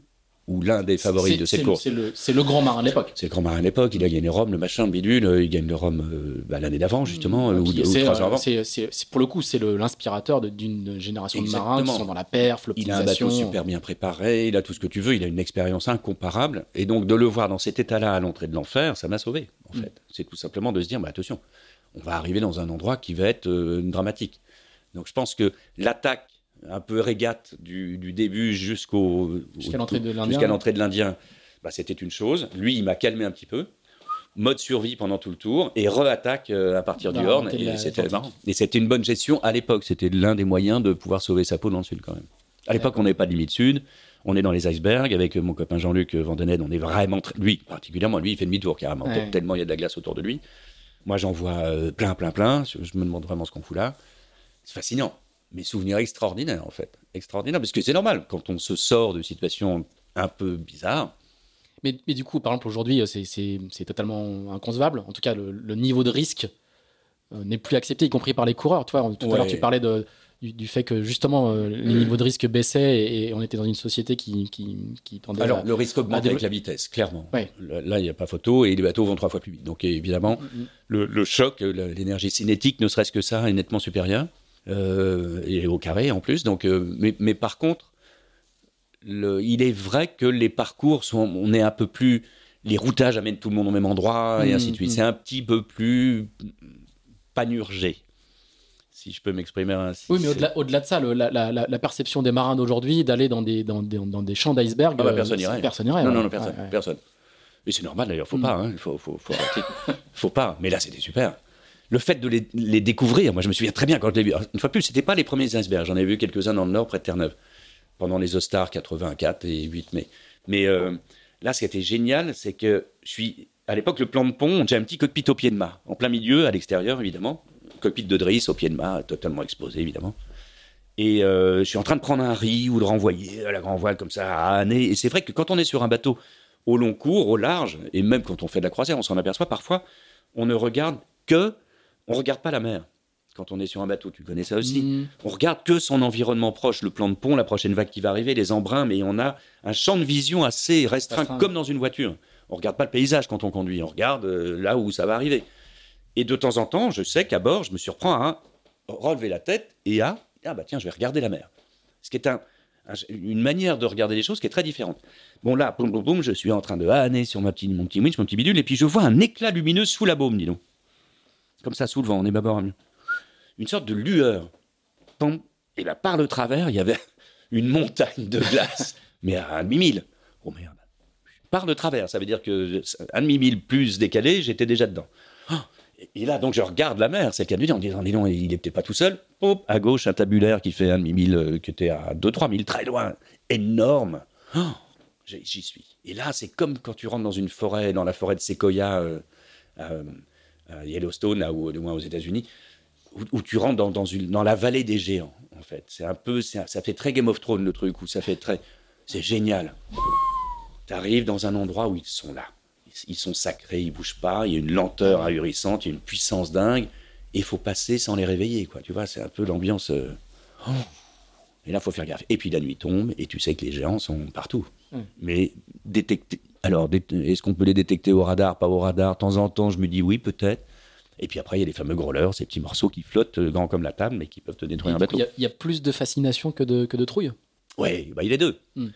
ou l'un des favoris de cette course, C'est le, grand marin de l'époque. c'est le grand marin à l'époque, il a gagné Rome, le machin, le bidule, euh, il gagne le Rome euh, bah, l'année d'avant, justement, euh, ou, ou trois ans avant. pour le coup, c'est l'inspirateur de- d'une génération de marins qui sont dans la perf, Il a un bateau super bien préparé, il a tout ce que tu veux, il a une expérience incomparable. Et donc, de le voir dans cet état-là à l'entrée de l'enfer, ça m'a sauvé, en Mm. fait. C'est tout simplement de se dire, bah, attention, on va arriver dans un endroit qui va être euh, dramatique. Donc, je pense que l'attaque un peu régate du, du début jusqu'au Jusqu'à l'entrée de l'Indien. jusqu'à l'entrée de l'Indien, bah, c'était une chose. Lui, il m'a calmé un petit peu. Mode survie pendant tout le tour et re-attaque euh, à partir du Horn. Et c'était Atlantique. marrant. Et c'était une bonne gestion à l'époque. C'était l'un des moyens de pouvoir sauver sa peau dans le sud quand même. À l'époque, on n'avait pas de limite sud. On est dans les icebergs avec mon copain Jean-Luc Vandened. On est vraiment, très- lui particulièrement, lui, il fait demi-tour carrément, Ouais. tellement il y a de la glace autour de lui. Moi, j'en vois euh, plein, plein, plein. Je me demande vraiment ce qu'on fout là. C'est fascinant. Mes souvenirs extraordinaires, en fait. Extraordinaires, parce que c'est normal. Quand on se sort de situations un peu bizarres, Mais, mais du coup, par exemple, aujourd'hui, euh, c'est- totalement inconcevable. En tout cas, le, le niveau de risque euh, n'est plus accepté, y compris par les coureurs. Tu vois, tout à l'heure, tu parlais de, du, du fait que justement, euh, les niveaux de risque baissaient et, et on était dans une société qui, qui, qui tendait Alors, à... le risque augmente avec la vitesse, clairement. Ouais. Le- Là, il n'y a pas photo et les bateaux vont trois fois plus vite. Donc, évidemment, Mhm. le, le choc, l'énergie cinétique, ne serait-ce que ça, est nettement supérieure. Euh, et au carré, en plus. Donc, euh, mais, mais par contre, le- il est vrai que les parcours sont. On est un peu plus. Les routages amènent tout le monde au même endroit et ainsi de suite. mhm. C'est un petit peu plus panurgé, si je peux m'exprimer ainsi. Oui, mais au-delà de ça, le- la, la- la- la perception des marins d'aujourd'hui d'aller dans des, dans, des, dans des champs d'iceberg, Ah bah, euh, personne n'irait. personne n'irait, Non, non, non, personne. Ouais, ouais. personne. Et c'est normal d'ailleurs, faut Mm. pas, hein, faut, faut, faut, faut pas. Mais là, c'était super. Le fait de les, découvrir, moi je me souviens très bien quand je l'ai vu. Alors, Une fois plus, c'était pas les premiers icebergs. J'en ai vu quelques-uns dans le nord, près de Terre-Neuve, pendant les Ostars 84 et 8 mai. Mais euh, là, ce qui était génial, c'est que je suis. À l'époque, le plan de pont, j'ai un petit cockpit au pied de mât, en plein milieu, à l'extérieur évidemment. Cockpit de Driss au pied de mât, totalement exposé évidemment. Et euh, je suis en train de prendre un riz ou de renvoyer à la grand voile comme ça à Année. Et c'est vrai que quand on est sur un bateau au long cours, au large, et même quand on fait de la croisière, on s'en aperçoit parfois, on ne regarde que, on regarde pas la mer. Quand on est sur un bateau, tu connais ça aussi. Mhm. On regarde que son environnement proche, le plan de pont, la prochaine vague qui va arriver, les embruns, mais on a un champ de vision assez restreint, Restreint. comme dans une voiture. On regarde pas le paysage quand on conduit, on regarde euh, là où ça va arriver. Et de temps en temps, je sais qu'à bord, je me surprends à relever la tête et à ah bah tiens, je vais regarder la mer. Ce qui est un, un- une manière de regarder les choses qui est très différente. Bon là, boum boum boum, je suis en train de hanner sur ma petite, mon petit winch, mon petit bidule, et puis je vois un éclat lumineux sous la baume, dis donc. Comme ça, sous le vent, on est bâbord à mieux. Une sorte de lueur. Et là, par le travers, il y avait une montagne de glace, mais à un demi-mille. Oh merde. Par le travers, ça veut dire que un demi-mille plus décalé, j'étais déjà dedans. Oh, et là, donc, je regarde la mer, c'est le cas de dire, en disant, dis donc, il est peut-être pas tout seul. Hop, à gauche, un tabulaire qui fait un demi-mille, euh, qui était à 2-3 000, très loin, énorme. Oh, j'y suis. Et là, c'est comme quand tu rentres dans une forêt, dans la forêt de Sequoia euh, à Yellowstone, là, ou du moins aux États-Unis, où, où tu rentres dans, dans, une, dans la vallée des géants, en fait. C'est un peu, un- ça fait très Game of Thrones le truc, où ça fait très, c'est génial. Tu arrives dans un endroit où ils sont là. Ils- sont sacrés, ils bougent pas. Il y a une lenteur ahurissante, il y a une puissance dingue. Et il faut passer sans les réveiller, quoi. Tu vois, c'est un peu l'ambiance. euh, oh. Et là, il faut faire gaffe. Et puis la nuit tombe, et tu sais que les géants sont partout. Mm. Mais détecter. Alors, est-ce qu'on peut les détecter au radar, pas au radar? De temps en temps, je me dis oui, peut-être. Et puis après, il y a les fameux growlers, ces petits morceaux qui flottent, euh, grands comme la table, mais qui peuvent te détruire un bateau. Il y a- il y, a plus de fascination que de, que de trouille. Oui, bah, il est deux. Mm.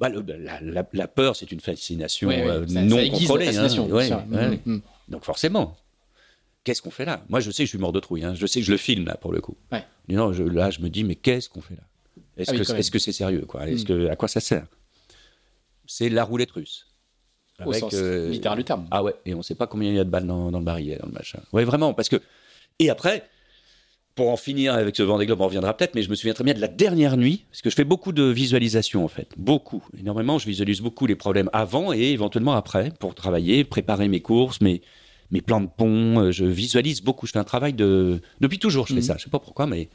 Bah, le- la, la- la peur, c'est une fascination Ouais, euh, ça- non ça contrôlée. hein. fascination, bien Ouais, sûr. ouais. Mm, mm. Donc forcément, qu'est-ce qu'on fait là? Moi, je sais que je suis mort de trouille. hein. Je sais que je le filme là pour le coup. Non, je- là, je me dis, mais qu'est-ce qu'on fait là? Est-ce Ah oui, que c'est sérieux quoi? Est-ce Mm. que à quoi ça sert? C'est la roulette russe. Au sens littéral du terme. Ah ouais, et on ne sait pas combien il y a de balles dans, dans le barillet, dans le machin. Ouais, vraiment, parce que. Et après, pour en finir avec ce Vendée Globe, on reviendra peut-être, mais je me souviens très bien de la dernière nuit, parce que je fais beaucoup de visualisation en fait, beaucoup, énormément. Je visualise beaucoup les problèmes avant et éventuellement après pour travailler, préparer mes courses, mes, mes plans de pont. euh, Je visualise beaucoup. Je fais un travail de. Depuis toujours, je fais Mhm. ça. Je sais pas pourquoi, mais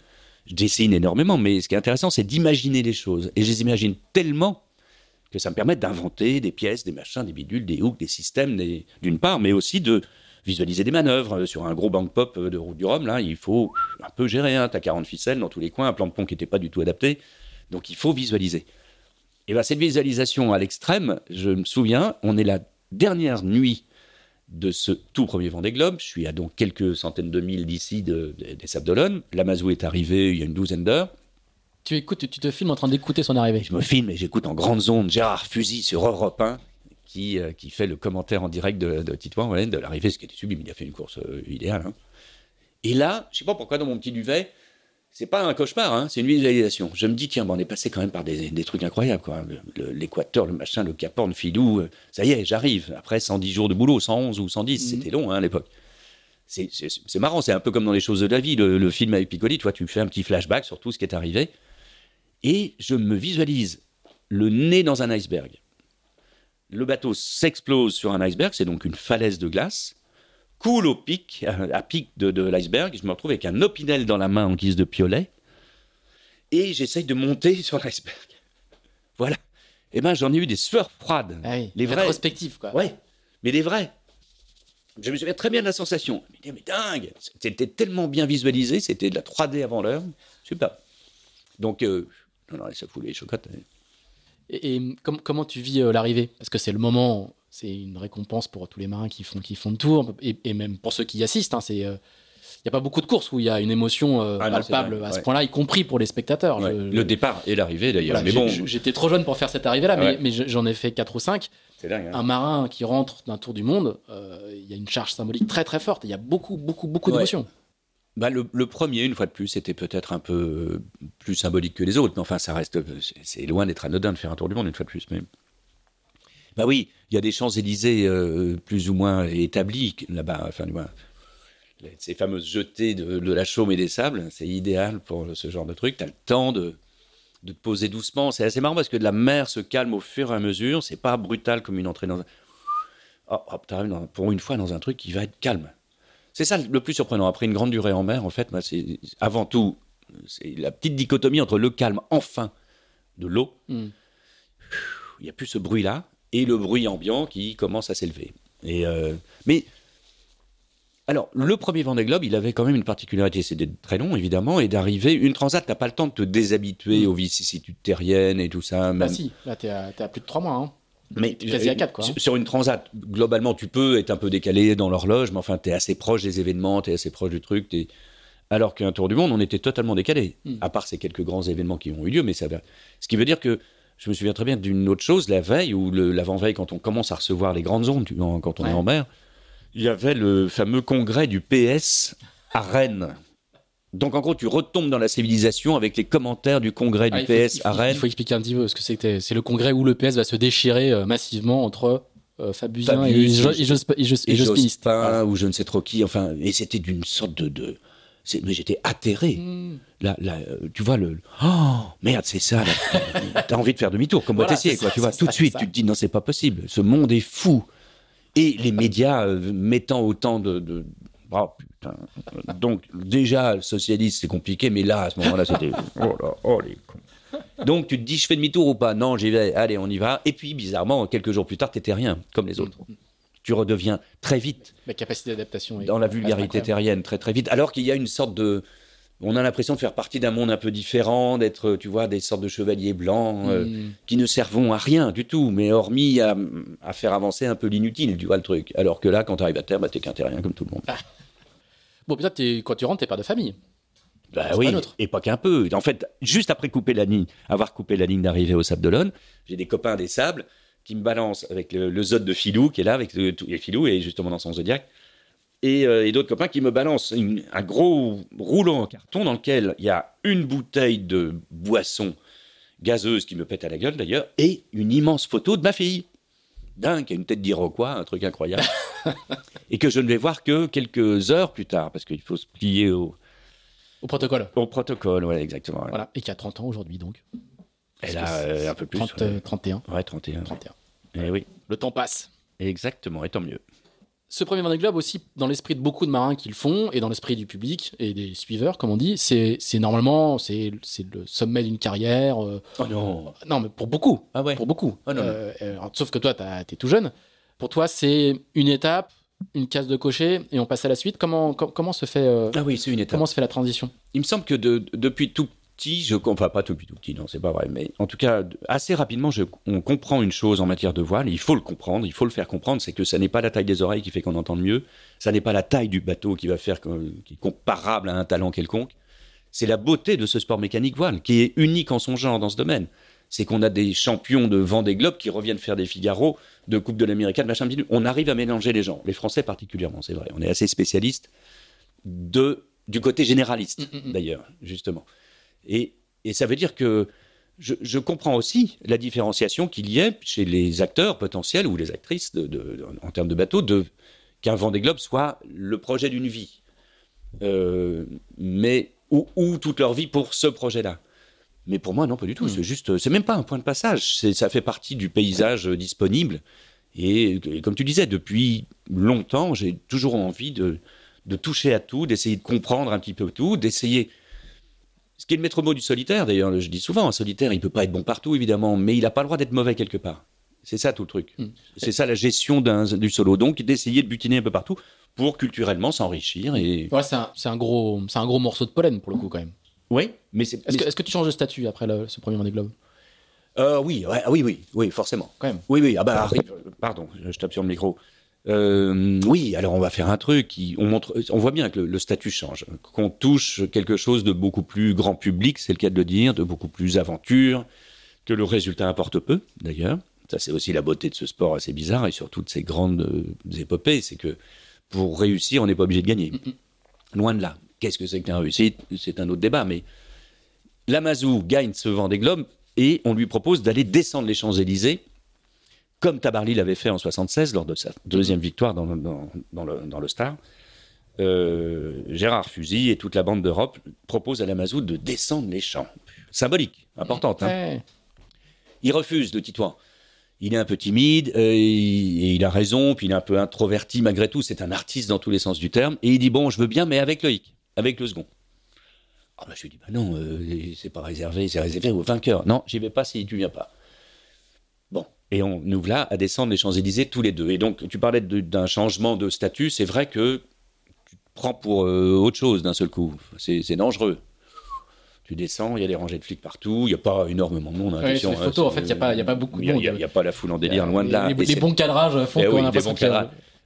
je dessine énormément. Mais ce qui est intéressant, c'est d'imaginer les choses. Et je les imagine tellement que ça me permet d'inventer des pièces, des machins, des bidules, des hooks, des systèmes, d'une part, mais aussi de visualiser des manœuvres. Euh, Sur un gros bank pop euh, de route du Rhum, là, il faut un peu gérer. Hein. Tu as 40 ficelles dans tous les coins, un plan de pont qui n'était pas du tout adapté. Donc il faut visualiser. Et bien cette visualisation à l'extrême, je me souviens, on est la dernière nuit de ce tout premier Vendée Globe. Je suis à donc quelques centaines de milles d'ici de- de- des Sables d'Olonne. L'Amazou est arrivé il y a une douzaine d'heures. Tu écoutes, tu te filmes en train d'écouter son arrivée. Je me filme et j'écoute en grande zone Gérard Fusy sur Europe 1 qui, euh, qui fait le commentaire en direct de, de Titouan, ouais, de l'arrivée, ce qui était sublime. Il a fait une course euh, idéale. hein. Et là, je sais pas pourquoi dans mon petit duvet, c'est pas un cauchemar, hein, c'est une visualisation. Je me dis, tiens, ben, on est passé quand même par des, des trucs incroyables. Le- le- L'équateur, le, machin, le Cap Horn, Filou, euh, ça y est, j'arrive. Après 110 jours de boulot, 111 ou 110, Mhm. c'était long hein, à l'époque. C'est- marrant, c'est un peu comme dans les choses de la vie. Le, le film avec Piccoli, tu vois, tu fais un petit flashback sur tout ce qui est arrivé. Et je me visualise le nez dans un iceberg. Le bateau s'explose sur un iceberg, c'est donc une falaise de glace, coule au pic, à, pic de, de l'iceberg. Je me retrouve avec un opinel dans la main en guise de piolet, et j'essaye de monter sur l'iceberg. Voilà. Eh ben, j'en ai eu des sueurs froides. Ah oui, Les vrais. quoi. Ouais, mais les vrais. Je me souviens très bien de la sensation. Je me disais, mais dingue, c'était tellement bien visualisé, c'était de la 3D avant l'heure. Super. Donc, euh, non, non, ça fout les chocottes. Et, et com- comment tu vis euh, l'arrivée? Parce que c'est le moment, c'est une récompense pour tous les marins qui font, qui font le tour, et, et même pour ceux qui y assistent. hein, euh, il n'y a pas beaucoup de courses où il y a une émotion euh, Ah palpable à ce ouais. point-là, y compris pour les spectateurs. Ouais, Je- le départ et l'arrivée d'ailleurs. voilà, mais j'ai- bon, j'étais trop jeune pour faire cette arrivée-là, mais, Ouais. mais je- j'en ai fait 4 ou 5. c'est dingue. hein. Un marin qui rentre d'un tour du monde, il y a une charge symbolique très très forte. Il y a beaucoup, beaucoup, beaucoup d'émotions. Bah, le, premier, une fois de plus, c'était peut-être un peu euh, plus symbolique que les autres, mais enfin, ça reste, c'est- c'est loin d'être anodin de faire un tour du monde une fois de plus. Mais bah oui, il y a des Champs Élysées euh, plus ou moins établis là-bas, enfin du moins ces fameuses jetées de, de la chaume et des sables, c'est idéal pour ce genre de truc. T'as le temps de de te poser doucement. C'est assez marrant parce que la mer se calme au fur et à mesure. C'est pas brutal comme une entrée dans un. T'arrives dans- pour une fois dans un truc qui va être calme. C'est ça le plus surprenant. Après une grande durée en mer, en fait, c'est avant tout, c'est la petite dichotomie entre le calme, enfin, de l'eau. Mm. Il n'y a plus ce bruit-là et le bruit ambiant qui commence à s'élever. Et euh, mais alors, le premier Vendée Globe, il avait quand même une particularité, c'est d'être très long, évidemment, et d'arriver. Une transat, t'as pas le temps de te déshabituer Mm. aux vicissitudes terriennes et tout ça. Ah même- si, là t'es à, à plus de 3 mois. Hein. Mais T'es quasi à 4 quoi. hein. sur- une transat, globalement, tu peux être un peu décalé dans l'horloge, mais enfin, tu es assez proche des événements, tu es assez proche du truc. t'es- Alors qu'un tour du monde, on était totalement décalé, Mm. à part ces quelques grands événements qui ont eu lieu. Mais ça. Ce qui veut dire que je me souviens très bien d'une autre chose, la veille ou le- l'avant-veille, quand on commence à recevoir les grandes ondes, quand on Ouais. est en mer, il y avait le fameux congrès du PS à Rennes. Donc en gros, tu retombes dans la civilisation avec les commentaires du congrès du Ah, PS faut- à Rennes. Il faut expliquer un petit peu ce que c'était. C'est le congrès où le PS va se déchirer euh, massivement entre euh, Fabusien Fabius, et. Jospin Voilà. ou je ne sais trop qui. Enfin, et c'était d'une sorte de, de Mais j'étais atterré. Hmm. Là, là, euh, tu vois le. Oh merde, c'est ça. T'as envie de faire demi-tour comme Voilà, c'est quoi. ça, Tu vois, tout de suite, tu te dis non, c'est pas possible. Ce monde est fou. Et les médias euh, mettant autant de. de... Oh, putain. Donc, déjà, socialiste, c'est compliqué, mais là, à ce moment-là, c'était. Oh là, oh les cons. Donc, tu te dis, je fais demi-tour ou pas Non, j'y vais. Allez, on y va. Et puis, bizarrement, quelques jours plus tard, t'étais rien, comme les autres. Tu redeviens très vite La capacité d'adaptation. est- dans la vulgarité terrienne très très vite. Alors qu'il y a une sorte de, on a l'impression de faire partie d'un monde un peu différent, d'être, tu vois, des sortes de chevaliers blancs euh, Hmm. qui ne servent à rien du tout, mais hormis à, à faire avancer un peu l'inutile, tu vois le truc. Alors que là, quand tu arrives à terre, bah, t'es qu'un terrien comme tout le monde. Bon, peut-être t'es- quand tu rentres, t'es père de famille. Bah oui, pas et pas qu'un peu. En fait, juste après couper la ligne, avoir coupé la ligne d'arrivée au Sable d'Olonne, j'ai des copains des Sables qui me balancent avec le, le Zod de Filou qui est là, avec le, tout- et Filou est justement dans son zodiaque, et, euh, et d'autres copains qui me balancent une- un gros rouleau en carton dans lequel il y a une bouteille de boisson gazeuse qui me pète à la gueule d'ailleurs, et une immense photo de ma fille. Dingue, qui a une tête d'Iroquois, un truc incroyable. et que je ne vais voir que quelques heures plus tard, parce qu'il faut se plier au, Au protocole. au protocole, ouais, exactement. Voilà. Et qui a 30 ans aujourd'hui, donc. Elle a euh, un peu plus. 30, ouais. euh, 31. Ouais, 31. 31. Eh oui, Le temps passe. exactement, et tant mieux. Ce premier Vendée Globe aussi, dans l'esprit de beaucoup de marins qui le font, et dans l'esprit du public et des suiveurs, comme on dit, c'est normalement c'est le sommet d'une carrière. euh, Oh non non, mais pour beaucoup. Ah ouais Pour beaucoup. Ah non, non. Euh, euh, sauf que toi, t'es tout jeune. Pour toi, c'est une étape, une case de cocher, et on passe à la suite. Comment, com- comment, se, fait, euh, Ah oui, c'est une étape. comment se fait la transition? Il me semble que de- depuis tout petit, je, enfin pas depuis tout petit, non, c'est pas vrai, mais en tout cas, assez rapidement, je- on comprend une chose en matière de voile, il faut le comprendre, il faut le faire comprendre, c'est que ça n'est pas la taille des oreilles qui fait qu'on entend mieux, ça n'est pas la taille du bateau qui va faire, qui est comparable à un talent quelconque, c'est la beauté de ce sport mécanique voile, qui est unique en son genre dans ce domaine. C'est qu'on a des champions de Vendée Globe qui reviennent faire des Figaro, de Coupe de l'Amérique, de machin. On arrive à mélanger les gens, les Français particulièrement, c'est vrai. On est assez spécialistes de, du côté généraliste, Mm, mm, mm. d'ailleurs, justement. Et, et ça veut dire que je, je comprends aussi la différenciation qu'il y ait chez les acteurs potentiels ou les actrices de, de- en termes de bateau, de, qu'un Vendée Globe soit le projet d'une vie. Euh, mais, ou, ou toute leur vie pour ce projet-là. Mais pour moi, non, pas du tout. Mm. C'est juste, c'est même pas un point de passage. Ça fait partie du paysage disponible. Et, et comme tu disais, depuis longtemps, j'ai toujours envie de, de toucher à tout, d'essayer de comprendre un petit peu tout, d'essayer. Ce qui est le maître mot du solitaire, d'ailleurs, je dis souvent, un solitaire, il peut pas être bon partout, évidemment, mais il n'a pas le droit d'être mauvais quelque part. C'est ça tout le truc. Mm. C'est ça la gestion du solo. Donc, d'essayer de butiner un peu partout pour culturellement s'enrichir. Et... Ouais, c'est un, un, gros, un gros morceau de pollen pour le coup, quand même. Oui, mais c'est. Est-ce que, tu changes de statut après le- ce premier Vendée Globe? Euh, oui, ouais, oui, oui, oui, forcément. Quand même. Oui, oui, ah bah, arrive, pardon, je tape sur le micro. Euh, oui, alors on va faire un truc qui, on montre, on voit bien que le, le statut change, qu'on touche quelque chose de beaucoup plus grand public, c'est le cas de le dire, de beaucoup plus aventure, que le résultat importe peu, d'ailleurs. Ça, c'est aussi la beauté de ce sport assez bizarre et surtout de ces grandes euh, épopées, c'est que pour réussir, on n'est pas obligé de gagner. Loin de là. Qu'est-ce que c'est que la réussite? C'est un autre débat, mais Lamazou gagne ce Vendée Globe et on lui propose d'aller descendre les Champs-Élysées, comme Tabarly l'avait fait en 76 lors de sa deuxième victoire dans le, dans, dans le, dans le Star. Euh, Gérard Fusy et toute la bande d'Europe proposent à Lamazou de descendre les champs. Symbolique, importante. hein. Ouais. Il refuse, le Titouan. Il est un peu timide, euh, et et il a raison, puis il est un peu introverti malgré tout. C'est un artiste dans tous les sens du terme. Et il dit Bon, je veux bien, mais avec Loïc, avec le second. Ah, bah, je lui dis Bah non, euh, c'est pas réservé, c'est réservé aux vainqueurs. Non, j'y vais pas si tu viens pas. Et on nous voilà à descendre les Champs-Élysées tous les deux. Et donc, tu parlais d'un changement de statut. C'est vrai que tu te prends pour euh, autre chose d'un seul coup. C'est dangereux. Tu descends, il y a des rangées de flics partout, il n'y a pas énormément de monde. hein, Ouais, sur les hein, photos, en fait, il y a pas- y a pas beaucoup de monde. Il n'y a, pas la foule en délire, loin de là. Les, les bons cadrages font Eh qu'on oui, a l'impression.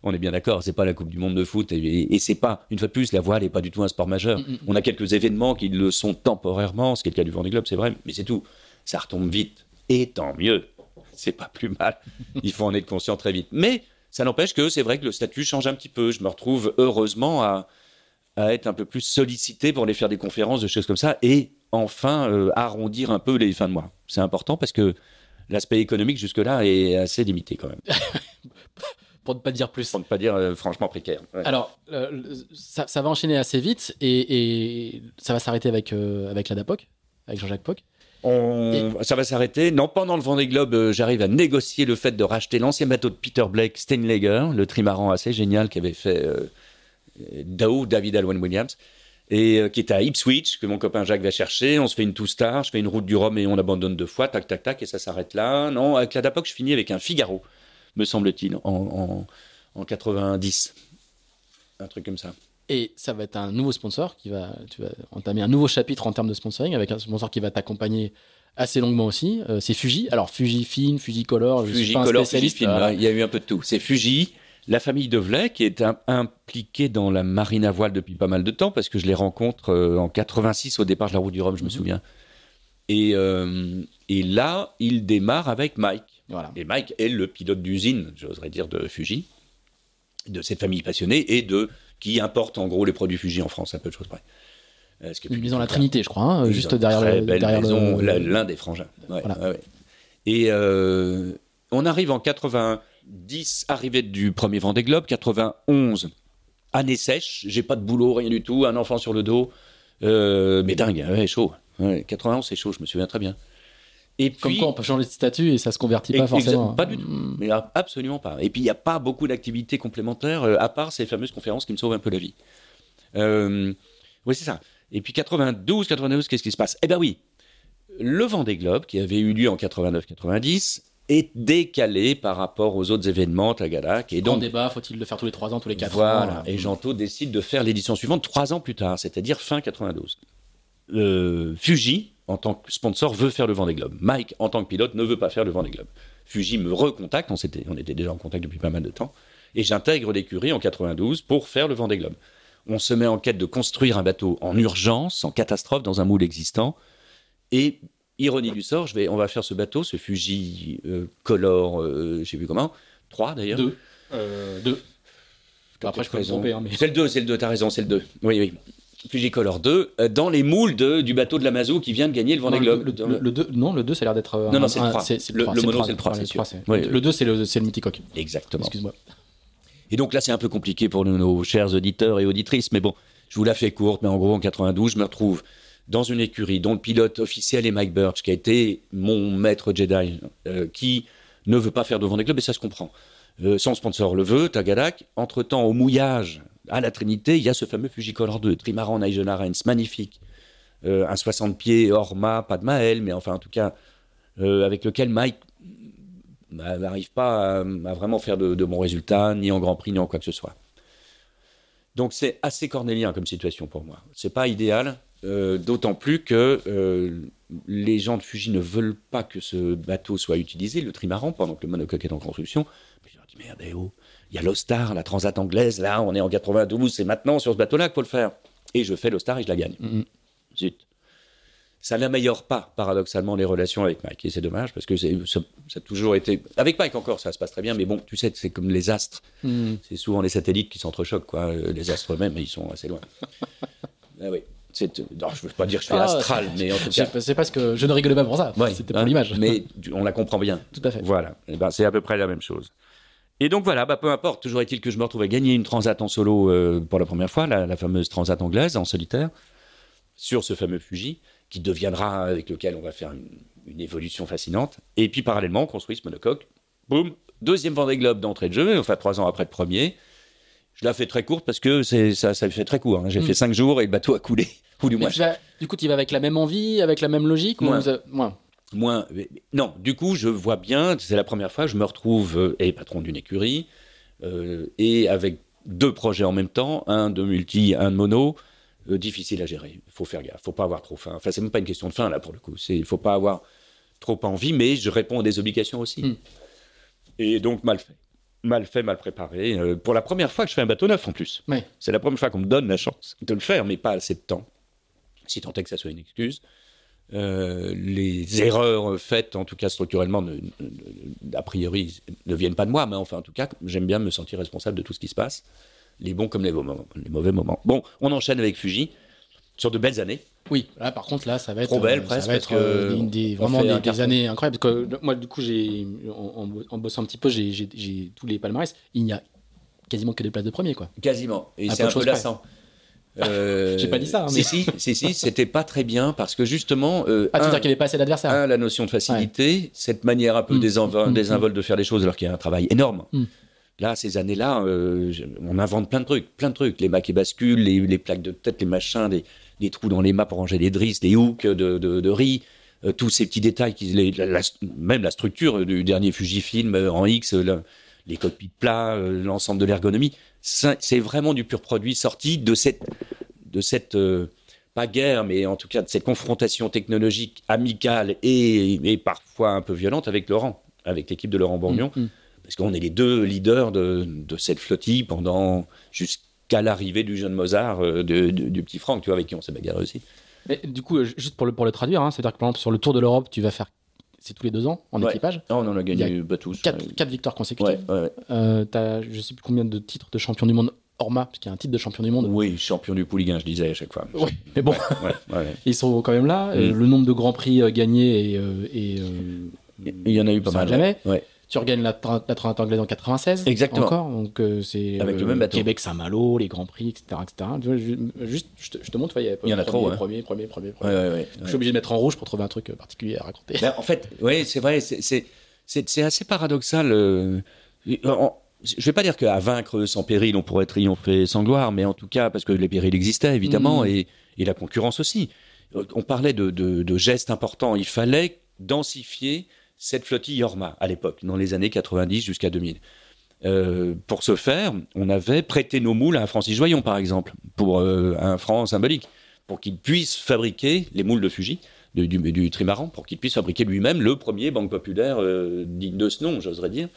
On est bien d'accord, c'est pas la Coupe du Monde de foot et, et c'est pas, une fois de plus, la voile n'est pas du tout un sport majeur. Mm, mm, mm. On a quelques événements qui le sont temporairement, ce qui est le cas du Vendée Globe, c'est vrai, mais c'est tout. Ça retombe vite. Et tant mieux. C'est pas plus mal. Il faut en être conscient très vite. Mais ça n'empêche que c'est vrai que le statut change un petit peu. Je me retrouve heureusement à, à être un peu plus sollicité pour aller faire des conférences, des choses comme ça, et enfin euh, arrondir un peu les fins de mois. C'est important parce que l'aspect économique jusque-là est assez limité quand même. pour ne pas dire plus. Pour ne pas dire euh, franchement précaire. Ouais. Alors, euh, ça, ça va enchaîner assez vite et, et ça va s'arrêter avec, avec la DAPOC, avec Jean-Jacques Poc. On- Ça va s'arrêter. Non, pendant le Vendée Globe, euh, j'arrive à négocier le fait de racheter l'ancien bateau de Peter Blake, Steinlager, le trimaran assez génial qu'avait fait euh, Dow, David Alwyn Williams, et euh, qui était à Ipswich, que mon copain Jacques va chercher. On se fait une two-star, je fais une route du Rhum et on abandonne deux fois, tac, tac, tac, et ça s'arrête là. Non, avec la DAPOC, je finis avec un Figaro, me semble-t-il, en, en, en 90. Un truc comme ça. Et ça va être un nouveau sponsor qui va, tu vas entamer un nouveau chapitre en termes de sponsoring avec un sponsor qui va t'accompagner assez longuement aussi. Euh, c'est Fuji. Alors Fuji Film, Fuji Color, je suis Fuji un. Film, euh, il y a eu un peu de tout. C'est Fuji, la famille Develay, qui est impliquée dans la marine à voile depuis pas mal de temps, parce que je les rencontre euh, en 86 au départ de la route du Rhum, je me Mhm. souviens. Et, et là, il démarre avec Mike. Voilà. Et Mike est le pilote d'usine, j'oserais dire, de Fuji, de cette famille passionnée et de qui importe en gros les produits Fuji en France, à peu de choses près. Euh, ce qui est Une plus- maison La Trinité, je crois, hein, juste derrière belle derrière maison, le- la- l'un des frangins. Ouais, Voilà. ouais, ouais. Et euh, on arrive en 90, arrivée du premier Vendée Globe, 91, année sèche, j'ai pas de boulot, rien du tout, un enfant sur le dos, euh, mais dingue, ouais, chaud. Ouais, 91, c'est chaud, je me souviens très bien. Et Comme puis, quoi, on peut changer de statut et ça se convertit pas forcément. pas du tout. Mm. mais absolument pas. Et puis, il n'y a pas beaucoup d'activités complémentaires, euh, à part ces fameuses conférences qui me sauvent un peu la vie. Euh, oui, c'est ça. Et puis, 92, 92, qu'est-ce qui se passe? Eh bien oui, le Vendée Globe, qui avait eu lieu en 89-90, est décalé par rapport aux autres événements, Tagadak. Et Grand donc, débat, faut-il le faire tous les 3 ans, tous les 4 voilà. ans Et Janto décide de faire l'édition suivante trois ans plus tard, c'est-à-dire fin 92. Euh, Fuji, en tant que sponsor, veut faire le Vendée Globe. Mike, en tant que pilote, ne veut pas faire le Vendée Globe. Fuji me recontacte, on, était déjà en contact depuis pas mal de temps, et j'intègre l'écurie en 92 pour faire le Vendée Globe. On se met en quête de construire un bateau en urgence, en catastrophe, dans un moule existant, et ironie du sort, je vais, on va faire ce bateau, ce Fuji euh, Color, euh, je sais plus comment, 3 d'ailleurs. Deux. Euh, deux. Après, je peux me tromper, hein, mais. C'est le 2, c'est le 2, t'as raison, c'est le 2. Oui, oui. Fujicolor 2, euh, dans les moules de- du bateau de la Mazou qui vient de gagner le Vendée Globe. le, non, le 2, ça a l'air d'être. euh, Non, non, c'est le un- trois. c'est- c'est Le- trois, le c'est mono, trois, c'est le trois, c'est sûr. c'est- Oui, Le oui. 2, c'est le, c'est le mythicoque. Exactement. Excuse-moi. Et donc là, c'est un peu compliqué pour nos, nos chers auditeurs et auditrices, mais bon, je vous la fais courte, mais en gros, en 92, je me retrouve dans une écurie dont le pilote officiel est Mike Birch, qui a été mon maître Jedi, euh, qui ne veut pas faire de Vendée Globe, et ça se comprend. Euh, son sponsor le veut, Tagadak. Entre-temps, au mouillage, à la Trinité, il y a ce fameux Fujicolor 2, trimaran Nigel Arens, magnifique. Euh, un 60 pieds hors mât, pas de Maël, mais enfin, en tout cas, euh, avec lequel Mike bah, n'arrive pas à, vraiment faire de, bons résultats, ni en Grand Prix, ni en quoi que ce soit. Donc c'est assez cornélien comme situation pour moi. C'est pas idéal, euh, d'autant plus que les gens de Fuji ne veulent pas que ce bateau soit utilisé, le trimaran, pendant que le monocoque est en construction. Je leur dis merde, eh oh, il y a l'Ostar, la Transat anglaise, là, on est en 92, c'est maintenant sur ce bateau-là qu'il faut le faire. Et je fais l'Ostar et je la gagne. Mhm. Zut. Ça n'améliore pas, paradoxalement, les relations avec Mike. Et c'est dommage, parce que ça, ça a toujours été... Avec Mike encore, ça se passe très bien, mais bon, tu sais, c'est comme les astres. Mhm. C'est souvent les satellites qui s'entrechoquent, quoi. Les astres eux-mêmes, ils sont assez loin. ah oui. Non, je veux pas dire que je suis Ah, astral, mais en tout cas... C'est parce que je ne rigolais pas pour ça. Ouais, C'était hein, pour l'image. Mais on la comprend bien. Tout à fait. Voilà. Eh ben, c'est à peu près la même chose. Et donc voilà, bah, peu importe. Toujours est-il que je me retrouve à gagner une transat en solo euh, pour la première fois, la, la fameuse transat anglaise en solitaire, sur ce fameux Fuji, qui deviendra avec lequel on va faire une, une évolution fascinante. Et puis parallèlement, on construit ce monocoque. Boum, deuxième Vendée Globe d'entrée de jeu, enfin trois ans après le premier. Je la fais très courte parce que c'est, ça, ça fait très court. hein. J'ai Mm. fait cinq jours et le bateau a coulé. Ou du moins, vas- du coup, tu vas avec la même envie, avec la même logique moins Moins. Non, du coup, je vois bien, c'est la première fois, je me retrouve euh, et patron d'une écurie, euh, et avec deux projets en même temps, un de multi, un de mono, euh, difficile à gérer. Il faut faire gaffe, faut pas avoir trop faim. Enfin, c'est même pas une question de faim là pour le coup. C'est, il faut pas avoir trop envie, mais je réponds à des obligations aussi. Mm. Et donc mal fait, mal fait, mal préparé. Euh, pour la première fois que je fais un bateau neuf en plus. C'est la première fois qu'on me donne la chance de le faire, mais pas assez de temps. Si tant est que ça soit une excuse. Euh, les erreurs faites, en tout cas structurellement, ne- ne- ne- a priori, ne viennent pas de moi, mais enfin, en tout cas, j'aime bien me sentir responsable de tout ce qui se passe, les bons comme les, mauvais- les mauvais moments. Bon, on enchaîne avec Fuji sur de belles années. Oui, là par contre, là, ça va être. Trop belle, euh, presque, Ça va être euh, une des, vraiment des, années incroyables. Parce que moi, du coup, j'ai, en, en- en bossant un petit peu, j'ai, tous les palmarès. Il n'y a quasiment que des places de premier, quoi. Quasiment. Et c'est un peu lassant. Euh, J'ai pas dit ça, hein, Si, mais- si, si, si, c'était pas très bien parce que justement, euh, Ah, tu veux dire qu'il n'y avait pas assez d'adversaires un, la notion de facilité, cette manière un peu Mm. désinvolte Mm, désinvolte de faire les choses alors qu'il y a un travail énorme. Mm. Là, ces années-là, euh, on invente plein de trucs, plein de trucs. Les macs et bascules, les, les plaques de tête, les machins, des, des trous dans les mâts pour ranger les drisses, les hooks de, de, de riz, tous ces petits détails, qui, les- la- la- même la structure du dernier Fujifilm en X, les cockpits plats, euh, l'ensemble de l'ergonomie. C'est vraiment du pur produit sorti de cette, de cette euh, pas guerre, mais en tout cas de cette confrontation technologique amicale et, et parfois un peu violente avec Laurent, avec l'équipe de Laurent Bourgnon, Mm, mm. parce qu'on est les deux leaders de, de cette flottille pendant jusqu'à l'arrivée du jeune Mozart, euh, de- de- du petit Franck, tu vois, avec qui on s'est bagarré aussi. Mais du coup, euh, juste pour le, pour le traduire, hein, c'est-à-dire que par exemple, sur le Tour de l'Europe, tu vas faire. C'est tous les deux ans en Ouais. équipage. Ah, on en a gagné pas tous. Quatre, ouais. quatre victoires consécutives. Ouais. Euh, t'as, je sais plus combien de titres de champion du monde Orma, parce qu'il y a un titre de champion du monde. Oui, champion du pouliguen, je disais à chaque fois. Ouais, mais bon, ils sont quand même là. Euh, Mm. Le nombre de grands prix euh, gagnés et. et, Il y en a eu pas mal. jamais. Ouais. Tu regagnes la, la Trinité anglaise en 96. Exactement. Encore. Donc, euh, c'est. Avec le euh, même bateau. Québec, Saint-Malo, les grands prix, etc. etc. Tu vois, ju- Juste, je te, je te montre, il y, a Il y en a premier, trop. Premier, premier, premier, Ouais, premier. ouais, ouais. Je suis obligé de mettre en rouge pour trouver un truc euh, particulier à raconter. Ben, en fait, oui, c'est vrai, c'est- assez paradoxal. euh, je vais pas dire qu'à vaincre sans péril, on pourrait triompher sans gloire, mais en tout cas, parce que les périls existaient, évidemment, Mhm. et, et la concurrence aussi. On parlait de, de- de gestes importants. Il fallait densifier cette flottille Yorma à l'époque, dans les années 90 jusqu'à 2000. Euh, pour ce faire, on avait prêté nos moules à Francis Joyon, par exemple, pour euh, un franc symbolique, pour qu'il puisse fabriquer les moules de Fuji, du, trimaran, pour qu'il puisse fabriquer lui-même le premier banque populaire euh, digne de ce nom, j'oserais dire.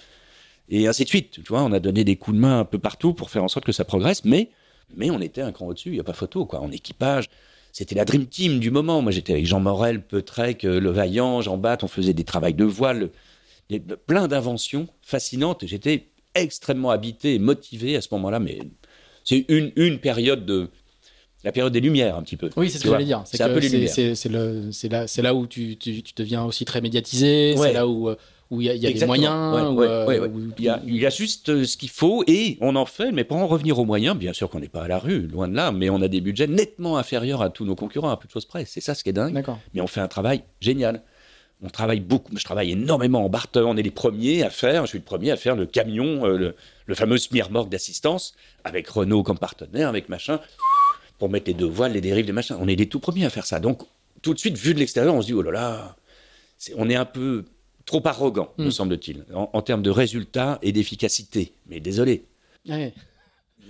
Et ainsi de suite. Tu vois, on a donné des coups de main un peu partout pour faire en sorte que ça progresse, mais, mais on était un cran au-dessus, il n'y a pas photo, quoi. En équipage, c'était la dream team du moment. Moi, j'étais avec Jean Morel, Peutrec, euh, Le Vaillant, Jean Batte, on faisait des travails de voile, des- plein d'inventions fascinantes. J'étais extrêmement habité et motivé à ce moment-là, mais c'est une, une période de. La période des Lumières, un petit peu. Oui, c'est ce que j'allais dire. C'est un peu les c'est- Lumières. là, où tu, tu, tu deviens aussi très médiatisé. Ouais. C'est là où euh, où il y a, il y a des moyens. Ouais, où, ouais, ouais, ouais. où- Il, y a, il y a juste euh, ce qu'il faut et on en fait, mais pour en revenir aux moyens, bien sûr qu'on n'est pas à la rue, loin de là, mais on a des budgets nettement inférieurs à tous nos concurrents, à peu de choses près. C'est ça ce qui est dingue. Mais on fait un travail génial. On travaille beaucoup, je travaille énormément en barter. On est les premiers à faire, je suis le premier à faire le camion, euh, le, le fameux smearmorgue d'assistance, avec Renault comme partenaire, avec machin, pour mettre les deux voiles, les dérives, les machins. On est les tout premiers à faire ça. Donc, tout de suite, vu de l'extérieur, on se dit, oh là là, on est un peu trop arrogant, me Mm. semble-t-il, en, en termes de résultats et d'efficacité. Mais désolé. Ouais.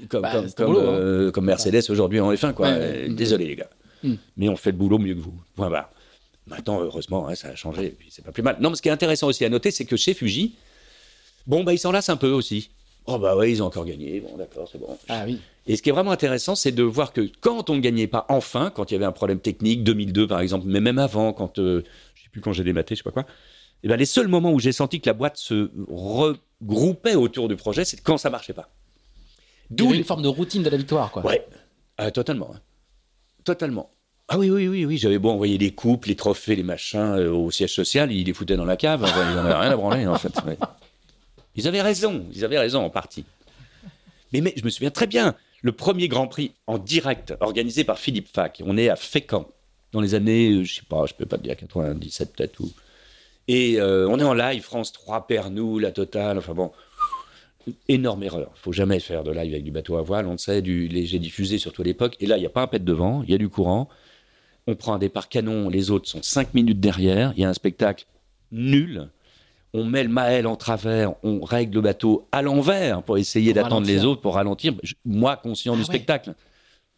Comme, Bah, comme, c'est ton comme, boulot, hein. euh, comme Mercedes aujourd'hui en F1, quoi. Ouais, Désolé, les gars. Mm. Mais on fait le boulot mieux que vous. Point barre. Maintenant, heureusement, hein, ça a changé, et puis c'est pas plus mal. Non, mais ce qui est intéressant aussi à noter, c'est que chez Fuji, bon, bah, ils s'en lassent un peu aussi. Oh, bah ouais, ils ont encore gagné. Bon, d'accord, c'est bon. Ah oui. Et ce qui est vraiment intéressant, c'est de voir que quand on ne gagnait pas enfin, quand il y avait un problème technique, 2002 par exemple, mais même avant, quand euh, je sais plus quand j'ai dématé, je sais pas quoi, et ben les seuls moments où j'ai senti que la boîte se regroupait autour du projet, c'est quand ça marchait pas. D'où une forme de routine de la victoire, quoi. Ouais, Ah, totalement. hein. Totalement. Ah oui, oui, oui, oui. J'avais beau envoyer les coupes, les trophées, les machins euh, au siège social, ils les foutaient dans la cave. Enfin, ils n'en avaient rien à branler, en fait. ouais. Ils avaient raison, ils avaient raison en partie. Mais, mais je me souviens très bien, le premier Grand Prix en direct, organisé par Philippe Fac. On est à Fécamp, dans les années, euh, je sais pas, je peux pas te dire, 97 peut-être. Ou... Et euh, on est en live, France 3, Pernou, la totale, enfin bon. Énorme erreur. Il faut jamais faire de live avec du bateau à voile. On le sait, du léger diffusé, surtout à l'époque. Et là, il n'y a pas un pet devant, il y a du courant. On prend un départ canon, les autres sont 5 minutes derrière. Il y a un spectacle nul. On met le Maël en travers, on règle le bateau à l'envers pour essayer d'attendre les autres pour ralentir. Je- moi, conscient Ah du ouais. spectacle.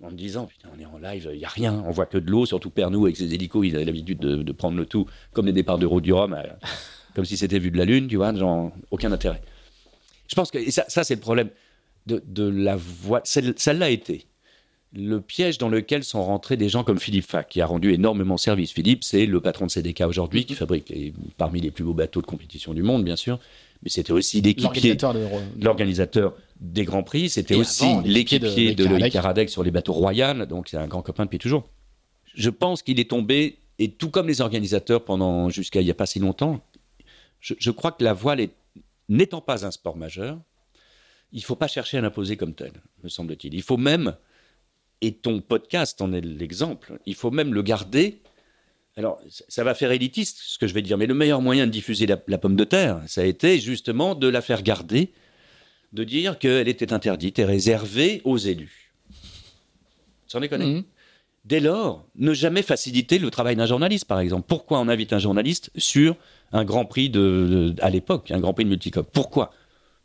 En me disant, putain, on est en live, il n'y a rien. On voit que de l'eau, surtout Pernou avec ses hélicos. Ils avaient l'habitude de, de prendre le tout comme les départs de route du Rhum, euh, comme si c'était vu de la Lune, tu vois, genre, aucun intérêt. Je pense que et ça, ça c'est le problème de, de la voie. celle- Ça l'a été. Le piège dans lequel sont rentrés des gens comme Philippe Fac, qui a rendu énormément service. Philippe, c'est le patron de CDK aujourd'hui, qui fabrique les- parmi les plus beaux bateaux de compétition du monde, bien sûr. Mais c'était aussi l'équipier, L'organisateur de. l'organisateur des Grands Prix. C'était aussi l'équipier de Loïc. Caradec sur les bateaux Royal. Donc c'est un grand copain depuis toujours. je pense qu'il est tombé, et tout comme les organisateurs pendant jusqu'à il n'y a pas si longtemps, je, je crois que la voile n'étant pas un sport majeur, il ne faut pas chercher à l'imposer comme tel, me semble-t-il. Il faut même, et ton podcast en est l'exemple, il faut même le garder. Alors, ça- va faire élitiste ce que je vais dire, mais le meilleur moyen de diffuser la, la pomme de terre, ça a été justement de la faire garder, de dire qu'elle était interdite et réservée aux élus. Sans déconner. Mhm. Dès lors, ne jamais faciliter le travail d'un journaliste, par exemple. Pourquoi on invite un journaliste sur un Grand Prix de, de- à l'époque, un Grand Prix de multicoque Pourquoi?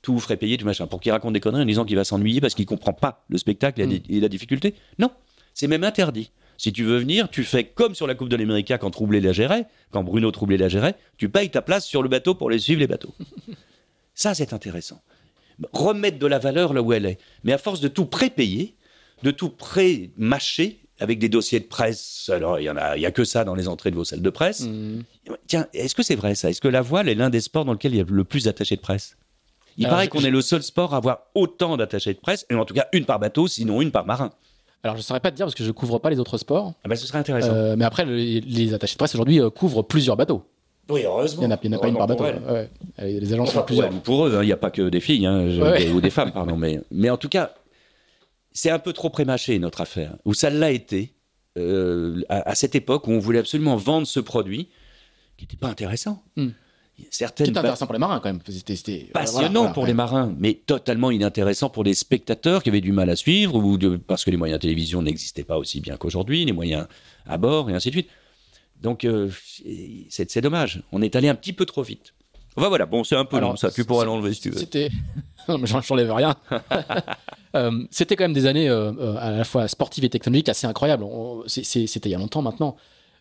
Tout vous ferait payer, tout machin. Pour qu'il raconte des conneries en disant qu'il va s'ennuyer parce qu'il comprend pas le spectacle et la, Mm. et la difficulté? Non, c'est même interdit. Si tu veux venir, tu fais comme sur la Coupe de l'Amérique quand Troublé la gérait, quand Bruno Troublé la gérait, tu payes ta place sur le bateau pour les suivre les bateaux. Ça, c'est intéressant. Remettre de la valeur là où elle est. Mais à force de tout prépayer, de tout pré-mâcher avec des dossiers de presse, alors il y en a, il y a que ça dans les entrées de vos salles de presse. Mhm. Tiens, est-ce que c'est vrai ça? Est-ce que la voile est l'un des sports dans lequel il y a le plus d'attachés de presse? Il Alors, paraît je- qu'on est le seul sport à avoir autant d'attachés de presse, et en tout cas une par bateau, sinon une par marin. Alors, je ne saurais pas te dire parce que je couvre pas les autres sports. Ah ben, ce serait intéressant. Euh, mais après, le- les attachés de presse aujourd'hui euh, couvrent plusieurs bateaux. oui, heureusement. Il n'y en a, il y en a pas une par bateau. Pour ouais. Ouais. Les agences Enfin, font pour, plusieurs. ou pour eux, hein, il n'y a pas que des filles hein, je- Ouais. ou des femmes, pardon. Mais, mais en tout cas, c'est un peu trop prémâché notre affaire. Ou ça l'a été euh, à, à cette époque où on voulait absolument vendre ce produit qui n'était pas intéressant. Hmm. Certaines ba- intéressant pour les marins quand même. C'était c'était- passionnant voilà, voilà, pour ouais. les marins, mais totalement inintéressant pour les spectateurs qui avaient du mal à suivre, ou de- parce que les moyens de télévision n'existaient pas aussi bien qu'aujourd'hui, les moyens à bord, et ainsi de suite. Donc, euh, c'est dommage. On est allé un petit peu trop vite. Enfin voilà, bon, c'est un peu Alors, long, ça. Tu pourras l'enlever si tu veux. C'était. non, mais j'en- j'enlève rien. Euh, C'était quand même des années euh, euh, à la fois sportives et technologiques assez incroyables. C'était il y a longtemps maintenant,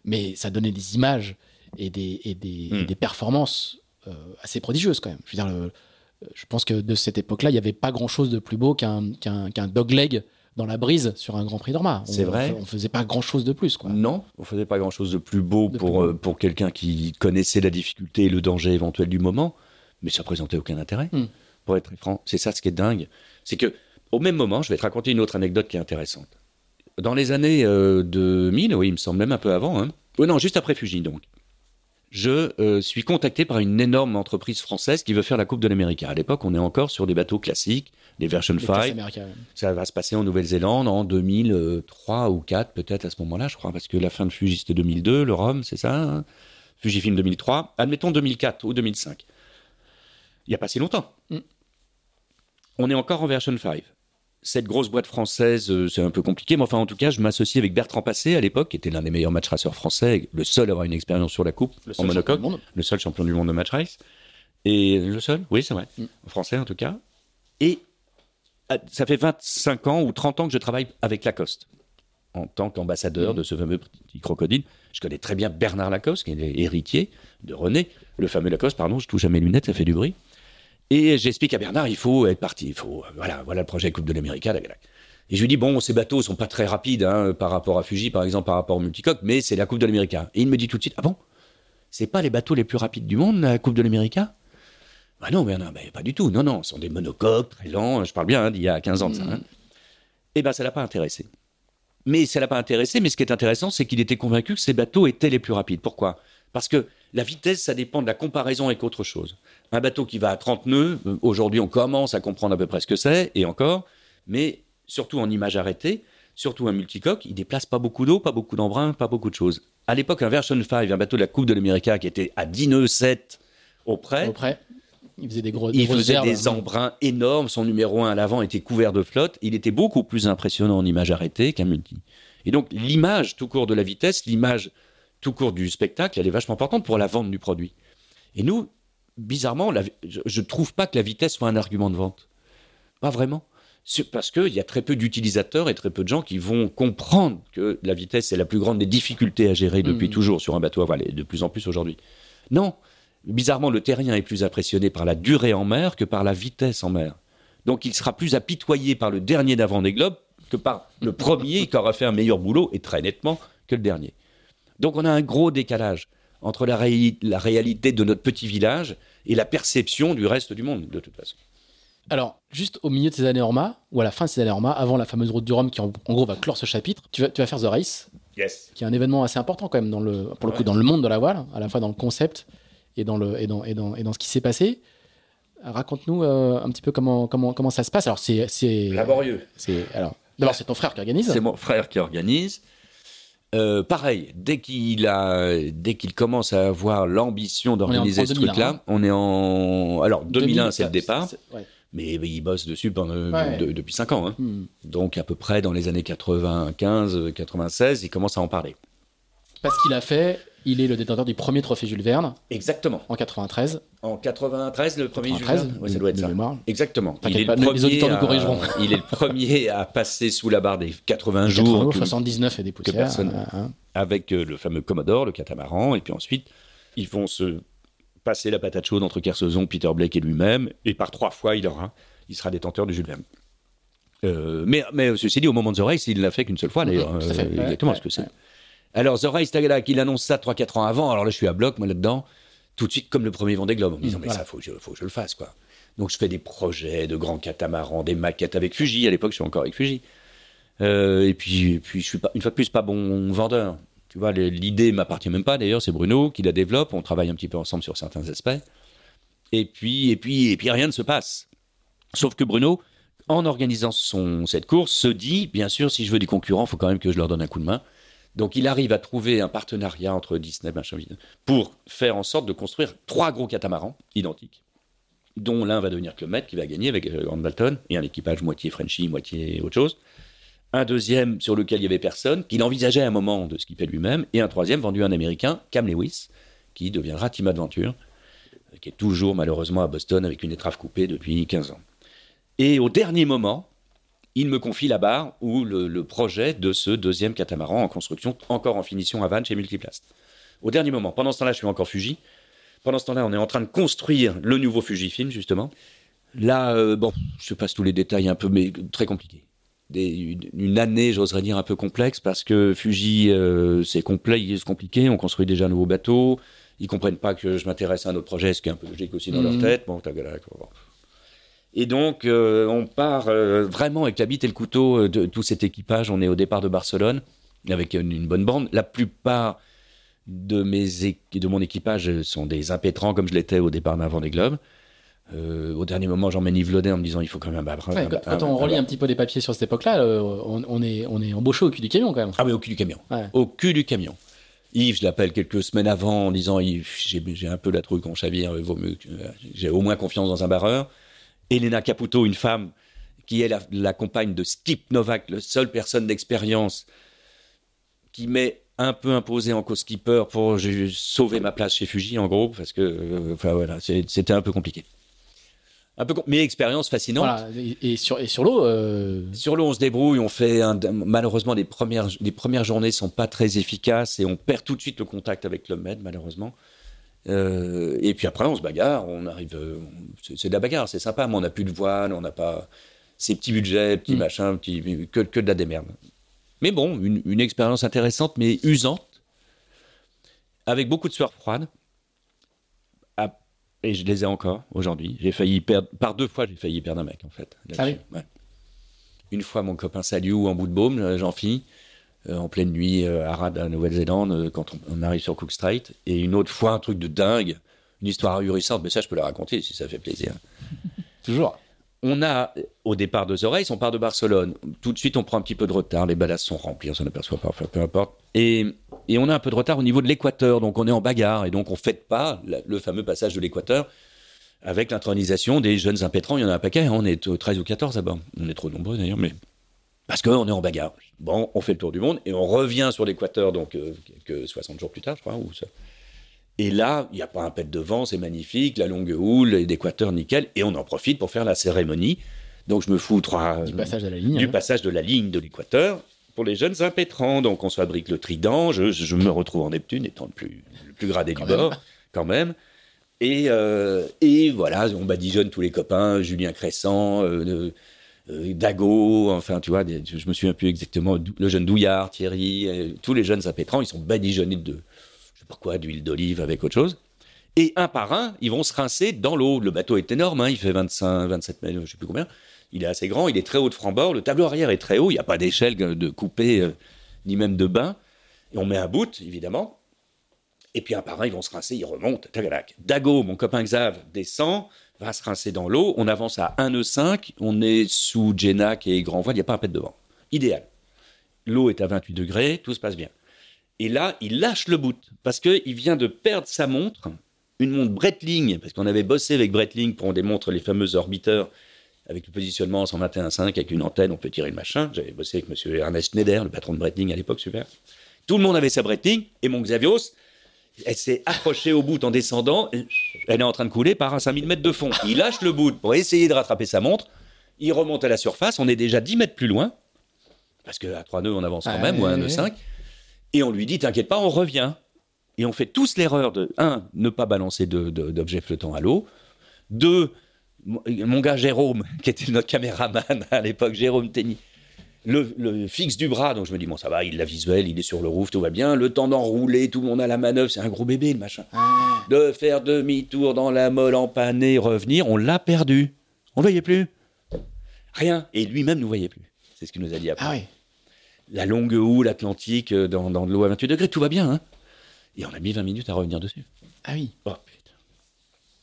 mais ça donnait des images et des, et des, Hmm. et des performances euh, assez prodigieuses quand même. Je veux dire, le- je pense que de cette époque-là, il n'y avait pas grand-chose de plus beau qu'un qu'un qu'un dogleg dans la brise sur un Grand Prix Norma. C'est vrai. On faisait pas grand-chose de plus. Quoi. Non, on faisait pas grand-chose de plus beau De pour, plus euh, pour quelqu'un qui connaissait la difficulté et le danger éventuel du moment, mais ça présentait aucun intérêt. Hmm. Pour être très franc, c'est ça ce qui est dingue. C'est que au même moment, je vais te raconter une autre anecdote qui est intéressante. Dans les années euh, 2000, oui, il me semble même un peu avant, hein. Oh non, juste après Fuji donc. Je euh, suis contacté par une énorme entreprise française qui veut faire la Coupe de l'Amérique. À l'époque, on est encore sur des bateaux classiques, des version Les classes 5, américaines. ça va se passer en Nouvelle-Zélande en 2003 ou 4 peut-être à ce moment-là, je crois, parce que la fin de Fuji c'était 2002, le Rhum, c'est ça hein? Fujifilm 2003, admettons 2004 ou 2005. Il n'y a pas si longtemps. Mm. On est encore en version 5. Cette grosse boîte française, euh, c'est un peu compliqué, mais enfin en tout cas, je m'associe avec Bertrand Passé à l'époque, qui était l'un des meilleurs match racers français, le seul à avoir une expérience sur la coupe Le en monocoque le seul champion du monde de match race. Et le seul, oui, c'est vrai. Mm. En français, en tout cas. Et euh, ça fait 25 ans ou 30 ans que je travaille avec Lacoste en tant qu'ambassadeur Mm. de ce fameux petit crocodile. Je connais très bien Bernard Lacoste, qui est héritier de René, le fameux Lacoste, pardon, je touche à mes lunettes, ça fait du bruit. Et j'explique à Bernard, il faut être parti, il faut, euh, voilà, voilà le projet Coupe de l'Amérique. Et je lui dis, bon, ces bateaux sont pas très rapides hein, par rapport à Fuji, par exemple, par rapport au multicoque, mais c'est la Coupe de l'Amérique. Et il me dit tout de suite, ah bon? C'est pas les bateaux les plus rapides du monde, la Coupe de l'Amérique Bah non, Bernard, pas du tout. Non, non, ce sont des monocoques très lents. Je parle bien hein, d'il y a 15 ans de ça. hein. Eh ben, ça l'a pas intéressé. Mais ça l'a pas intéressé, mais ce qui est intéressant, c'est qu'il était convaincu que ces bateaux étaient les plus rapides. Pourquoi? Parce que la vitesse, ça dépend de la comparaison avec autre chose. Un bateau qui va à 30 nœuds, euh, aujourd'hui on commence à comprendre à peu près ce que c'est, et encore, mais surtout en image arrêtée, surtout un multicoque, il déplace pas beaucoup d'eau, pas beaucoup d'embrun, pas beaucoup de choses. À l'époque, un Version 5, un bateau de la Coupe de l'Amérique qui était à 10 nœuds 7 auprès, Auprès, il faisait des gros. il faisait herbes. des embruns énormes. Son numéro 1 à l'avant était couvert de flotte. Il était beaucoup plus impressionnant en image arrêtée qu'un multi. Et donc, l'image tout court de la vitesse, l'image tout court du spectacle, elle est vachement importante pour la vente du produit. Et nous, bizarrement, la- je ne trouve pas que la vitesse soit un argument de vente. Pas vraiment. Parce qu'il y a très peu d'utilisateurs et très peu de gens qui vont comprendre que la vitesse est la plus grande des difficultés à gérer depuis Mhm. toujours sur un bateau à voile, et de plus en plus aujourd'hui. Non, bizarrement, le terrien est plus impressionné par la durée en mer que par la vitesse en mer. Donc il sera plus apitoyé par le dernier d'avant des globes que par le premier qui aura fait un meilleur boulot, et très nettement, que le dernier. Donc on a un gros décalage entre la, réalité de notre petit village et la perception du reste du monde, de toute façon. Alors, juste au milieu de ces années Orma, ou à la fin de ces années Orma, avant la fameuse route du Rhum qui en, en gros va clore ce chapitre, tu vas, tu vas faire The Race. Yes. qui est un événement assez important quand même dans le, pour le coup dans le monde de la voile, à la fois dans le concept et dans, le, et dans, et dans, et dans ce qui s'est passé. Raconte-nous euh, un petit peu comment, comment, comment ça se passe. Alors, c'est. Laborieux. alors, D'abord, c'est ton frère qui organise. C'est mon frère qui organise. Euh, pareil, dès qu'il a, dès qu'il commence à avoir l'ambition d'organiser ce 2001, truc-là, on est en, alors 2001 c'est le 2000, départ, ouais. mais il bosse dessus pendant, Ouais. de- depuis 5 ans. hein. Hmm. Donc à peu près dans les années 95, 96, il commence à en parler. Parce qu'il a fait, il est le détenteur du premier trophée Jules Verne Exactement. en 93. En 93, le premier 93, juillet. Ouais, ça doit être ça. mémoire. Exactement. Il est pas, le les premier auditeurs nous à- corrigeront. Il est le premier à passer sous la barre des 80 80 jours. jours, tout- 79 et des poussières. personne- hein, hein. avec euh, le fameux Commodore, le catamaran, et puis ensuite, ils vont se passer la patate chaude entre Kersozon, Peter Blake et lui-même, et par trois fois, il aura, il sera détenteur du Jules Verne. Euh, mais, mais ceci dit, au moment de The Race, il l'a fait qu'une seule fois, d'ailleurs. Fait. euh, exactement ouais, ce que c'est. ouais. Alors, The Race, Tagada, qu'il annonce ça 3-4 ans avant, alors là, je suis à bloc, moi, là-dedans, tout de suite comme le premier Vendée Globe, en me disant, Mhm, mais voilà. ça, faut je, faut que je le fasse, quoi. Donc, je fais des projets de grands catamarans, des maquettes avec Fuji, à l'époque, je suis encore avec Fuji. Euh, et puis, et puis je suis pas, une fois de plus pas bon vendeur. Tu vois, l'idée m'appartient même pas d'ailleurs, c'est Bruno qui la développe, on travaille un petit peu ensemble sur certains aspects. Et puis, et puis, et puis rien ne se passe. Sauf que Bruno, en organisant son, cette course, se dit, bien sûr, si je veux des concurrents, il faut quand même que je leur donne un coup de main. Donc il arrive à trouver un partenariat entre Disney machin, pour faire en sorte de construire trois gros catamarans identiques, dont l'un va devenir Club Med, qui va gagner avec euh, Grant Dalton, et un équipage moitié Frenchy, moitié autre chose un deuxième sur lequel il y avait personne, qu'il envisageait à un moment de skipper lui-même, et un troisième vendu à un Américain, Cam Lewis, qui deviendra Team Adventure, euh, qui est toujours malheureusement à Boston avec une étrave coupée depuis 15 ans. Et au dernier moment, il me confie la barre ou le, le projet de ce deuxième catamaran en construction, encore en finition à Vannes chez Multiplast. Au dernier moment, pendant ce temps-là, je suis encore Fuji. Pendant ce temps-là, on est en train de construire le nouveau Fujifilm, justement. Là, euh, bon, je passe tous les détails un peu, mais très compliqué des, une, une année, j'oserais dire, un peu complexe parce que Fuji, euh, c'est complet, c'est compliqué. On construit déjà un nouveau bateau. Ils comprennent pas que je m'intéresse à un autre projet, ce qui est un peu logique aussi dans leur tête. Bon, t'as- bon. Et donc, euh, on part euh, vraiment avec la bite et le couteau euh, de tout cet équipage. On est au départ de Barcelone avec une, une bonne bande. La plupart de, mes de mon équipage sont des impétrants comme je l'étais au départ d'un Vendée Globe. Euh, au dernier moment, j'emmène Yves Laudet en me disant il faut quand même un, Ouais, quand, on relit un petit peu des papiers sur cette époque-là, on, on est, on est embauché au cul du camion quand même. Ah oui, au cul du camion. Ouais. Au cul du camion. Yves, je l'appelle quelques semaines avant en disant Yves, j'ai un peu la truc en chavire, vaut mieux j'ai au moins confiance dans un barreur. Elena Caputo, une femme qui est la, la compagne de Skip Novak, le seule personne d'expérience qui m'est un peu imposé en co-skipper pour sauver ma place chez Fuji en gros parce que euh, enfin voilà c'était un peu compliqué. Un peu mais expérience fascinante. Voilà. Et, et sur, et sur l'eau, euh, Sur l'eau, on se débrouille. On fait un- malheureusement les premières les premières journées sont pas très efficaces et on perd tout de suite le contact avec Club Med malheureusement. Euh, et puis après, on se bagarre. On arrive. euh, c'est de la bagarre, c'est sympa, mais on n'a plus de voile, on n'a pas ces petits budgets, petits Mm. machins, petits, que, que de la démerde. Mais bon, une, une expérience intéressante, mais usante, avec beaucoup de sueur froide. Ah, et je les ai encore aujourd'hui. J'ai failli perdre par deux fois, j'ai failli perdre un mec en fait. Ah. Ouais. Une fois, mon copain Saliou en bout de baume, Jean-Phi, euh, en pleine nuit euh, à Rad, à Nouvelle-Zélande, euh, quand on, on arrive sur Cook Strait. Et une autre fois, un truc de dingue, une histoire ahurissante, mais ça, je peux la raconter si ça fait plaisir. toujours. On a, au départ de The Race, on part de Barcelone. Tout de suite, on prend un petit peu de retard. Les ballasts sont remplis, on s'en aperçoit pas, peu importe. Et, et on a un peu de retard au niveau de l'équateur, donc on est en bagarre. Et donc, on ne fête pas la- le fameux passage de l'équateur avec l'intronisation des jeunes impétrants. Il y en a un paquet, hein. on est euh, 13 ou 14 à bord. On est trop nombreux d'ailleurs, mais. Parce qu'on est en bagarre. Bon, on fait le tour du monde et on revient sur l'équateur, donc euh, quelques 60 jours plus tard, je crois. Ou ça. Et là, il n'y a pas un pet de vent, c'est magnifique, la longue houle, l'équateur nickel, et on en profite pour faire la cérémonie. Donc je me fous trois, Du passage à la ligne. du hein. passage de la ligne de l'équateur pour les jeunes impétrants. Donc on se fabrique le trident, je, je me retrouve en Neptune, étant le plus, le plus gradé Quand du même. bord, quand même. Et, euh, et voilà, on badigeonne tous les copains, Julien Cressant, euh, Dago, enfin tu vois, je me souviens plus exactement, le jeune Douillard, Thierry, euh, tous les jeunes impétrants, ils sont badigeonnés de, je sais pas quoi, d'huile d'olive avec autre chose. Et un par un, ils vont se rincer dans l'eau. Le bateau est énorme, hein, il fait 25, 27 mètres, je sais plus combien. Il est assez grand, il est très haut de franc-bord, le tableau arrière est très haut, il n'y a pas d'échelle de coupé, euh, ni même de bain. Et on met un boot, évidemment. Et puis un par un, ils vont se rincer, ils remontent. tac. Dago, mon copain Xav, descend, va se rincer dans l'eau. On avance à 1 nœud 5. On est sous Jenac et Grand Voile. Il n'y a pas un pet de vent. Idéal. L'eau est à 28 degrés, tout se passe bien. Et là, il lâche le boot parce qu'il vient de perdre sa montre, une montre Breitling, parce qu'on avait bossé avec Breitling pour des montres, les fameux orbiteurs, avec le positionnement 121.5, avec une antenne, on peut tirer le machin. J'avais bossé avec monsieur Ernest Schneider, le patron de Breitling à l'époque, super. Tout le monde avait sa Breitling, et mon Xavios, elle s'est accrochée au bout en descendant, elle est en train de couler par 5000 mètres de fond. Il lâche le bout pour essayer de rattraper sa montre, il remonte à la surface, on est déjà 10 mètres plus loin, parce qu'à 3 nœuds, on avance quand Ah, même, ou à 1 nœud ouais. 5, et on lui dit, t'inquiète pas, on revient. Et on fait tous l'erreur de, un, ne pas balancer d'objets flottants à l'eau, deux, mon mon gars Jérôme, qui était notre caméraman à l'époque, Jérôme Tenny, le, le fixe du bras, donc je me dis, bon, ça va, il l'a visuel, il est sur le roof, tout va bien. Le temps d'enrouler, tout le monde a la manœuvre, c'est un gros bébé, le machin. De faire demi-tour dans la molle empannée, revenir, on l'a perdu. On ne voyait plus. Rien. Et lui-même ne voyait plus. C'est ce qu'il nous a dit après. Ah oui. La longue houle atlantique euh, dans, dans de l'eau à 28 degrés, tout va bien. Hein et on a mis 20 minutes à revenir dessus. Ah oui. Oh, putain.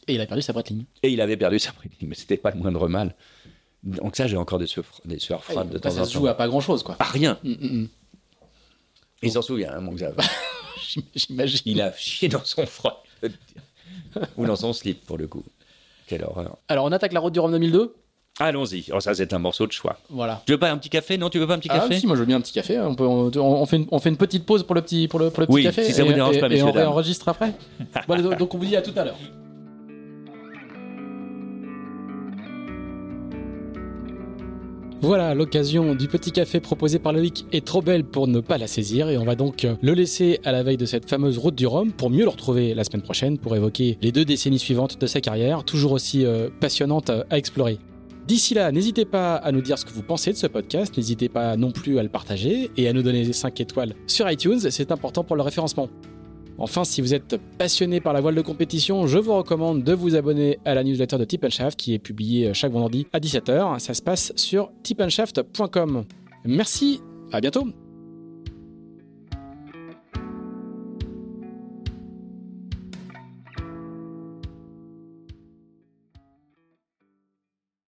Et il a perdu sa Breitling. Et il avait perdu sa Breitling, mais c'était pas le moindre mal. Donc ça, j'ai encore des sueurs, des sueurs froides de temps ça en se temps. joue à pas grand chose, quoi. À rien. Mm, mm, mm. Il s'en souvient, hein, mon Xav. J'im- J'imagine. Il a chié dans son froid. je dire. Ou dans son slip, pour le coup. Quelle horreur. Alors, on attaque la route du Rhum 2002. Allons-y. Oh, ça, c'est un morceau de choix. Voilà. Tu veux pas un petit café? Non, tu veux pas un petit Ah, café? si, moi je veux bien un petit café. On, peut, on, on fait, une, on fait une petite pause pour le petit, pour le, pour le petit Oui, café. si ça vous dérange et- pas, et messieurs, on dames. réenregistre après. Bon, donc on vous dit à tout à l'heure. Voilà, l'occasion du petit café proposé par Loïc est trop belle pour ne pas la saisir et on va donc le laisser à la veille de cette fameuse route du Rhum pour mieux le retrouver la semaine prochaine pour évoquer les deux décennies suivantes de sa carrière, toujours aussi euh, passionnante à explorer. D'ici là, n'hésitez pas à nous dire ce que vous pensez de ce podcast, n'hésitez pas non plus à le partager et à nous donner 5 étoiles sur iTunes, c'est important pour le référencement. Enfin, si vous êtes passionné par la voile de compétition, je vous recommande de vous abonner à la newsletter de Tip Shaft qui est publiée chaque vendredi à 17h. Ça se passe sur tipandshaft.com. Merci, à bientôt